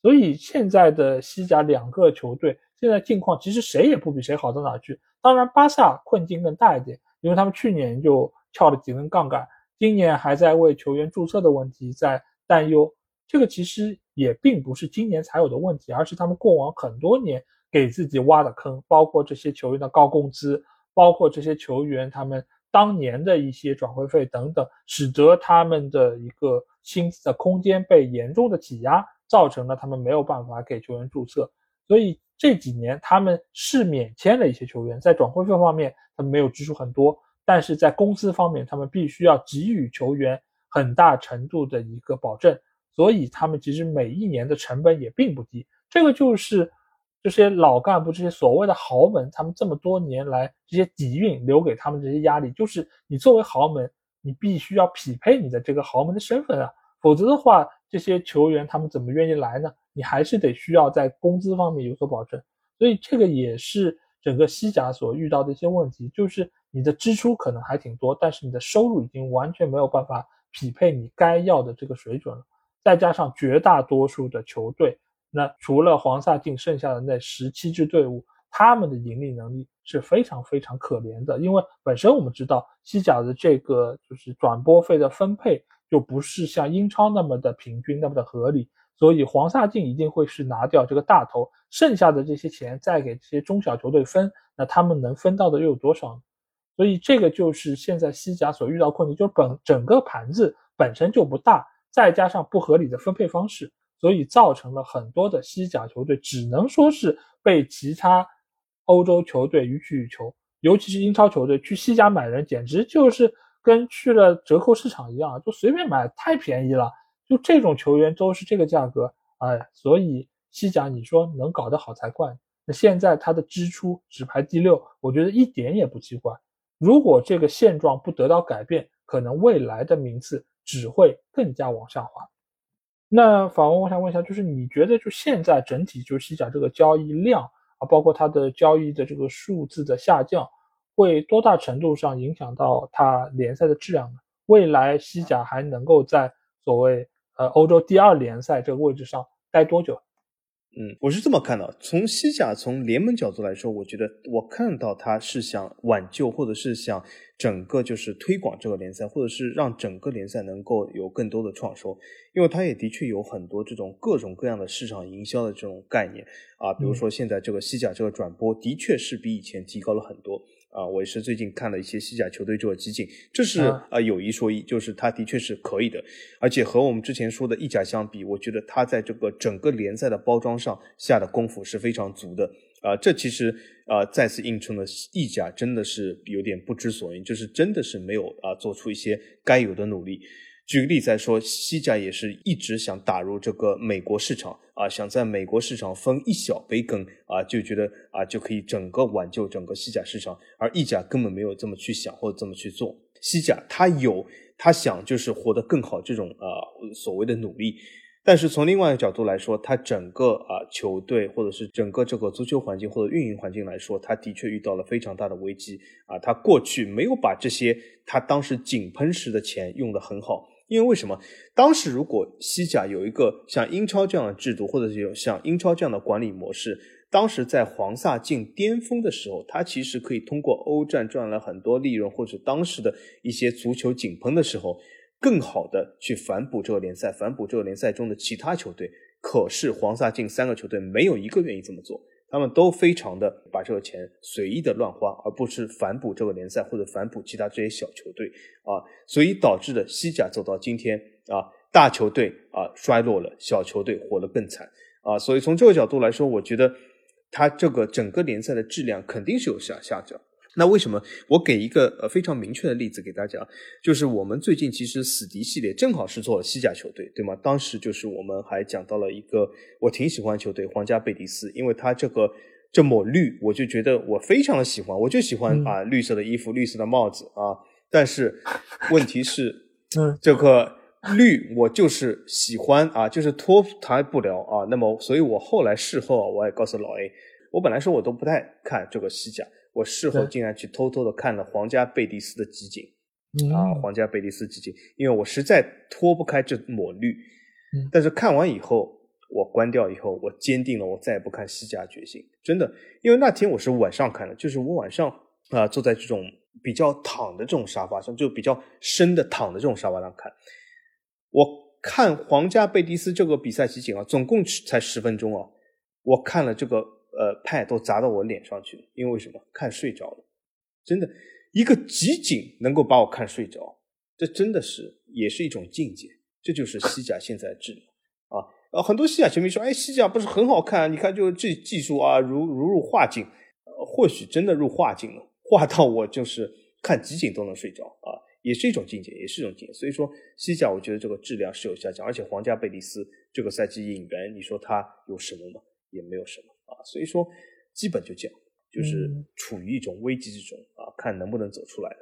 所以现在的西甲两个球队现在境况其实谁也不比谁好到哪去。当然，巴萨困境更大一点，因为他们去年就翘了几根杠杆，今年还在为球员注册的问题在担忧。这个其实也并不是今年才有的问题，而是他们过往很多年给自己挖的坑，包括这些球员的高工资，包括这些球员他们当年的一些转会费等等，使得他们的一个薪资的空间被严重的挤压，造成了他们没有办法给球员注册。所以这几年他们是免签了一些球员，在转会费方面他们没有支出很多，但是在工资方面他们必须要给予球员很大程度的一个保证。所以他们其实每一年的成本也并不低，这个就是这些老干部、这些所谓的豪门，他们这么多年来这些底蕴留给他们这些压力，就是你作为豪门，你必须要匹配你的这个豪门的身份啊，否则的话，这些球员他们怎么愿意来呢？你还是得需要在工资方面有所保证。所以这个也是整个西甲所遇到的一些问题，就是你的支出可能还挺多，但是你的收入已经完全没有办法匹配你该要的这个水准了。再加上绝大多数的球队，那除了黄萨进剩下的那十七支队伍，他们的盈利能力是非常非常可怜的。因为本身我们知道西甲的这个就是转播费的分配就不是像英超那么的平均那么的合理，所以黄萨进一定会是拿掉这个大头，剩下的这些钱再给这些中小球队分，那他们能分到的又有多少呢？所以这个就是现在西甲所遇到困境，就是本整个盘子本身就不大。再加上不合理的分配方式，所以造成了很多的西甲球队只能说是被其他欧洲球队予取予求，尤其是英超球队去西甲买人，简直就是跟去了折扣市场一样，就随便买，太便宜了。就这种球员都是这个价格，哎，所以西甲你说能搞得好才怪。那现在他的支出只排第六，我觉得一点也不奇怪。如果这个现状不得到改变，可能未来的名次。只会更加往下滑。那法文，我想问一下，就是你觉得就现在整体就西甲这个交易量啊，包括它的交易的这个数字的下降，会多大程度上影响到它联赛的质量呢？未来西甲还能够在所谓呃欧洲第二联赛这个位置上待多久？嗯，我是这么看的。从西甲从联盟角度来说，我觉得我看到他是想挽救，或者是想整个就是推广这个联赛，或者是让整个联赛能够有更多的创收。因为他也的确有很多这种各种各样的市场营销的这种概念啊，比如说现在这个西甲这个转播的确是比以前提高了很多。啊，我也是最近看了一些西甲球队做的集锦，这是啊。有一说一，就是他的确是可以的，而且和我们之前说的意甲相比，我觉得他在这个整个联赛的包装上下的功夫是非常足的。啊，这其实啊再次映衬了意甲真的是有点不知所云，就是真的是没有啊做出一些该有的努力。举个例子来说，西甲也是一直想打入这个美国市场啊，想在美国市场分一小杯羹啊，就觉得啊就可以整个挽救整个西甲市场，而意甲根本没有这么去想或者这么去做。西甲他有他想就是活得更好这种啊所谓的努力。但是从另外一个角度来说，他整个啊球队或者是整个这个足球环境或者运营环境来说，他的确遇到了非常大的危机啊。他过去没有把这些他当时井喷时的钱用得很好，因为为什么？当时如果西甲有一个像英超这样的制度，或者是有像英超这样的管理模式，当时在黄萨进巅峰的时候，他其实可以通过欧战赚了很多利润，或者当时的一些足球井喷的时候。更好的去反哺这个联赛，反哺这个联赛中的其他球队。可是黄萨进三个球队没有一个愿意这么做，他们都非常的把这个钱随意的乱花，而不是反哺这个联赛或者反哺其他这些小球队啊，所以导致的西甲走到今天啊，大球队啊衰落了，小球队活得更惨啊。所以从这个角度来说，我觉得他这个整个联赛的质量肯定是有下下降。那为什么我给一个呃非常明确的例子给大家，就是我们最近其实死敌系列正好是做了西甲球队，对吗？当时就是我们还讲到了一个我挺喜欢球队皇家贝蒂斯，因为他这个这抹绿，我就觉得我非常的喜欢，我就喜欢啊绿色的衣服、绿色的帽子啊。但是 [LAUGHS] 问题是，[LAUGHS] 嗯，这个绿我就是喜欢啊，就是脱胎不了啊。那么，所以我后来事后我也告诉老 A，我本来说我都不太看这个西甲。我事后竟然去偷偷的看了皇家贝蒂斯的集锦，啊，皇家贝蒂斯集锦，因为我实在脱不开这抹绿。但是看完以后，我关掉以后，我坚定了我再也不看西甲决心。真的，因为那天我是晚上看的，就是我晚上啊坐在这种比较躺的这种沙发上，就比较深的躺的这种沙发上看。我看皇家贝蒂斯这个比赛集锦啊，总共才十分钟啊，我看了这个。呃派都砸到我脸上去了，因为什么？看睡着了，真的，一个集锦能够把我看睡着，这真的是也是一种境界。这就是西甲现在治疗啊，呃，很多西甲球迷说，哎，西甲不是很好看？你看就这技术啊，如如入画境，或许真的入画境了，画到我就是看集锦都能睡着啊，也是一种境界，也是一种境界。所以说西甲，我觉得这个质量是有下降，而且皇家贝蒂斯这个赛季引援，你说他有什么吗？也没有什么，所以说基本就这样，就是处于一种危机之中啊，看能不能走出来。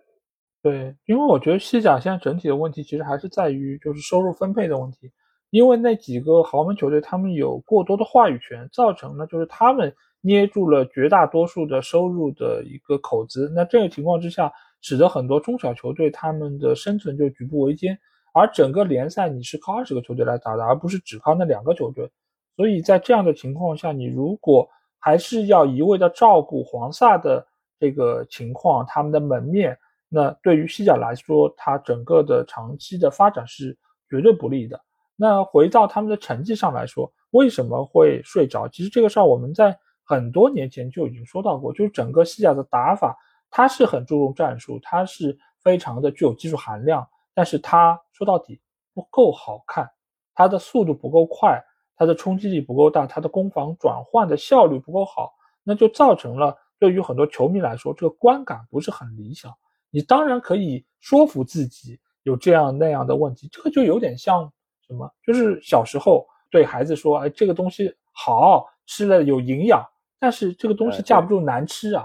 对，因为我觉得西甲现在整体的问题其实还是在于就是收入分配的问题，因为那几个豪门球队他们有过多的话语权，造成了就是他们捏住了绝大多数的收入的一个口子。那这个情况之下，使得很多中小球队他们的生存就举步维艰，而整个联赛你是靠二十个球队来打的，而不是只靠那两个球队。所以在这样的情况下，你如果还是要一味的照顾黄萨的这个情况，他们的门面。那对于西甲来说，它整个的长期的发展是绝对不利的。那回到他们的成绩上来说，为什么会睡着？其实这个事儿我们在很多年前就已经说到过，就是整个西甲的打法，它是很注重战术，它是非常的具有技术含量，但是它说到底不够好看，它的速度不够快，它的冲击力不够大，它的攻防转换的效率不够好，那就造成了对于很多球迷来说，这个观感不是很理想。你当然可以说服自己有这样那样的问题，这个就有点像什么？就是小时候对孩子说：“哎，这个东西好吃了有营养，但是这个东西架不住难吃啊。”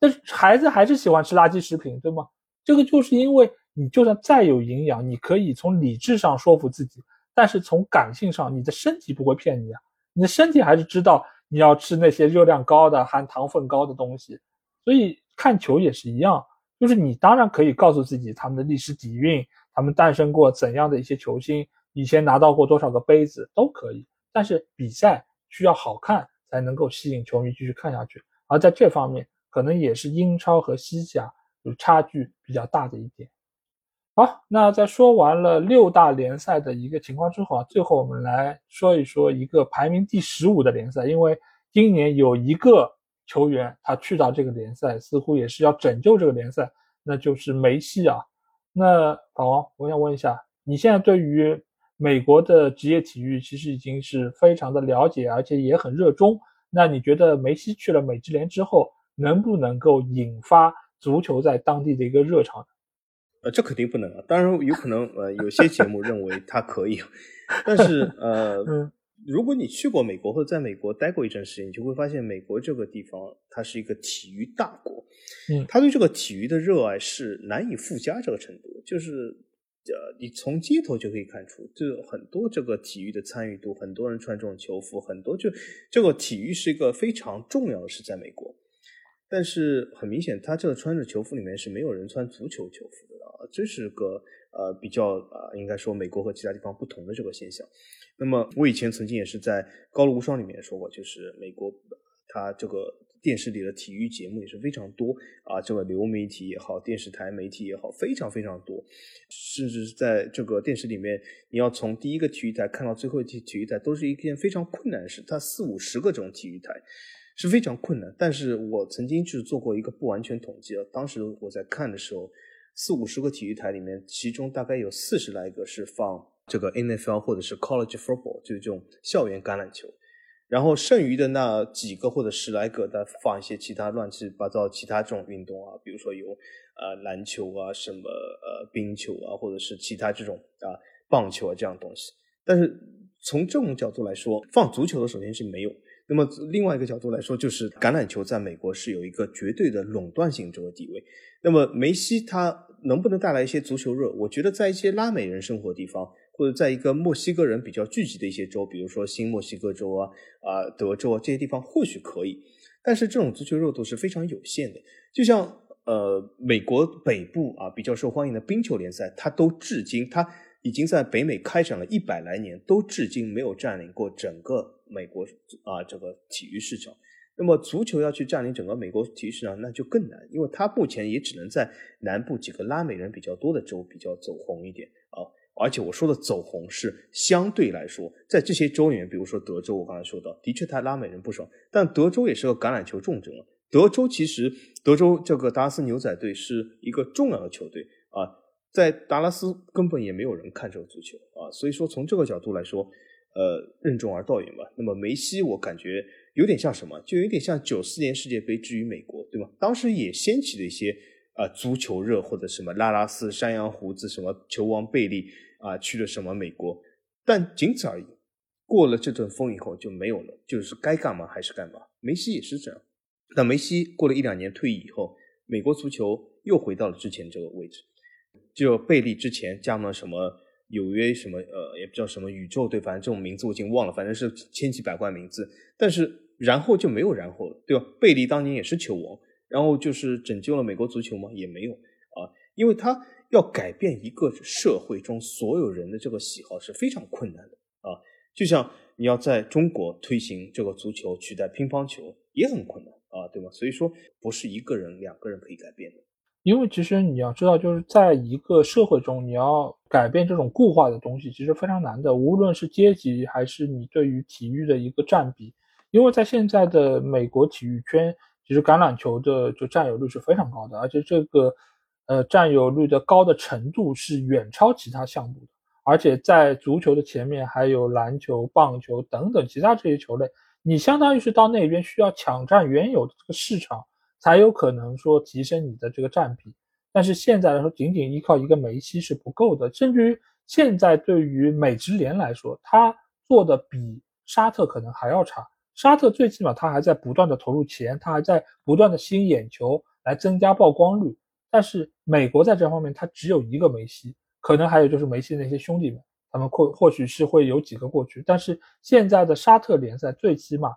但是孩子还是喜欢吃垃圾食品，对吗？这个就是因为你就算再有营养，你可以从理智上说服自己，但是从感性上，你的身体不会骗你啊。你的身体还是知道你要吃那些热量高的、含糖分高的东西。所以看球也是一样。就是你当然可以告诉自己他们的历史底蕴，他们诞生过怎样的一些球星，以前拿到过多少个杯子都可以。但是比赛需要好看才能够吸引球迷继续看下去，而在这方面可能也是英超和西甲有差距比较大的一点。好，那在说完了六大联赛的一个情况之后啊，最后我们来说一说一个排名第十五的联赛，因为今年有一个。球员他去到这个联赛，似乎也是要拯救这个联赛，那就是梅西啊。那法王，我想问一下，你现在对于美国的职业体育其实已经是非常的了解，而且也很热衷。那你觉得梅西去了美职联之后，能不能够引发足球在当地的一个热潮呢？呃，这肯定不能啊。当然有可能，呃，有些节目认为它可以，但是呃。[LAUGHS] 如果你去过美国或者在美国待过一阵时间，你就会发现美国这个地方它是一个体育大国，嗯，他对这个体育的热爱是难以附加这个程度，就是呃，你从街头就可以看出，就很多这个体育的参与度，很多人穿这种球服，很多就这个体育是一个非常重要的事在美国，但是很明显，他这个穿着球服里面是没有人穿足球球服的啊，这是个呃比较啊，应该说美国和其他地方不同的这个现象。那么我以前曾经也是在《高露无双》里面说过，就是美国它这个电视里的体育节目也是非常多啊，这个流媒体也好，电视台媒体也好，非常非常多，甚至在这个电视里面，你要从第一个体育台看到最后一体育台，都是一件非常困难的事。它四五十个这种体育台是非常困难，但是我曾经就是做过一个不完全统计啊，当时我在看的时候，四五十个体育台里面，其中大概有四十来个是放。这个 NFL 或者是 College Football 就是这种校园橄榄球，然后剩余的那几个或者十来个，再放一些其他乱七八糟其他这种运动啊，比如说有呃篮球啊，什么呃冰球啊，或者是其他这种啊棒球啊这样东西。但是从这种角度来说，放足球的首先是没有。那么另外一个角度来说，就是橄榄球在美国是有一个绝对的垄断性这个地位。那么梅西他能不能带来一些足球热？我觉得在一些拉美人生活的地方。或者在一个墨西哥人比较聚集的一些州，比如说新墨西哥州啊、啊德州啊这些地方，或许可以。但是这种足球热度是非常有限的。就像呃美国北部啊比较受欢迎的冰球联赛，它都至今它已经在北美开展了一百来年，都至今没有占领过整个美国啊这个体育市场。那么足球要去占领整个美国体育市场，那就更难，因为它目前也只能在南部几个拉美人比较多的州比较走红一点啊。而且我说的走红是相对来说，在这些州里面，比如说德州，我刚才说到，的确它拉美人不少，但德州也是个橄榄球重镇啊。德州其实，德州这个达斯牛仔队是一个重要的球队啊，在达拉斯根本也没有人看这个足球啊，所以说从这个角度来说，呃，任重而道远吧。那么梅西，我感觉有点像什么，就有点像九四年世界杯之于美国，对吗？当时也掀起了一些啊足球热，或者什么拉拉斯、山羊胡子、什么球王贝利啊去了什么美国，但仅此而已。过了这阵风以后就没有了，就是该干嘛还是干嘛。梅西也是这样。那梅西过了一两年退役以后，美国足球又回到了之前这个位置。就贝利之前加盟什么纽约什么呃，也不知道什么宇宙队，反正这种名字我已经忘了，反正是千奇百怪名字。但是然后就没有然后了，对吧？贝利当年也是球王，然后就是拯救了美国足球吗？也没有啊，因为他要改变一个社会中所有人的这个喜好是非常困难的啊。就像你要在中国推行这个足球取代乒乓球也很困难。啊，对吗？所以说不是一个人、两个人可以改变的。因为其实你要知道，就是在一个社会中，你要改变这种固化的东西，其实非常难的。无论是阶级，还是你对于体育的一个占比，因为在现在的美国体育圈，其实橄榄球的就占有率是非常高的，而且这个呃占有率的高的程度是远超其他项目的。而且在足球的前面，还有篮球、棒球等等其他这些球类。你相当于是到那边需要抢占原有的这个市场，才有可能说提升你的这个占比。但是现在来说，仅仅依靠一个梅西是不够的。甚至于现在对于美职联来说，他做的比沙特可能还要差。沙特最起码他还在不断的投入钱，他还在不断的吸引眼球来增加曝光率。但是美国在这方面，他只有一个梅西，可能还有就是梅西那些兄弟们。他们或或许是会有几个过去，但是现在的沙特联赛最起码，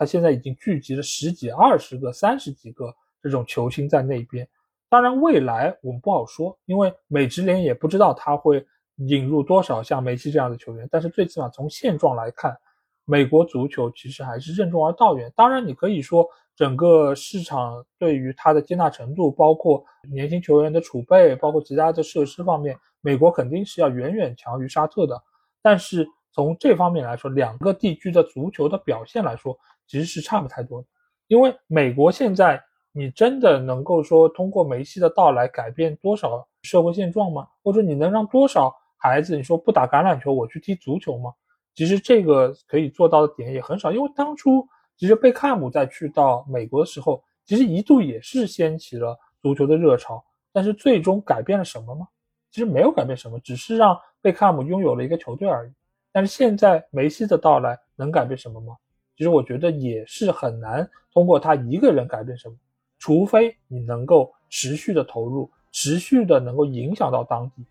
他现在已经聚集了十几、二十个、三十几个这种球星在那边。当然，未来我们不好说，因为美职联也不知道他会引入多少像梅西这样的球员。但是最起码从现状来看，美国足球其实还是任重而道远。当然，你可以说整个市场对于他的接纳程度，包括年轻球员的储备，包括其他的设施方面。美国肯定是要远远强于沙特的，但是从这方面来说，两个地区的足球的表现来说，其实是差不太多的。因为美国现在，你真的能够说通过梅西的到来改变多少社会现状吗？或者你能让多少孩子你说不打橄榄球我去踢足球吗？其实这个可以做到的点也很少。因为当初其实贝克汉姆在去到美国的时候，其实一度也是掀起了足球的热潮，但是最终改变了什么吗？其实没有改变什么，只是让贝克汉姆拥有了一个球队而已。但是现在梅西的到来能改变什么吗？其实我觉得也是很难通过他一个人改变什么，除非你能够持续的投入，持续的能够影响到当地。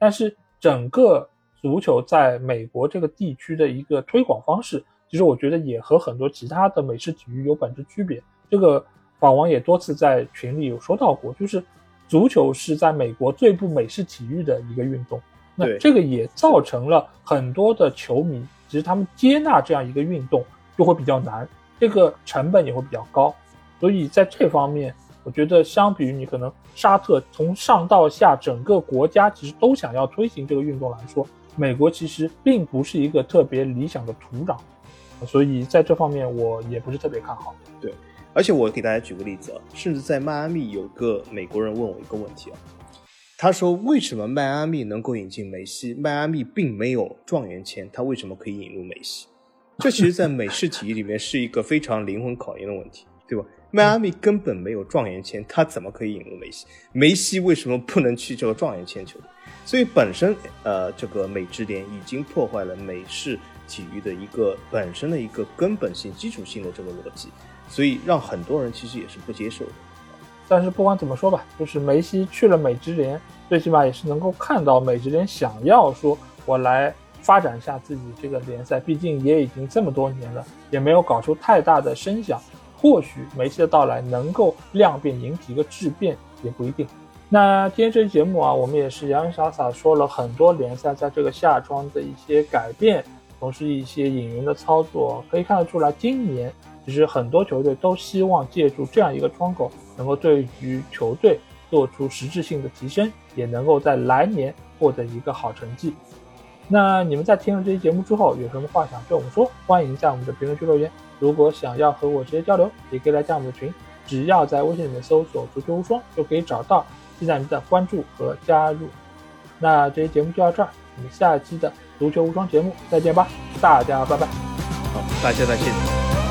但是整个足球在美国这个地区的一个推广方式，其实我觉得也和很多其他的美式体育有本质区别。这个法王也多次在群里有说到过，就是。足球是在美国最不美式体育的一个运动，那这个也造成了很多的球迷，其实他们接纳这样一个运动就会比较难，这个成本也会比较高，所以在这方面，我觉得相比于你可能沙特从上到下整个国家其实都想要推行这个运动来说，美国其实并不是一个特别理想的土壤，所以在这方面我也不是特别看好。对。而且我给大家举个例子啊，甚至在迈阿密有个美国人问我一个问题啊，他说为什么迈阿密能够引进梅西？迈阿密并没有状元签，他为什么可以引入梅西？这其实，在美式体育里面是一个非常灵魂考验的问题，对吧？迈阿密根本没有状元签，他怎么可以引入梅西？梅西为什么不能去这个状元签球队？所以本身呃，这个美职联已经破坏了美式体育的一个本身的一个根本性、基础性的这个逻辑。所以让很多人其实也是不接受的，但是不管怎么说吧，就是梅西去了美职联，最起码也是能够看到美职联想要说我来发展一下自己这个联赛，毕竟也已经这么多年了，也没有搞出太大的声响。或许梅西的到来能够量变引起一个质变，也不一定。那今天这期节目啊，我们也是洋洋洒洒说了很多联赛在这个夏窗的一些改变，同时一些引援的操作，可以看得出来，今年。其实很多球队都希望借助这样一个窗口，能够对于球队做出实质性的提升，也能够在来年获得一个好成绩。那你们在听了这期节目之后，有什么话想对我们说？欢迎在我们的评论区留言。如果想要和我直接交流，也可以来加我们的群，只要在微信里面搜索“足球无双”就可以找到，期待您的关注和加入。那这期节目就到这儿，我们下期的足球无双节目再见吧，大家拜拜。好，大家再见。